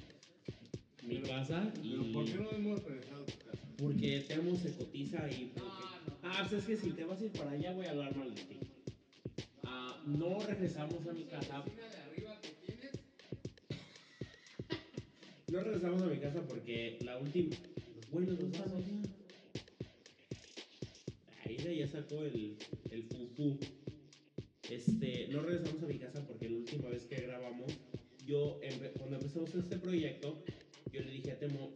[SPEAKER 3] mi casa y
[SPEAKER 2] no hemos regresado a tu casa?
[SPEAKER 3] porque Termo se cotiza y porque... Ah, pues es que si te vas a ir para allá voy a hablar mal de ti. Ah, no regresamos a mi casa. No regresamos a mi casa porque la última... Bueno, los vasos ya. Ahí de ya sacó el, el fufu. Este, no regresamos a mi casa porque la última vez que grabamos, yo, empe- cuando empezamos este proyecto, yo le dije a Temo,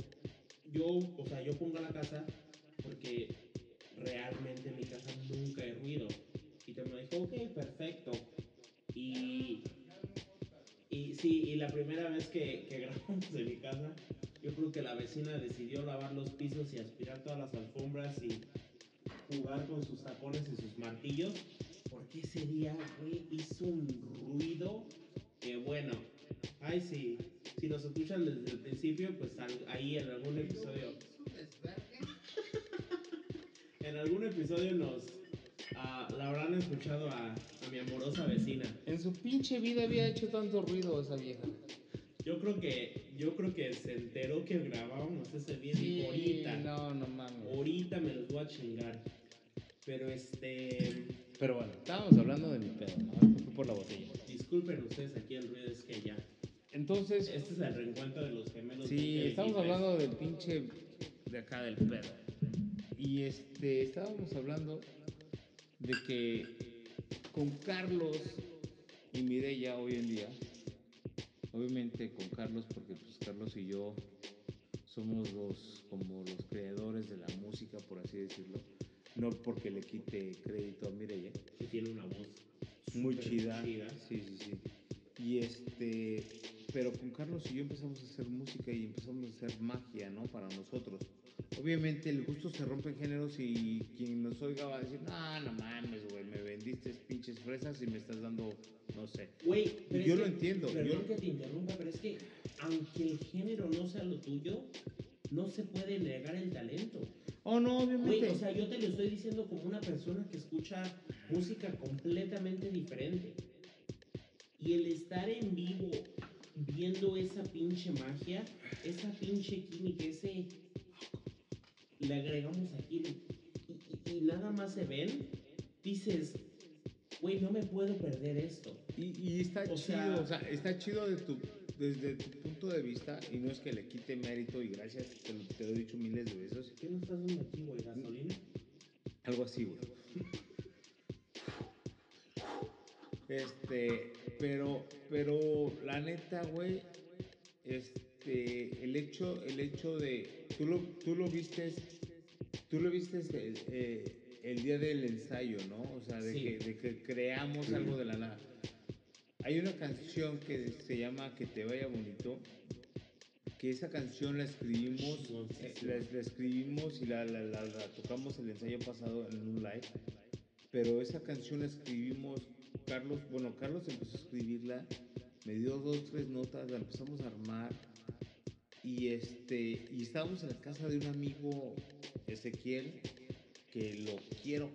[SPEAKER 3] yo, o sea, yo pongo la casa porque realmente en mi casa nunca hay ruido. Y Temo dijo, ok, perfecto. Y, y sí, y la primera vez que, que (laughs) grabamos en mi casa, yo creo que la vecina decidió lavar los pisos y aspirar todas las alfombras y jugar con sus tacones y sus martillos. Porque ese día, güey, hizo un ruido que bueno. Ay, sí. Si nos escuchan desde el principio, pues ahí en algún episodio. (laughs) En algún episodio nos, Ah, la habrán escuchado a, a mi amorosa vecina.
[SPEAKER 2] En su pinche vida había hecho tanto ruido esa vieja.
[SPEAKER 3] Yo creo que, yo creo que se enteró que grabábamos ese video dijo, ahorita,
[SPEAKER 2] no, no mames.
[SPEAKER 3] ahorita me los voy a chingar. Pero este,
[SPEAKER 2] Pero bueno, estábamos hablando de mi pedo, ¿no? Fui por la botella.
[SPEAKER 3] disculpen ustedes aquí el ruido, es que ya.
[SPEAKER 2] Entonces,
[SPEAKER 3] Este es el reencuentro de los gemelos.
[SPEAKER 2] sí, estamos hablando del pinche de acá del pedo. Y este, estábamos hablando de que con Carlos y Mireya hoy en día, obviamente con Carlos, porque pues Carlos y yo somos los como los creadores de la música, por así decirlo. No porque le quite crédito a Mireya.
[SPEAKER 3] Que tiene una voz
[SPEAKER 2] muy
[SPEAKER 3] súper
[SPEAKER 2] chida. Sí, sí, sí. Y este, pero con Carlos y yo empezamos a hacer música y empezamos a hacer magia, ¿no? Para nosotros. Obviamente el gusto se rompe en géneros y quien nos oiga va a decir, no, no mames, güey, me vendiste pinches fresas y me estás dando, no sé.
[SPEAKER 3] Güey, pero
[SPEAKER 2] yo lo
[SPEAKER 3] que-
[SPEAKER 2] entiendo,
[SPEAKER 3] Perdón
[SPEAKER 2] yo-
[SPEAKER 3] que te interrumpa, pero es que aunque el género no sea lo tuyo, no se puede negar el talento.
[SPEAKER 2] Oh, no, obviamente.
[SPEAKER 3] Güey, o sea, yo te lo estoy diciendo como una persona que escucha música completamente diferente. Y el estar en vivo viendo esa pinche magia, esa pinche química, ese... Le agregamos aquí y, y- y nada más se ven, dices, güey, no me puedo perder esto.
[SPEAKER 2] Y, y está
[SPEAKER 3] O
[SPEAKER 2] chido,
[SPEAKER 3] sea-
[SPEAKER 2] o sea, está chido de tu, desde tu punto de vista, y no es que le quite mérito, y gracias, te lo, te lo he dicho miles de veces,
[SPEAKER 3] ¿Qué nos estás dando aquí, güey? ¿Gasolina?
[SPEAKER 2] algo así, güey. Este, pero, pero la neta, güey, este, el hecho, el hecho de, tú lo, tú lo vistes, tú lo vistes el, eh, el día del ensayo, ¿no? O sea, de,
[SPEAKER 3] Sí.
[SPEAKER 2] que, de que creamos algo de la nada. Hay una canción que se llama Que te vaya bonito, que esa canción la escribimos, eh, la, la escribimos y la, la, la- la tocamos el ensayo pasado en un live, pero esa canción la escribimos, Carlos, bueno, Carlos empezó a escribirla, me dio dos, tres notas, la empezamos a armar y este, y estábamos en la casa de un amigo, Ezequiel, que lo quiero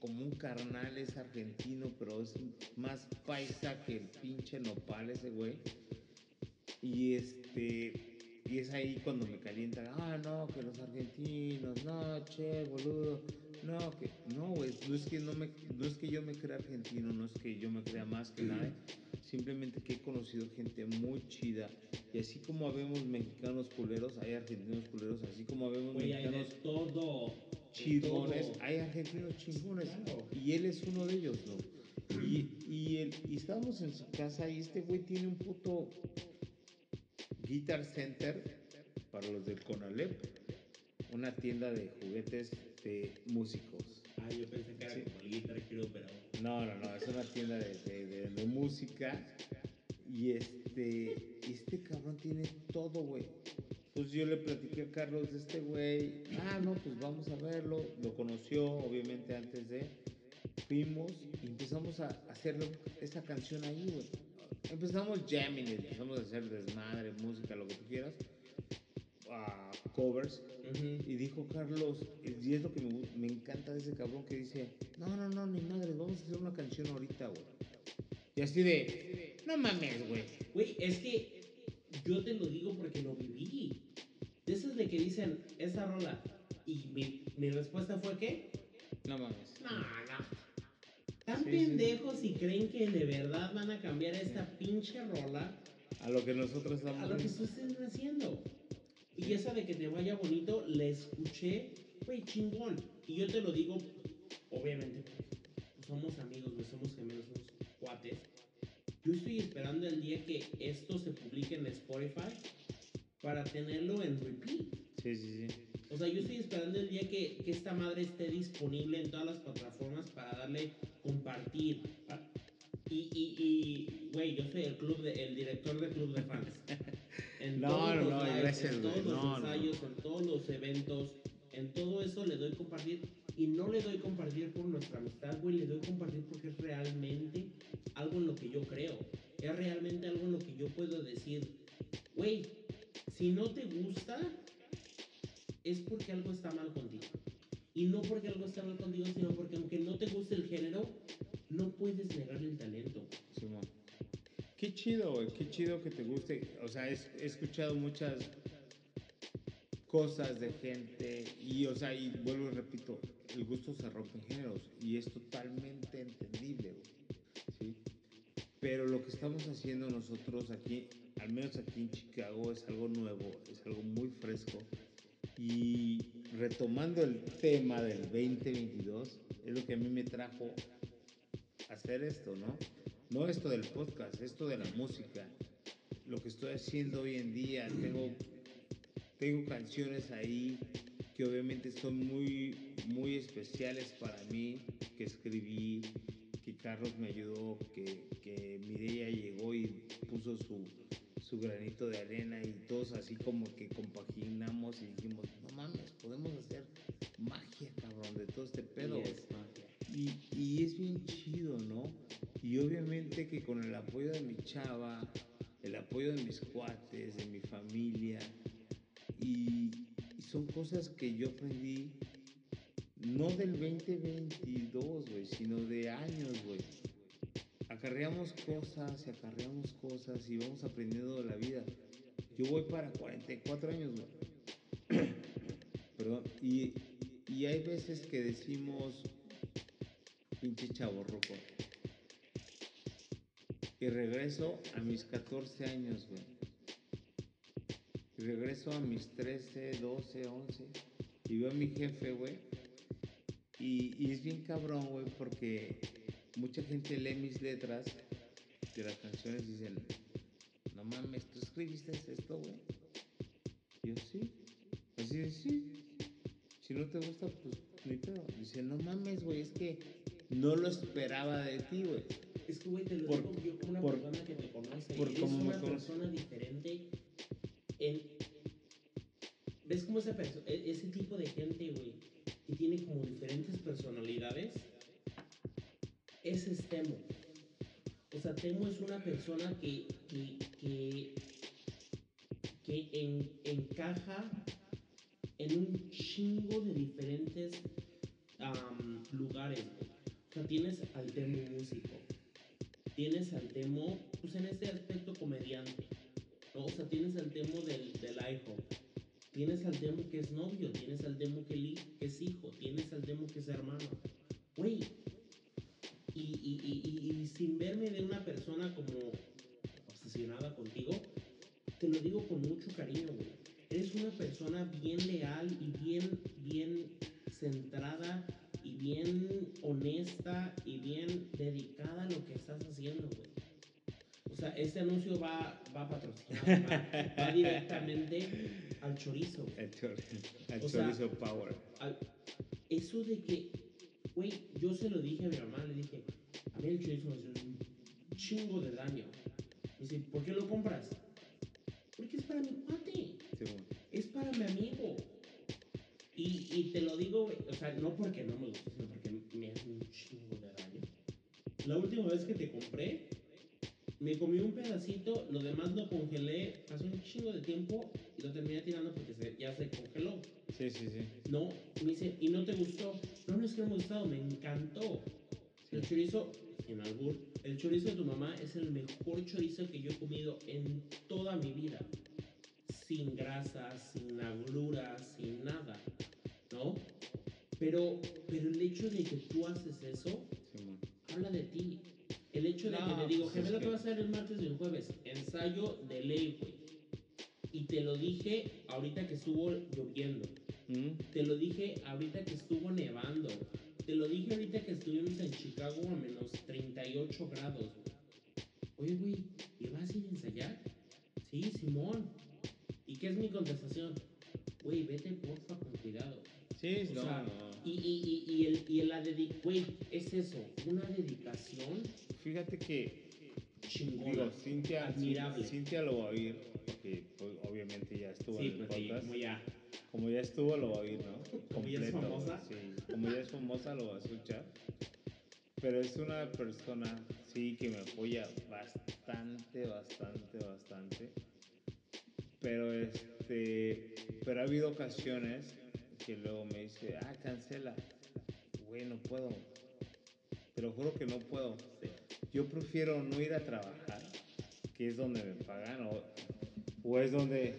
[SPEAKER 2] como un carnal, es argentino, pero es más paisa que el pinche nopal ese güey. Y este, y es ahí cuando me calientan, ah, no, que los argentinos, no, che, boludo, no, que, no, güey, no es que no me, no es que yo me crea argentino, no es que yo me crea más que nada, simplemente que he conocido gente muy chida, y así como habemos mexicanos culeros, hay argentinos culeros, así como habemos
[SPEAKER 3] Güey, hay de
[SPEAKER 2] mexicanos
[SPEAKER 3] todo.
[SPEAKER 2] Chingones, hay argentinos chingones,
[SPEAKER 3] Claro.
[SPEAKER 2] y él es uno de ellos, ¿no? Y, y, él- y estábamos en su casa y este güey tiene un puto Guitar Center para los del Conalep, una tienda de juguetes de músicos.
[SPEAKER 3] Ah, yo pensé que era
[SPEAKER 2] Sí.
[SPEAKER 3] como el Guitar Hero, pero.
[SPEAKER 2] No, no, no, es una tienda de, de- de- de música. Y este, este cabrón tiene todo, güey. Pues yo le platiqué a Carlos de este güey. Ah, no, pues vamos a verlo. Lo conoció, obviamente, antes de. Fuimos y empezamos a hacerlo, esa canción ahí, güey. Empezamos jamming, empezamos a hacer desmadre, música, lo que tú quieras. ah, covers. Y dijo Carlos, y es lo que me, me encanta de ese cabrón que dice, no, no, no, ni madre, vamos a hacer una canción ahorita, güey. Y así de, no mames, güey.
[SPEAKER 3] Güey, es que yo te lo digo porque lo viví. De que dicen esa rola. Y mi, mi respuesta fue que.
[SPEAKER 2] No mames.
[SPEAKER 3] No, no. Tan
[SPEAKER 2] Sí, sí.
[SPEAKER 3] pendejos y creen que de verdad van a cambiar esta pinche rola
[SPEAKER 2] A lo que nosotros
[SPEAKER 3] a
[SPEAKER 2] estamos
[SPEAKER 3] lo que tú estés haciendo. Y esa de que te vaya bonito, la escuché, güey, chingón. Y yo te lo digo, obviamente, pues, somos amigos, güey, somos gemelos, somos cuates. Yo estoy esperando el día que esto se publique en Spotify para tenerlo en repeat.
[SPEAKER 2] Sí, sí, sí.
[SPEAKER 3] O sea, yo estoy esperando el día que, que esta madre esté disponible en todas las plataformas para darle compartir. Pa- Y, y, y, güey, yo soy el club de, el director del club de fans. (laughs) En
[SPEAKER 2] No,
[SPEAKER 3] todos
[SPEAKER 2] no,
[SPEAKER 3] los
[SPEAKER 2] no,
[SPEAKER 3] lives,
[SPEAKER 2] gracias,
[SPEAKER 3] en todos los
[SPEAKER 2] No, no.
[SPEAKER 3] ensayos, en todos los eventos, en todo eso le doy compartir. Y no le doy compartir por nuestra amistad, güey, le doy compartir porque es realmente algo en lo que yo creo. Es realmente algo en lo que yo puedo decir, güey, si no te gusta, es porque algo está mal contigo. Y no porque algo está mal contigo, sino porque aunque no te guste el género, no puedes negarle el talento.
[SPEAKER 2] Simón. Qué chido, güey, qué chido que te guste. O sea, es- he escuchado muchas cosas de gente y, o sea, y vuelvo y repito, el gusto se rompe en géneros y es totalmente entendible, güey, ¿sí? Pero lo que estamos haciendo nosotros aquí, al menos aquí en Chicago, es algo nuevo, es algo muy fresco y retomando el tema del 2022, es lo que a mí me trajo hacer esto, ¿no? No esto del podcast, esto de la música. Lo que estoy haciendo hoy en día, tengo, tengo canciones ahí que obviamente son muy, muy especiales para mí, que escribí, que Carlos me ayudó, que, que Mireia llegó y puso su, su granito de arena y todos así como que compaginamos y dijimos, no mames, podemos hacer magia, cabrón, de todo este pedo.
[SPEAKER 3] Y
[SPEAKER 2] güey".
[SPEAKER 3] es magia.
[SPEAKER 2] Y, y es bien chido, ¿no? Y obviamente que con el apoyo de mi chava, el apoyo de mis cuates, de mi familia, y, y son cosas que yo aprendí no del 2022, güey, sino de años, güey. Acarreamos cosas y acarreamos cosas y vamos aprendiendo de la vida. Yo voy para 44 años, güey. (clears throat) Perdón. Y, y hay veces que decimos, pinche chavo rojo. Y regreso a mis 14 años, güey. Y regreso a mis 13, 12, 11. Y veo a mi jefe, güey. Y, y es bien cabrón, güey, porque mucha gente lee mis letras de las canciones y dicen, no mames, ¿tú escribiste esto, güey? Yo, sí. Así de, sí. Si no te gusta, pues ni pedo. Dice, no mames, güey, es que no lo esperaba de ti, güey.
[SPEAKER 3] Es que, güey, te lo
[SPEAKER 2] Por-
[SPEAKER 3] digo yo como una
[SPEAKER 2] por-
[SPEAKER 3] persona que te conoce.
[SPEAKER 2] por
[SPEAKER 3] Eres
[SPEAKER 2] me
[SPEAKER 3] una persona diferente. En... ¿Ves cómo esa perso- e- ese tipo de gente, güey, que tiene como diferentes personalidades? Ese es Temo. O sea, Temo es una persona que, que, que, en- encaja en un chingo de diferentes lugares. O sea, tienes al Temo músico, tienes al Temo, pues en este aspecto comediante, ¿no? O sea, tienes al Temo del, del iPhone, tienes al Temo que es novio, tienes al Temo que, que es hijo, tienes al Temo que es hermano. Güey, y, y, y, sin verme de una persona como obsesionada contigo, te lo digo con mucho cariño, güey. Eres una persona bien leal y bien, bien centrada y bien honesta y bien dedicada a lo que estás haciendo, güey. O sea, este anuncio va, va patrocinado, va, va (laughs) directamente al chorizo. güey.
[SPEAKER 2] El, chor- el
[SPEAKER 3] O sea,
[SPEAKER 2] chorizo power.
[SPEAKER 3] Al- eso de que, güey, yo se lo dije a mi mamá, le dije, a mí el chorizo me hace un chingo de daño. Me dice, ¿por qué lo compras? Porque es para mi cuate,
[SPEAKER 2] Simón.
[SPEAKER 3] es para mi amigo. Y, y te lo digo, güey, o sea, no porque no me gusta, sino porque me hace un chingo de daño. La última vez que te compré, me comí un pedacito, lo demás lo congelé hace un chingo de tiempo y lo terminé tirando porque se- ya se congeló.
[SPEAKER 2] Sí, sí, sí.
[SPEAKER 3] No, me dice, ¿y no te gustó? No, no es que no me gustado, me encantó. El chorizo, sin albur, el chorizo de tu mamá es el mejor chorizo que yo he comido en toda mi vida. Sin grasa, sin agruras, sin nada, ¿no? Pero, pero el hecho de que tú haces eso,
[SPEAKER 2] Simón.
[SPEAKER 3] habla de ti. El hecho de
[SPEAKER 2] No,
[SPEAKER 3] que te digo,
[SPEAKER 2] pues
[SPEAKER 3] gemelo,
[SPEAKER 2] es
[SPEAKER 3] ¿qué
[SPEAKER 2] que-
[SPEAKER 3] vas a hacer el martes y el jueves? Ensayo de ley, güey. Y te lo dije ahorita que estuvo lloviendo.
[SPEAKER 2] Mm,
[SPEAKER 3] Te lo dije ahorita que estuvo nevando. Te lo dije ahorita que estuvimos en Chicago a menos 38 grados. güey. Oye, güey, ¿y vas a ir a ensayar? Sí, Simón. ¿Y qué es mi contestación? Güey, vete porfa con cuidado.
[SPEAKER 2] Sí,
[SPEAKER 3] O
[SPEAKER 2] no,
[SPEAKER 3] sea,
[SPEAKER 2] no.
[SPEAKER 3] Y, y, y, y el, y la dedi- güey, es eso, una dedicación
[SPEAKER 2] Fíjate que,
[SPEAKER 3] chingona.
[SPEAKER 2] digo, Cintia,
[SPEAKER 3] admirable.
[SPEAKER 2] Cintia lo va a oír, pues, obviamente ya estuvo
[SPEAKER 3] Sí,
[SPEAKER 2] en el
[SPEAKER 3] pues sí,
[SPEAKER 2] podcast.
[SPEAKER 3] como ya.
[SPEAKER 2] Como ya estuvo, lo va a oír, ¿no?
[SPEAKER 3] Como ya es famosa.
[SPEAKER 2] Sí, como ya es famosa, lo va a escuchar. Pero es una persona, sí, que me apoya bastante, bastante, bastante. Pero, este, pero ha habido ocasiones que luego me dice, ah, cancela. Güey, no puedo. Te lo juro que no puedo.
[SPEAKER 3] Sí.
[SPEAKER 2] Yo prefiero no ir a trabajar, que es donde me pagan, o, es donde,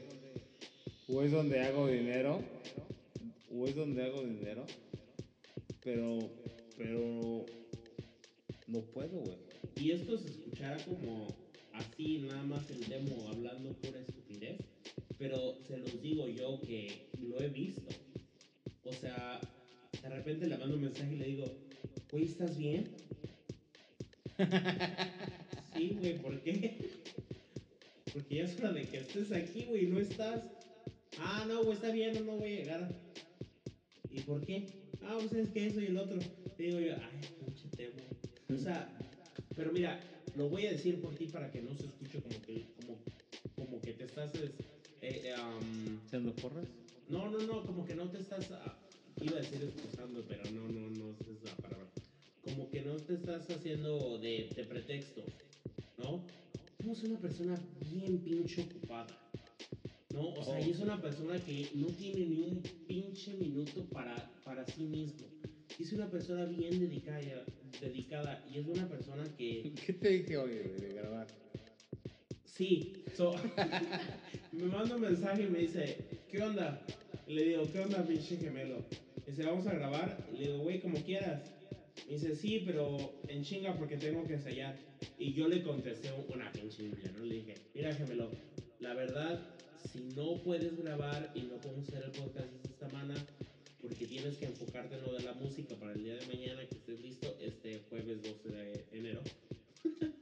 [SPEAKER 2] o es donde hago dinero, o es donde hago dinero, pero, pero no puedo, güey.
[SPEAKER 3] Y esto se escuchará como así, nada más el demo hablando pura estupidez, pero se los digo yo que lo he visto. O sea, de repente le mando un mensaje y le digo, güey, ¿estás bien? Sí, güey, ¿por qué? Porque ya es hora de que estés aquí, güey, no estás. Ah, no, güey, está bien, no, no voy a llegar. ¿Y por qué? Ah, pues es que eso y el otro. Te digo yo, ay, pinche temo. O sea, pero mira, lo voy a decir por ti para que no se escuche como que, como, como que te estás. es- eh, eh,
[SPEAKER 2] ¿Echando porras?
[SPEAKER 3] no, no, no, como que no te estás. ah, iba a decir excusando, pero no, no, no es la palabra. Como que no te estás haciendo de, de pretexto, ¿no? Somos una persona bien pinche ocupada, ¿no? O sea,
[SPEAKER 2] Oh.
[SPEAKER 3] y es una persona que no tiene ni un pinche minuto para, para sí mismo. Y es una persona bien dedicada, dedicada y es una persona que (laughs)
[SPEAKER 2] ¿Qué te dije hoy de, grabar?
[SPEAKER 3] Sí, so, (laughs) me manda un mensaje y me dice, ¿qué onda? Y le digo, ¿qué onda, pinche gemelo? Dice, vamos a grabar. Y le digo, güey, como quieras. Me dice, sí, pero en chinga porque tengo que ensayar. Y yo le contesté una pinche biblia, ¿no? Le dije, mira, gemelo, la verdad, si no puedes grabar y no podemos hacer el podcast esta semana, porque tienes que enfocarte en lo de la música para el día de mañana, que estés listo, este jueves 12 de enero. (laughs)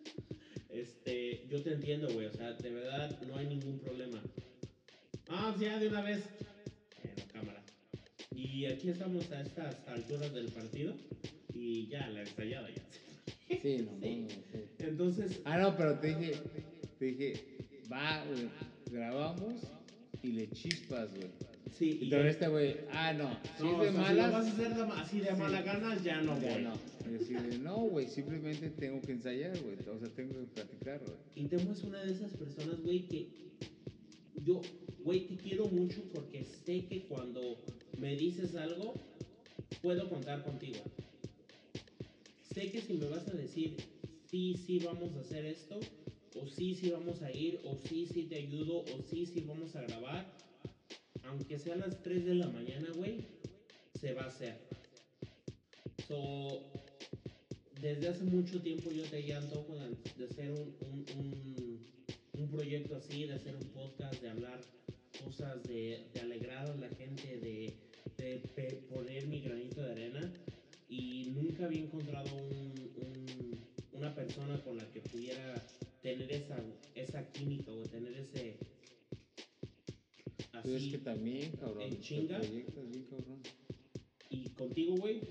[SPEAKER 3] Este, yo te entiendo, güey, o sea, de verdad no hay ningún problema. Ah, pues ya de una vez. En la cámara. Y aquí estamos a estas alturas del partido y ya, la ensayada ya.
[SPEAKER 2] Sí, no, (laughs)
[SPEAKER 3] Sí.
[SPEAKER 2] no, sí.
[SPEAKER 3] Entonces,
[SPEAKER 2] Ah, no, pero te dije, te dije, va, güey, grabamos y le chispas, güey.
[SPEAKER 3] sí,
[SPEAKER 2] Y pero este güey, ah, no, si
[SPEAKER 3] no,
[SPEAKER 2] es
[SPEAKER 3] o
[SPEAKER 2] de
[SPEAKER 3] sea, si lo
[SPEAKER 2] malas,
[SPEAKER 3] vas a hacer de así de
[SPEAKER 2] Sí.
[SPEAKER 3] mala gana, ya no,
[SPEAKER 2] ya
[SPEAKER 3] güey.
[SPEAKER 2] no. Y decirle, no, güey, simplemente tengo que ensayar, güey, o sea, tengo que platicar, güey.
[SPEAKER 3] Y Temo es una de esas personas, güey, que yo, güey, te quiero mucho porque sé que cuando me dices algo, puedo contar contigo. Sé que si me vas a decir, sí, sí, vamos a hacer esto, o sí, sí, vamos a ir, o sí, sí, te ayudo, o sí, sí, vamos a grabar, aunque sea a las 3 de la mañana, güey, se va a hacer. So, desde hace mucho tiempo yo te antojo de, de hacer un, un, un, proyecto así, de hacer un podcast, de hablar cosas, de, de alegrar a la gente, de, de pe- poner mi granito de arena. Y nunca había encontrado un- un- una persona con la que pudiera tener esa, esa química o tener ese...
[SPEAKER 2] Pero es
[SPEAKER 3] Así.
[SPEAKER 2] que también, cabrón,
[SPEAKER 3] ¿En chinga?
[SPEAKER 2] bien, cabrón.
[SPEAKER 3] Y contigo, güey,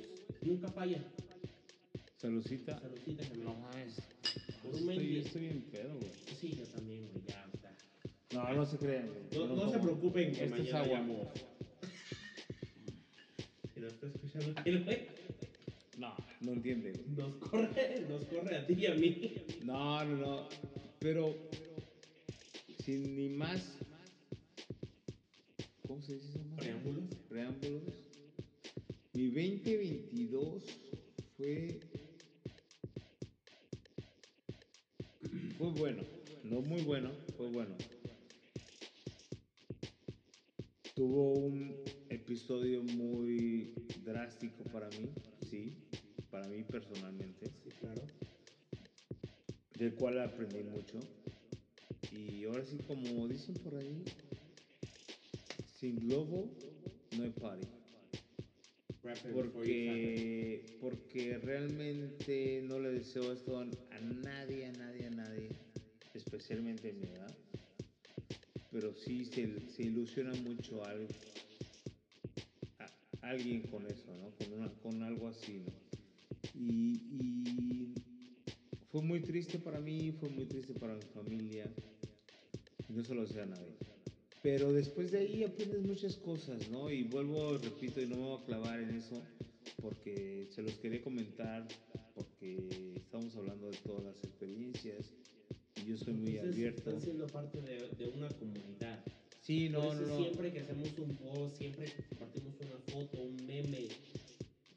[SPEAKER 3] nunca falla.
[SPEAKER 2] Saludcita.
[SPEAKER 3] Saludcita, que me
[SPEAKER 2] No mames. Estoy, estoy bien pedo, güey.
[SPEAKER 3] Sí, yo también, güey, ya, sea.
[SPEAKER 2] No, no se crean, güey.
[SPEAKER 3] No,
[SPEAKER 2] Yo
[SPEAKER 3] no se preocupen que
[SPEAKER 2] Esto es
[SPEAKER 3] mañana
[SPEAKER 2] agua.
[SPEAKER 3] llamo. Si no (laughs) está escuchando el güey,
[SPEAKER 2] No, entiende, güey.
[SPEAKER 3] nos corre, nos corre a ti y a mí.
[SPEAKER 2] No, no, no. Pero, sin ni más. ¿Cómo se dice madre?
[SPEAKER 3] Preámbulos.
[SPEAKER 2] Preámbulos. Mi 2022 fue. Fue bueno. No muy bueno, fue bueno. Tuvo un episodio muy drástico para mí, sí, para mí personalmente
[SPEAKER 3] Sí, claro.
[SPEAKER 2] del cual aprendí mucho. Y ahora sí, como dicen por ahí, sin globo no hay party. Porque, porque realmente no le deseo esto a nadie, a nadie, a nadie, especialmente en mi edad. Pero sí se, se ilusiona mucho al- a, alguien con eso, ¿no? Con, una- con algo así, ¿no? Y, y fue muy triste para mí, fue muy triste para mi familia. No se lo deseo a nadie. Pero después de ahí aprendes muchas cosas, ¿no? Y vuelvo, repito, y no me voy a clavar en eso porque se los quería comentar, porque estamos hablando de todas las experiencias y yo soy muy
[SPEAKER 3] Ustedes
[SPEAKER 2] abierto.
[SPEAKER 3] Están siendo parte de, de una comunidad.
[SPEAKER 2] Sí, no,
[SPEAKER 3] Por eso
[SPEAKER 2] no, no.
[SPEAKER 3] siempre que hacemos un post, siempre que compartimos una foto, un meme,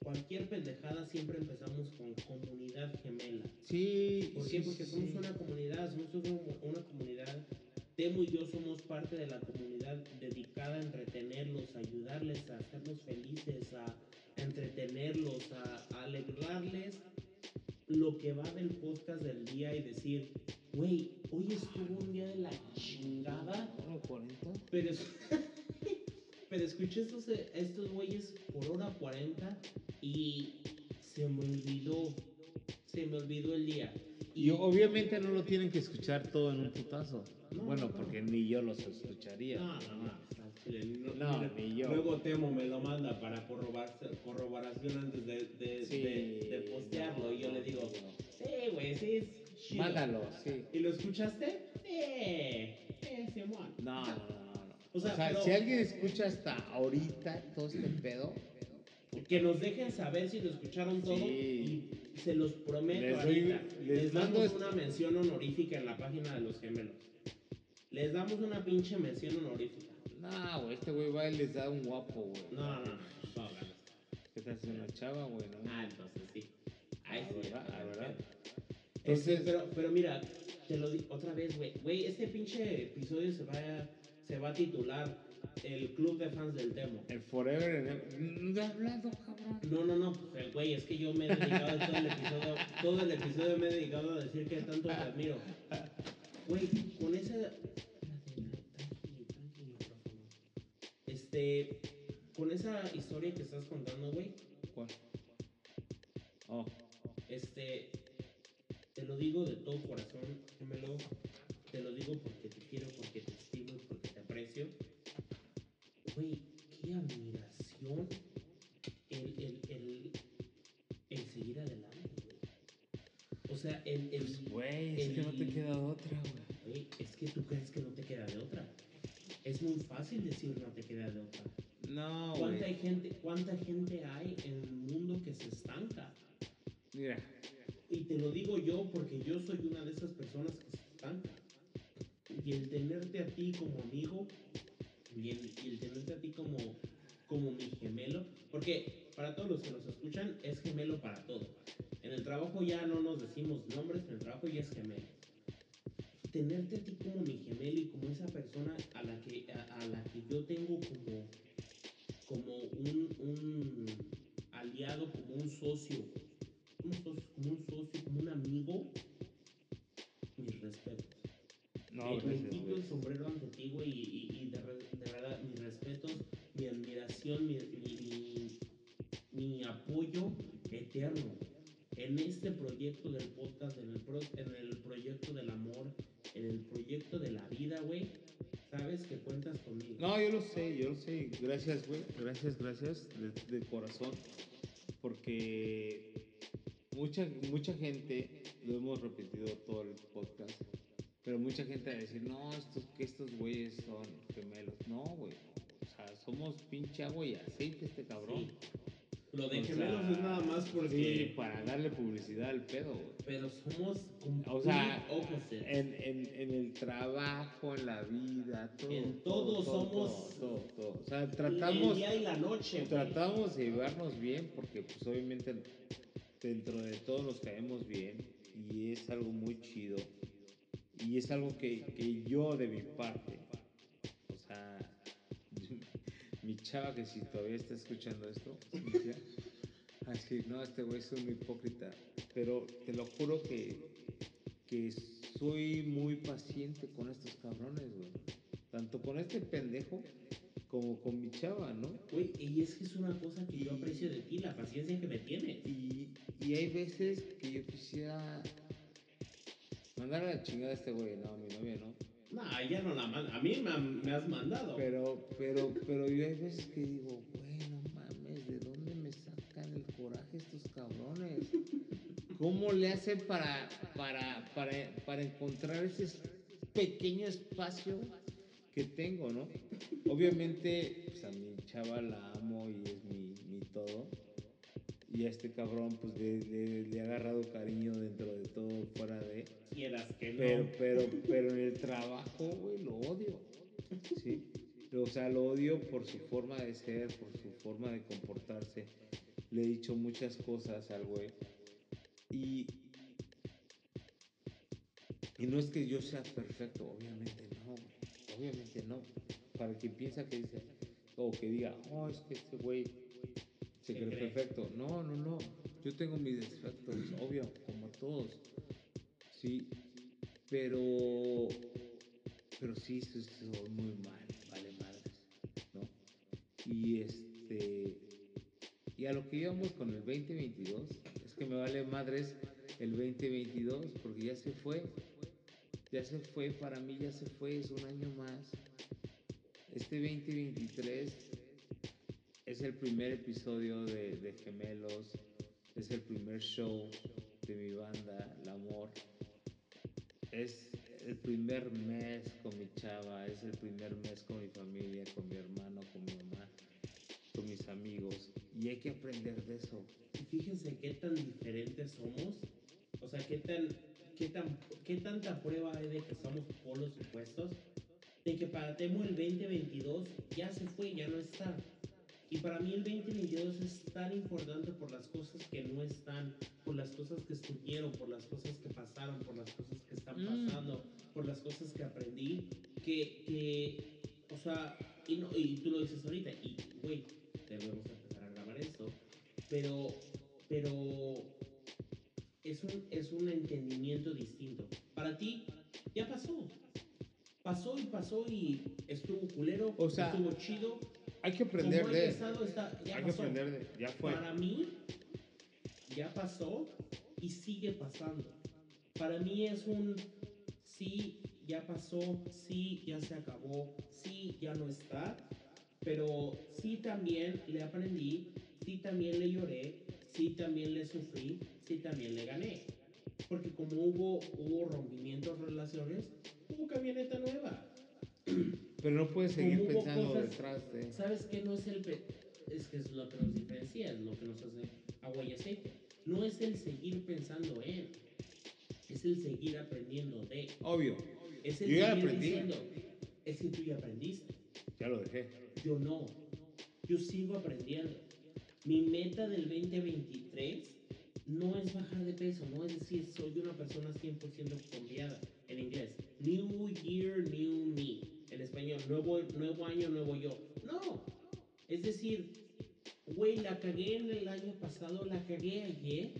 [SPEAKER 3] cualquier pendejada, siempre empezamos con comunidad gemela.
[SPEAKER 2] Sí.
[SPEAKER 3] ¿Por
[SPEAKER 2] sí,
[SPEAKER 3] qué? Porque somos
[SPEAKER 2] sí.
[SPEAKER 3] una comunidad, somos una, comunidad. Temo y yo somos parte de la comunidad dedicada a entretenerlos, a ayudarles, a hacerlos felices, a entretenerlos, a, a alegrarles lo que va del podcast del día y decir, güey, hoy estuvo un día de la chingada,
[SPEAKER 2] ¿Hora 40?
[SPEAKER 3] pero, (laughs) (laughs) pero escuché estos, estos güeyes por hora 40 y se me olvidó, se me olvidó el día.
[SPEAKER 2] Y obviamente no lo tienen que escuchar todo en un putazo.
[SPEAKER 3] No,
[SPEAKER 2] bueno,
[SPEAKER 3] no.
[SPEAKER 2] porque ni yo los escucharía.
[SPEAKER 3] No, no, no. no, mira,
[SPEAKER 2] ni yo.
[SPEAKER 3] Luego Temo me lo manda para corroboración antes de, de,
[SPEAKER 2] Sí,
[SPEAKER 3] de, de postearlo.
[SPEAKER 2] no,
[SPEAKER 3] y yo
[SPEAKER 2] no,
[SPEAKER 3] le digo,
[SPEAKER 2] no.
[SPEAKER 3] sí, güey, sí, es chido".
[SPEAKER 2] Mándalo, sí.
[SPEAKER 3] ¿Y lo escuchaste? Sí, sí, Simón.
[SPEAKER 2] No, no,
[SPEAKER 3] O sea, pero-
[SPEAKER 2] si alguien escucha hasta ahorita todo este pedo,
[SPEAKER 3] Que nos dejen saber si lo escucharon todo.
[SPEAKER 2] Sí.
[SPEAKER 3] Y se los prometo
[SPEAKER 2] Les doy-
[SPEAKER 3] ahorita.
[SPEAKER 2] les
[SPEAKER 3] Les,
[SPEAKER 2] mando
[SPEAKER 3] damos
[SPEAKER 2] esto.
[SPEAKER 3] una mención honorífica en la página de los gemelos. Les damos una pinche mención honorífica.
[SPEAKER 2] no, güey, este güey va y les da un guapo, güey.
[SPEAKER 3] No, no, no. no.
[SPEAKER 2] ¿Qué tal si una chava, güey? no?
[SPEAKER 3] Ah, entonces sí. Ahí
[SPEAKER 2] Ah,
[SPEAKER 3] sí.
[SPEAKER 2] ¿verdad? Ah, ¿verdad?
[SPEAKER 3] Entonces,
[SPEAKER 2] Entonces-
[SPEAKER 3] pero, pero mira, te lo digo otra vez, güey. Güey, este pinche episodio se va, a, se va a titular El Club de Fans del Temo.
[SPEAKER 2] El Forever en el... No he hablado, cabrón.
[SPEAKER 3] No, no, no, pues el güey, es que yo me he dedicado todo el episodio, todo el episodio me he dedicado a decir que tanto te admiro. Güey, con esa. Este. Con esa historia que estás contando, güey,
[SPEAKER 2] ¿Cuál? Oh,
[SPEAKER 3] este. Te lo digo de todo corazón, gemelo. Te lo digo porque te quiero, porque te aprecio. Güey, qué admiración el, el, el, el seguir adelante, güey. O sea, el. el
[SPEAKER 2] pues, güey, es que no te queda otra, güey.
[SPEAKER 3] Güey, es que tú crees que no te queda de otra. Es muy fácil decir no te queda de otra.
[SPEAKER 2] No,
[SPEAKER 3] ¿Cuánta
[SPEAKER 2] güey.
[SPEAKER 3] gente, ¿Cuánta gente hay en el mundo que se estanca?
[SPEAKER 2] Mira,
[SPEAKER 3] Y te lo digo yo porque yo soy una de esas personas que se estanca. Y el tenerte a ti como amigo y el, y el tenerte a ti como, como mi gemelo, porque para todos los que nos escuchan es gemelo para todo. En el trabajo ya no nos decimos nombres, en el trabajo ya es gemelo. Tenerte a ti como mi gemelo y como esa persona a la que, a, la que yo tengo como, como un, un aliado, como un socio, un socio, como un socio, como un amigo, mis respetos.
[SPEAKER 2] No,
[SPEAKER 3] me, me
[SPEAKER 2] gracias,
[SPEAKER 3] quito
[SPEAKER 2] güey.
[SPEAKER 3] el sombrero ante ti, güey, y, de, verdad, mis respetos, mi admiración, mi, mi, mi- mi apoyo eterno en este proyecto del podcast, en el, pro- en el proyecto del amor, en el proyecto de la vida, güey. Sabes que cuentas conmigo.
[SPEAKER 2] No, yo lo sé, yo lo sé. Gracias, güey. Gracias, gracias de, de corazón. Porque mucha, mucha gente, lo hemos repetido todo el podcast, pero mucha gente va a decir, no, estos, que estos güeyes son gemelos. No, güey. O sea, somos pinche agua y aceite este cabrón.
[SPEAKER 3] Sí. Lo de
[SPEAKER 2] O
[SPEAKER 3] gemelos
[SPEAKER 2] sea,
[SPEAKER 3] es nada más porque.
[SPEAKER 2] Sí, para darle publicidad al pedo, güey.
[SPEAKER 3] Pero somos
[SPEAKER 2] O sea, en, en, en el trabajo, en la vida, todo.
[SPEAKER 3] En todo somos-
[SPEAKER 2] Todo, todo, todo. O sea,
[SPEAKER 3] El
[SPEAKER 2] tratamos,
[SPEAKER 3] día y la noche.
[SPEAKER 2] tratamos de llevarnos bien porque, pues, obviamente, dentro de todos nos caemos bien y es algo muy chido. Y es algo que, que yo, de mi parte, o sea, (laughs) mi chava que si todavía está escuchando esto, Cintia, va a decir, no, este güey es un hipócrita. Pero te lo juro que, que soy muy paciente con estos cabrones, güey. Tanto con este pendejo como con mi chava, ¿no?
[SPEAKER 3] Güey, y es que es una cosa que yo aprecio de ti, la paciencia que me tienes.
[SPEAKER 2] Y, y hay veces que yo quisiera mandar a la chingada a este güey, no, a mi novia, ¿no?
[SPEAKER 3] No, ya no la mando. A mí me, me has mandado.
[SPEAKER 2] Pero, pero, pero yo hay veces que digo, bueno, mames, ¿de dónde me sacan el coraje estos cabrones? ¿Cómo le hacen para, para, para, para encontrar ese pequeño espacio que tengo, no? Obviamente, pues a mi chava la amo y es mi, mi todo. Y a este cabrón, pues le, le- le he agarrado cariño dentro de todo, fuera de.
[SPEAKER 3] Quieras que no.
[SPEAKER 2] Pero, pero, pero en el trabajo, güey, lo odio. ¿sí? O sea, lo odio por su forma de ser, por su forma de comportarse. Le he dicho muchas cosas al güey. Y, y no es que yo sea perfecto, obviamente no, obviamente no. Para quien piensa que dice, o que diga, oh, es que este güey se
[SPEAKER 3] ¿Qué
[SPEAKER 2] cree
[SPEAKER 3] cree?
[SPEAKER 2] perfecto. No, no, no. Yo tengo mis defectos, obvio, como todos. Sí, pero, pero sí, soy muy mal, vale madres, ¿no? Y este, y a lo que íbamos con el 2022, es que me vale madres el 2022 porque ya se fue, ya se fue, para mí ya se fue, es un año más. Este 2023 es el primer episodio de, de Gemelos, es el primer show de mi banda, El Amor. Es el primer mes con mi chava, es el primer mes con mi familia, con mi hermano, con mi mamá, con mis amigos. Y hay que aprender de eso.
[SPEAKER 3] Y fíjense qué tan diferentes somos. O sea, qué tan, qué tan, qué tanta prueba hay de que somos polos opuestos. De que para Temo el 2022 ya se fue, ya no está. Y para mí el 2022 es tan importante por las cosas que no están, por las cosas que estuvieron, por las cosas que pasaron, por las cosas que están
[SPEAKER 2] Mm.
[SPEAKER 3] pasando, por las cosas que aprendí, que, que o sea, y, no, y tú lo dices ahorita, y güey, debemos empezar a grabar esto, pero, pero es un, es un entendimiento distinto. Para ti, ya pasó. Pasó y pasó y estuvo culero,
[SPEAKER 2] O sea,
[SPEAKER 3] estuvo chido.
[SPEAKER 2] Hay que aprender de
[SPEAKER 3] está, ya
[SPEAKER 2] Hay que
[SPEAKER 3] pasó.
[SPEAKER 2] aprender de Ya fue.
[SPEAKER 3] Para mí, ya pasó y sigue pasando. Para mí es un sí, ya pasó, sí, ya se acabó, sí, ya no está. Pero sí también le aprendí, sí también le lloré, sí también le sufrí, sí también le gané. Porque como hubo, hubo rompimientos, relaciones, hubo camioneta nueva. (clears throat)
[SPEAKER 2] Pero no puedes seguir pensando
[SPEAKER 3] cosas-
[SPEAKER 2] detrás de.
[SPEAKER 3] ¿Sabes qué no es el... pe- Es que es lo que nos diferencia, es lo que nos hace agua y aceite. No es el seguir pensando en, es el seguir aprendiendo de.
[SPEAKER 2] Obvio,
[SPEAKER 3] Es el
[SPEAKER 2] Yo ya
[SPEAKER 3] seguir
[SPEAKER 2] aprendí.
[SPEAKER 3] diciendo, es que tú ya aprendiste.
[SPEAKER 2] ya lo dejé.
[SPEAKER 3] Yo no. Yo sigo aprendiendo. Mi meta del 2023 no es bajar de peso, no es decir, soy una persona 100% confiada en inglés. New year, new me. En español, nuevo, nuevo año, nuevo yo. No. Es decir, güey, la cagué en el año pasado, la cagué ayer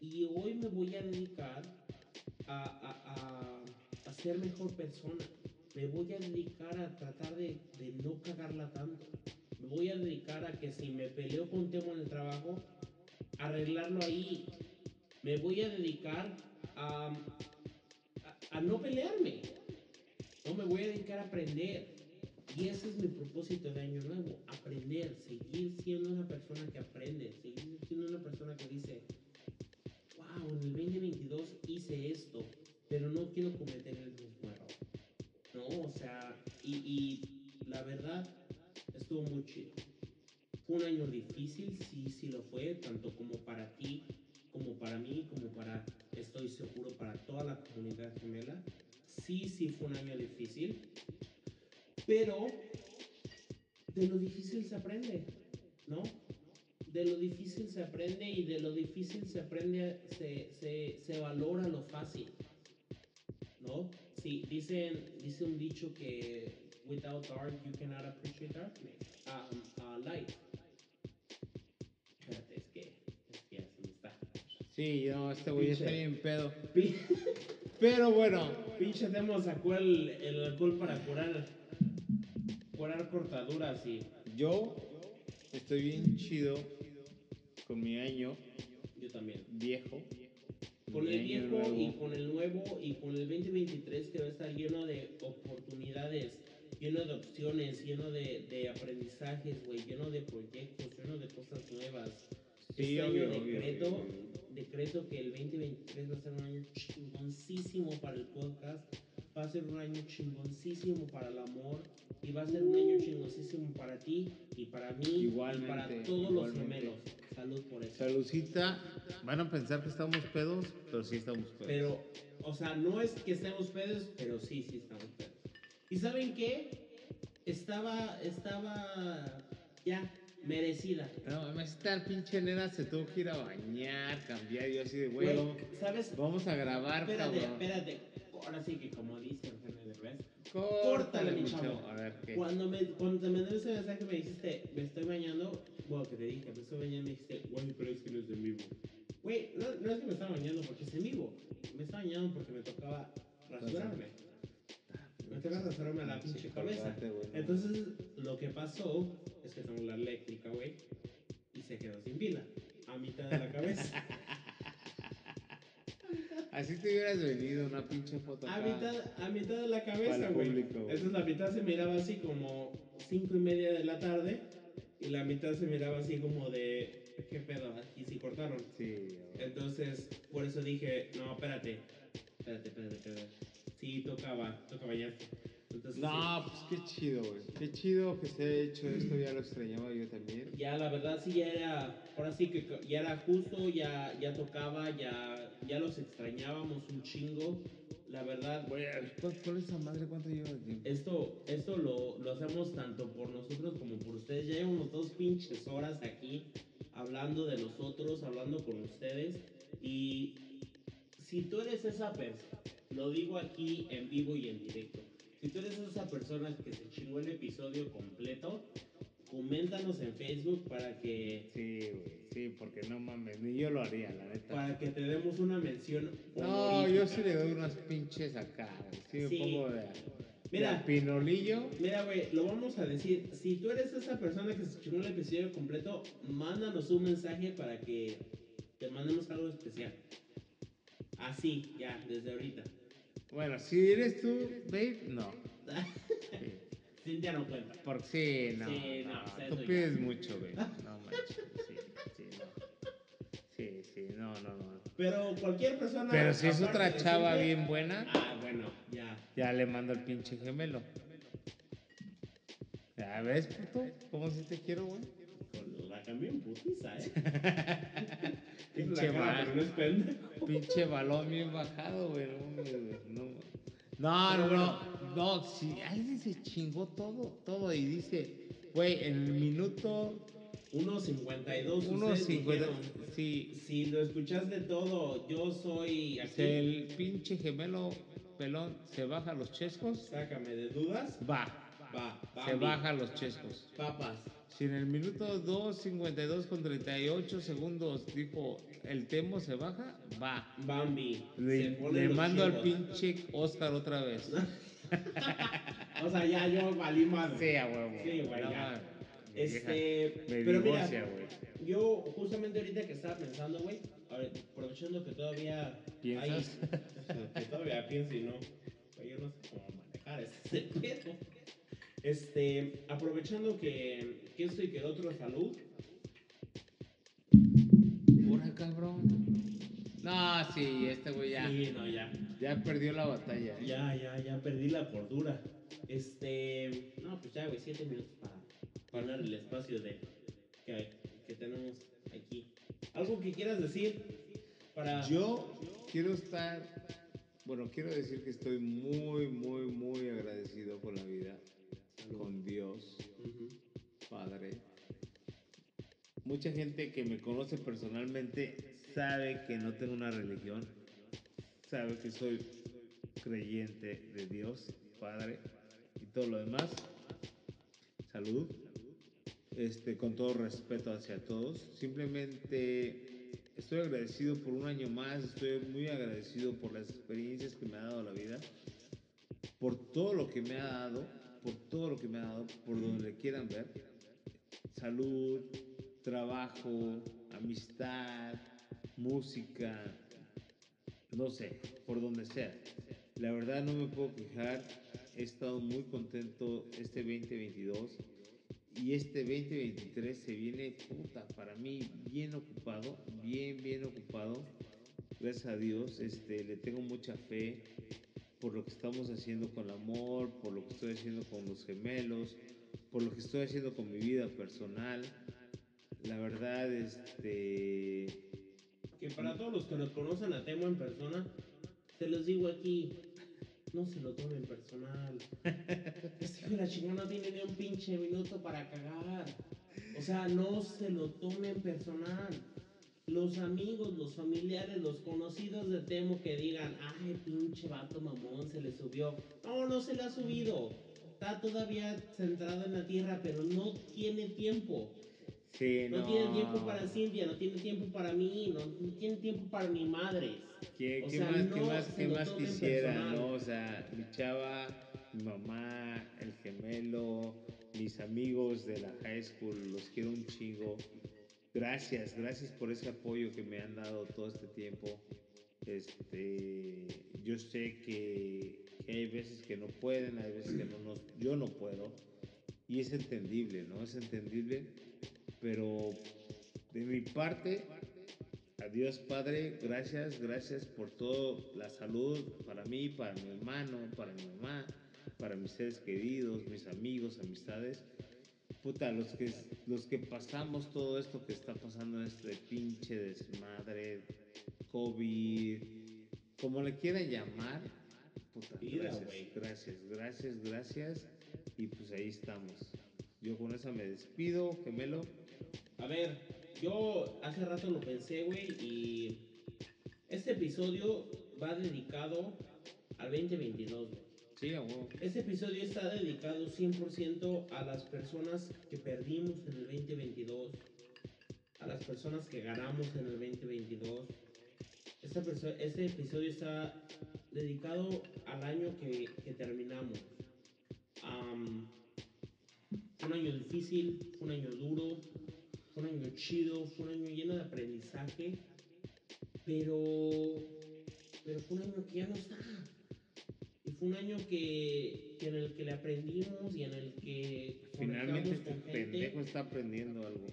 [SPEAKER 3] y hoy me voy a dedicar a, a- a- a ser mejor persona. Me voy a dedicar a tratar de, de no cagarla tanto. Me voy a dedicar a que si me peleo con Temo en el trabajo, arreglarlo ahí. Me voy a dedicar a, a no pelearme. No me voy a dedicar a aprender. Y ese es mi propósito de año nuevo. Aprender, seguir siendo una persona que aprende, seguir siendo una persona que dice, wow, en el 2022 hice esto, pero no quiero cometer el mismo error. No, o sea, y, la verdad, estuvo muy chido. Fue un año difícil, sí, sí lo fue, tanto como para ti, como para mí, como para, estoy seguro, para toda la comunidad gemela. Sí, sí fue un año difícil, pero de lo difícil se aprende, ¿no? De lo difícil se aprende y de lo difícil se aprende, se, se, se valora lo fácil, ¿no? Sí, dicen, dice un dicho que without dark you cannot appreciate darkness, um, uh, light. Espérate, es que, es que ya se me está.
[SPEAKER 2] Sí, no, este güey está bien pedo. (laughs) Pero bueno,
[SPEAKER 3] Pinche Temo sacó el, el alcohol para curar, curar cortaduras y
[SPEAKER 2] yo estoy bien chido con mi año
[SPEAKER 3] yo también.
[SPEAKER 2] viejo.
[SPEAKER 3] Con
[SPEAKER 2] mi
[SPEAKER 3] el viejo
[SPEAKER 2] nuevo.
[SPEAKER 3] y con el nuevo y con el 2023 que va a estar lleno de oportunidades, lleno de opciones, lleno de, de aprendizajes, güey, lleno de proyectos, lleno de cosas nuevas.
[SPEAKER 2] Sí,
[SPEAKER 3] este
[SPEAKER 2] obvio,
[SPEAKER 3] año
[SPEAKER 2] obvio,
[SPEAKER 3] decreto,
[SPEAKER 2] obvio.
[SPEAKER 3] Decreto que el 2023 va a ser un año chingoncísimo para el podcast, va a ser un año chingoncísimo para el amor y va a ser un año chingoncísimo para ti y para mí y
[SPEAKER 2] Igualmente,
[SPEAKER 3] para todos los
[SPEAKER 2] igualmente.
[SPEAKER 3] gemelos. Salud por eso.
[SPEAKER 2] Saludcita, van a pensar que estamos pedos, pero sí estamos pedos.
[SPEAKER 3] Pero, o sea, no es que estemos pedos, pero sí, sí estamos pedos. ¿Y saben qué? estaba, estaba ya merecida.
[SPEAKER 2] No, esta pinche nena se tuvo que ir a bañar, cambiar. Y yo así de, vamos,
[SPEAKER 3] ¿sabes?
[SPEAKER 2] vamos a grabar,
[SPEAKER 3] Espérate,
[SPEAKER 2] cabrón.
[SPEAKER 3] espérate. Ahora sí que como dice Eugenio Derbez,
[SPEAKER 2] Córtale,
[SPEAKER 3] Córtale, mi
[SPEAKER 2] mi
[SPEAKER 3] chavo.
[SPEAKER 2] chavo. A ver, ¿qué?
[SPEAKER 3] Cuando, me, cuando te mandé ese mensaje me dijiste, me estoy bañando, bueno, que te dije, me estoy bañando, me dijiste, güey, pero es que no es en vivo. Güey, no, no es que me estaba bañando porque es en vivo, me estaba bañando porque me tocaba rasurarme. Me tocaba rasurarme la pinche cabeza.
[SPEAKER 2] Córtate, güey, no.
[SPEAKER 3] Entonces, lo que pasó es que tengo la eléctrica, güey, y se quedó sin pila, a mitad de la cabeza. (laughs)
[SPEAKER 2] Así te hubieras venido una pinche foto
[SPEAKER 3] a, mitad, a mitad de la cabeza, güey. Entonces la mitad se miraba así como cinco y media de la tarde y la mitad se miraba así como de ¿qué pedo? Aquí sí cortaron.
[SPEAKER 2] Sí.
[SPEAKER 3] Entonces, por eso dije, no, espérate, espérate, espérate, espérate. Sí, tocaba, tocaba ya. Entonces,
[SPEAKER 2] No, pues qué chido, güey. Qué chido que se haya hecho esto, ya lo extrañaba yo también.
[SPEAKER 3] sí, ya la verdad sí ya era, ahora sí que ya era justo, ya, ya tocaba, ya, ya los extrañábamos un chingo. La verdad,
[SPEAKER 2] Güey, ¿cuál, cuál es esa madre? ¿Cuánto lleva de tiempo?
[SPEAKER 3] Esto, esto lo, lo hacemos tanto por nosotros como por ustedes. Ya llevamos dos pinches horas aquí hablando de nosotros, hablando con ustedes. Y si tú eres esa persona, lo digo aquí en vivo y en directo. Si tú eres esa persona que se chingó el episodio completo, coméntanos en Facebook para que,
[SPEAKER 2] Sí, güey, sí, porque no mames, ni yo lo haría, la neta.
[SPEAKER 3] para que te demos una mención.
[SPEAKER 2] No,
[SPEAKER 3] honorífica.
[SPEAKER 2] yo sí le doy unas pinches acá. Sí
[SPEAKER 3] Sí.
[SPEAKER 2] pongo de,
[SPEAKER 3] Mira.
[SPEAKER 2] pinolillo.
[SPEAKER 3] Mira, güey, lo vamos a decir. Si tú eres esa persona que se chingó el episodio completo, mándanos un mensaje para que te mandemos algo especial. Así, ya, desde ahorita.
[SPEAKER 2] Bueno, si eres tú, babe, no. Sí. (laughs)
[SPEAKER 3] Cintia no cuenta.
[SPEAKER 2] Porque sí, no.
[SPEAKER 3] Sí, no,
[SPEAKER 2] no,
[SPEAKER 3] o sea,
[SPEAKER 2] tú pides
[SPEAKER 3] ya.
[SPEAKER 2] mucho, babe. No manches. Sí, sí, no. Sí, sí, no, no, no.
[SPEAKER 3] Pero cualquier persona.
[SPEAKER 2] Pero si es otra chava
[SPEAKER 3] Cintia-
[SPEAKER 2] bien buena,
[SPEAKER 3] Ah, bueno, ya.
[SPEAKER 2] ya le mando el pinche gemelo. ¿Ya ves, puto? ¿Cómo si te quiero, güey?
[SPEAKER 3] La cambié en putiza, ¿eh? (laughs)
[SPEAKER 2] Pinche
[SPEAKER 3] cara, pero no es pendejo.
[SPEAKER 2] Pinche balón bien bajado, güey. No, no, no, no, si alguien se chingó todo, todo y dice, güey, en el minuto
[SPEAKER 3] 1.52. ustedes
[SPEAKER 2] 1.50,
[SPEAKER 3] dijeron,
[SPEAKER 2] sí,
[SPEAKER 3] Si lo escuchaste todo, yo soy aquí.
[SPEAKER 2] el pinche gemelo pelón se baja los chescos,
[SPEAKER 3] Sácame de dudas.
[SPEAKER 2] va,
[SPEAKER 3] Va,
[SPEAKER 2] se baja los chescos.
[SPEAKER 3] Papas.
[SPEAKER 2] Si en el minuto 2.52 con 38 segundos dijo el tempo se baja, va.
[SPEAKER 3] Bambi.
[SPEAKER 2] Le, mando al pinche Oscar otra vez. (laughs)
[SPEAKER 3] O sea, ya yo valí más.
[SPEAKER 2] Sí, huevo.
[SPEAKER 3] Sí, güey,
[SPEAKER 2] No,
[SPEAKER 3] ya. Este,
[SPEAKER 2] me
[SPEAKER 3] pero
[SPEAKER 2] divorcia,
[SPEAKER 3] mira,
[SPEAKER 2] güey.
[SPEAKER 3] yo justamente ahorita que estaba pensando, güey, aprovechando que todavía
[SPEAKER 2] ¿Piensas?
[SPEAKER 3] hay- (laughs) que todavía pienso y no, yo no sé cómo manejar este (laughs) pedo. Este, aprovechando que, que esto y que el otro salud,
[SPEAKER 2] Pura cabrón. No, sí, este güey ya,
[SPEAKER 3] sí, no, ya,
[SPEAKER 2] ya perdió la batalla. ¿eh?
[SPEAKER 3] ya, ya, ya perdí la cordura. Este, no, pues ya, güey, siete minutos para llenar el espacio de que, que tenemos aquí. ¿Algo que quieras decir para...
[SPEAKER 2] Yo quiero estar, bueno, quiero decir que estoy muy, muy, muy agradecido con la vida, con Dios. Padre. Mucha gente que me conoce personalmente sabe que no tengo una religión, sabe que soy creyente de Dios, Padre, y todo lo demás. Salud. Este, con todo respeto hacia todos. Simplemente estoy agradecido por un año más, estoy muy agradecido por las experiencias que me ha dado la vida, por todo lo que me ha dado, por todo lo que me ha dado, por donde le quieran ver. Salud, trabajo, amistad, música, no sé, por donde sea. La verdad no me puedo quejar, he estado muy contento este 2022 y este 2023 se viene, puta, para mí bien ocupado, bien, bien ocupado. Gracias a Dios, este, le tengo mucha fe por lo que estamos haciendo con el amor, por lo que estoy haciendo con los gemelos, por lo que estoy haciendo con mi vida personal. La verdad, este,
[SPEAKER 3] Que para todos los que nos conocen a Temo en persona, se los digo aquí, no se lo tomen personal. (laughs) Este hijo de la chingada no tiene ni un pinche minuto para cagar. O sea, no se lo tomen personal. Los amigos, los familiares, los conocidos de Temo que digan, ay, pinche vato mamón, se le subió. No, no se le ha subido. Está todavía centrado en la tierra, pero no tiene tiempo.
[SPEAKER 2] Sí,
[SPEAKER 3] No,
[SPEAKER 2] no.
[SPEAKER 3] tiene tiempo para Cintia, no tiene tiempo para mí, no, no tiene tiempo para mi madre.
[SPEAKER 2] ¿Qué, qué
[SPEAKER 3] sea,
[SPEAKER 2] más,
[SPEAKER 3] no
[SPEAKER 2] qué más, qué más quisiera,
[SPEAKER 3] personal.
[SPEAKER 2] no? O sea, mi chava, mi mamá, el gemelo, mis amigos de la high school, los quiero un chingo. Gracias, gracias por ese apoyo que me han dado todo este tiempo. Este, yo sé que, hay veces que no pueden, hay veces que no nos, yo no puedo. Y es entendible, ¿no? Es entendible. Pero de mi parte, Adiós Padre, gracias, gracias por toda la salud para mí, para mi hermano, para mi mamá, para mis seres queridos, mis amigos, amistades. Puta, los que, los que pasamos todo esto que está pasando, este pinche desmadre, COVID, como le quieran llamar, puta, gracias, gracias, gracias, gracias. Y pues ahí estamos. Yo con esa me despido, gemelo.
[SPEAKER 3] A ver, yo hace rato lo pensé, güey, y este episodio va dedicado al 2022, güey. Este episodio está dedicado 100% a las personas que perdimos en el 2022, a las personas que ganamos en el 2022. Esta perso- este episodio está dedicado al año que, terminamos. Un año difícil, un año duro, fue un año chido, fue un año lleno de aprendizaje, pero, pero fue un año que ya no está. Fue un año que, que en el que le aprendimos y en el que
[SPEAKER 2] Finalmente
[SPEAKER 3] conectamos
[SPEAKER 2] este
[SPEAKER 3] con gente.
[SPEAKER 2] pendejo está aprendiendo algo.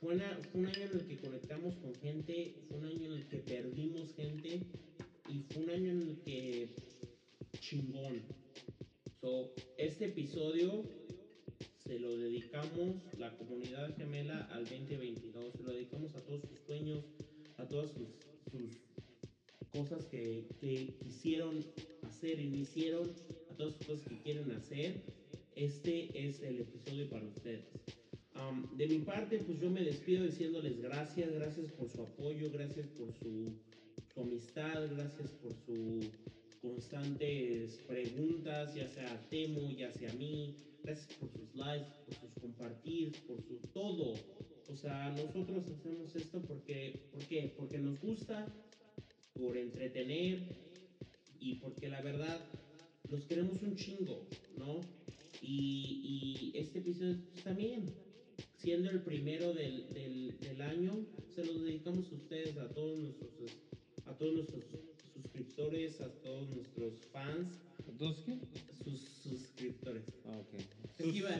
[SPEAKER 3] Fue, una- fue un año en el que conectamos con gente, fue un año en el que perdimos gente y fue un año en el que chingón. So, este episodio se lo dedicamos, la comunidad gemela, al 2022. Se lo dedicamos a todos sus sueños, a todas sus, sus cosas que, que quisieron hicieron, a todas sus cosas que quieren hacer. Este es el episodio para ustedes. Am, de mi parte, pues yo me despido diciéndoles gracias, gracias por su apoyo, gracias por su, su amistad, gracias por sus constantes preguntas, ya sea a Temo, ya sea a mí, gracias por sus likes, por sus compartir, por su todo. O sea, nosotros hacemos esto porque, ¿por qué? Porque nos gusta, por entretener y porque la verdad los queremos un chingo, ¿no? Y, y este episodio pues, también, siendo el primero del, del, del año, se los dedicamos a ustedes, a todos nuestros, a todos nuestros suscriptores, a todos nuestros fans,
[SPEAKER 2] ¿Entonces qué?
[SPEAKER 3] sus suscriptores.
[SPEAKER 2] Ah, ok.
[SPEAKER 3] Que iba-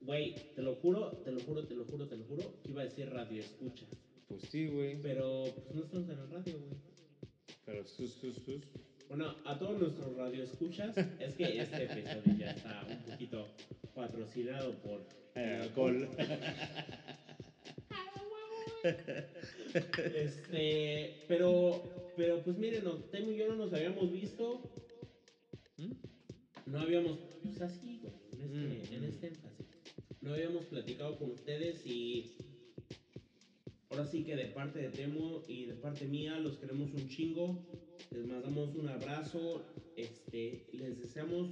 [SPEAKER 3] Güey, te lo juro, te lo juro, te lo juro, te lo juro, que iba a decir radio escucha.
[SPEAKER 2] Pues sí, güey.
[SPEAKER 3] Pero pues no estamos en el radio, güey.
[SPEAKER 2] Pero sus, sus, sus.
[SPEAKER 3] Bueno, a todos nuestros radioescuchas, es que este episodio ya está un poquito patrocinado por
[SPEAKER 2] Eh, alcohol.
[SPEAKER 3] Este, pero, pero pues miren, Temo y yo no nos habíamos visto,
[SPEAKER 2] ¿Mm?
[SPEAKER 3] no habíamos, pues así, güey, en este,
[SPEAKER 2] Mm,
[SPEAKER 3] en
[SPEAKER 2] mm.
[SPEAKER 3] este énfasis. No habíamos platicado con ustedes y ahora sí que de parte de Temo y de parte mía los queremos un chingo. Les mandamos un abrazo, este, les deseamos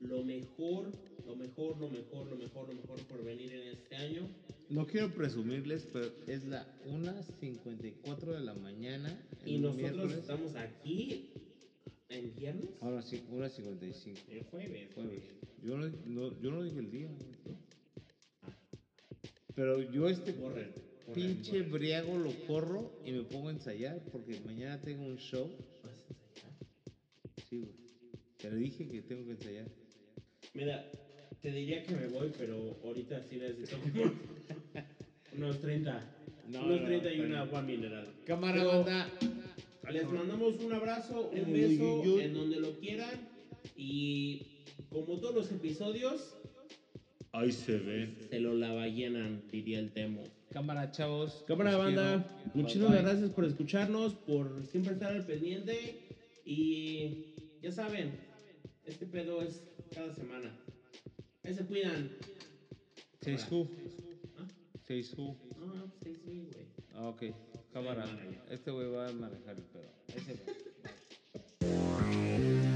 [SPEAKER 3] lo mejor, lo mejor, lo mejor, lo mejor, lo mejor por venir en este año.
[SPEAKER 2] No quiero presumirles, pero es la 1.54 de la mañana. en
[SPEAKER 3] Y nosotros
[SPEAKER 2] miércoles.
[SPEAKER 3] estamos aquí en viernes.
[SPEAKER 2] Ahora sí, 1.55.
[SPEAKER 3] El jueves.
[SPEAKER 2] Jueves. Yo no, no- yo no dije el día. güey. Pero yo este pinche briago lo corro y me pongo a ensayar porque mañana tengo un show. Te le dije que tengo que ensayar.
[SPEAKER 3] Mira, te diría que me voy, pero ahorita sí necesito (laughs) unos 30.
[SPEAKER 2] No,
[SPEAKER 3] unos
[SPEAKER 2] no,
[SPEAKER 3] 30 y
[SPEAKER 2] está
[SPEAKER 3] una agua mineral.
[SPEAKER 2] Cámara,
[SPEAKER 3] Pero
[SPEAKER 2] banda.
[SPEAKER 3] Les mandamos un abrazo, un
[SPEAKER 2] Uy,
[SPEAKER 3] beso
[SPEAKER 2] uy, uy.
[SPEAKER 3] en donde lo quieran. Y como todos los episodios,
[SPEAKER 2] Ahí se ven.
[SPEAKER 3] se lo la ballenan, diría el Temo.
[SPEAKER 2] Cámara, chavos.
[SPEAKER 3] Cámara banda,
[SPEAKER 2] quiero.
[SPEAKER 3] muchísimas
[SPEAKER 2] Bye, bye.
[SPEAKER 3] gracias por escucharnos, por siempre estar al pendiente y ya saben, este pedo es cada semana. Ahí se cuidan.
[SPEAKER 2] Seis who. Seis who.
[SPEAKER 3] ¿Ah? No, seis me, güey.
[SPEAKER 2] Ah, ok. Cámara. Este güey va a manejar el pedo. Ese. (laughs)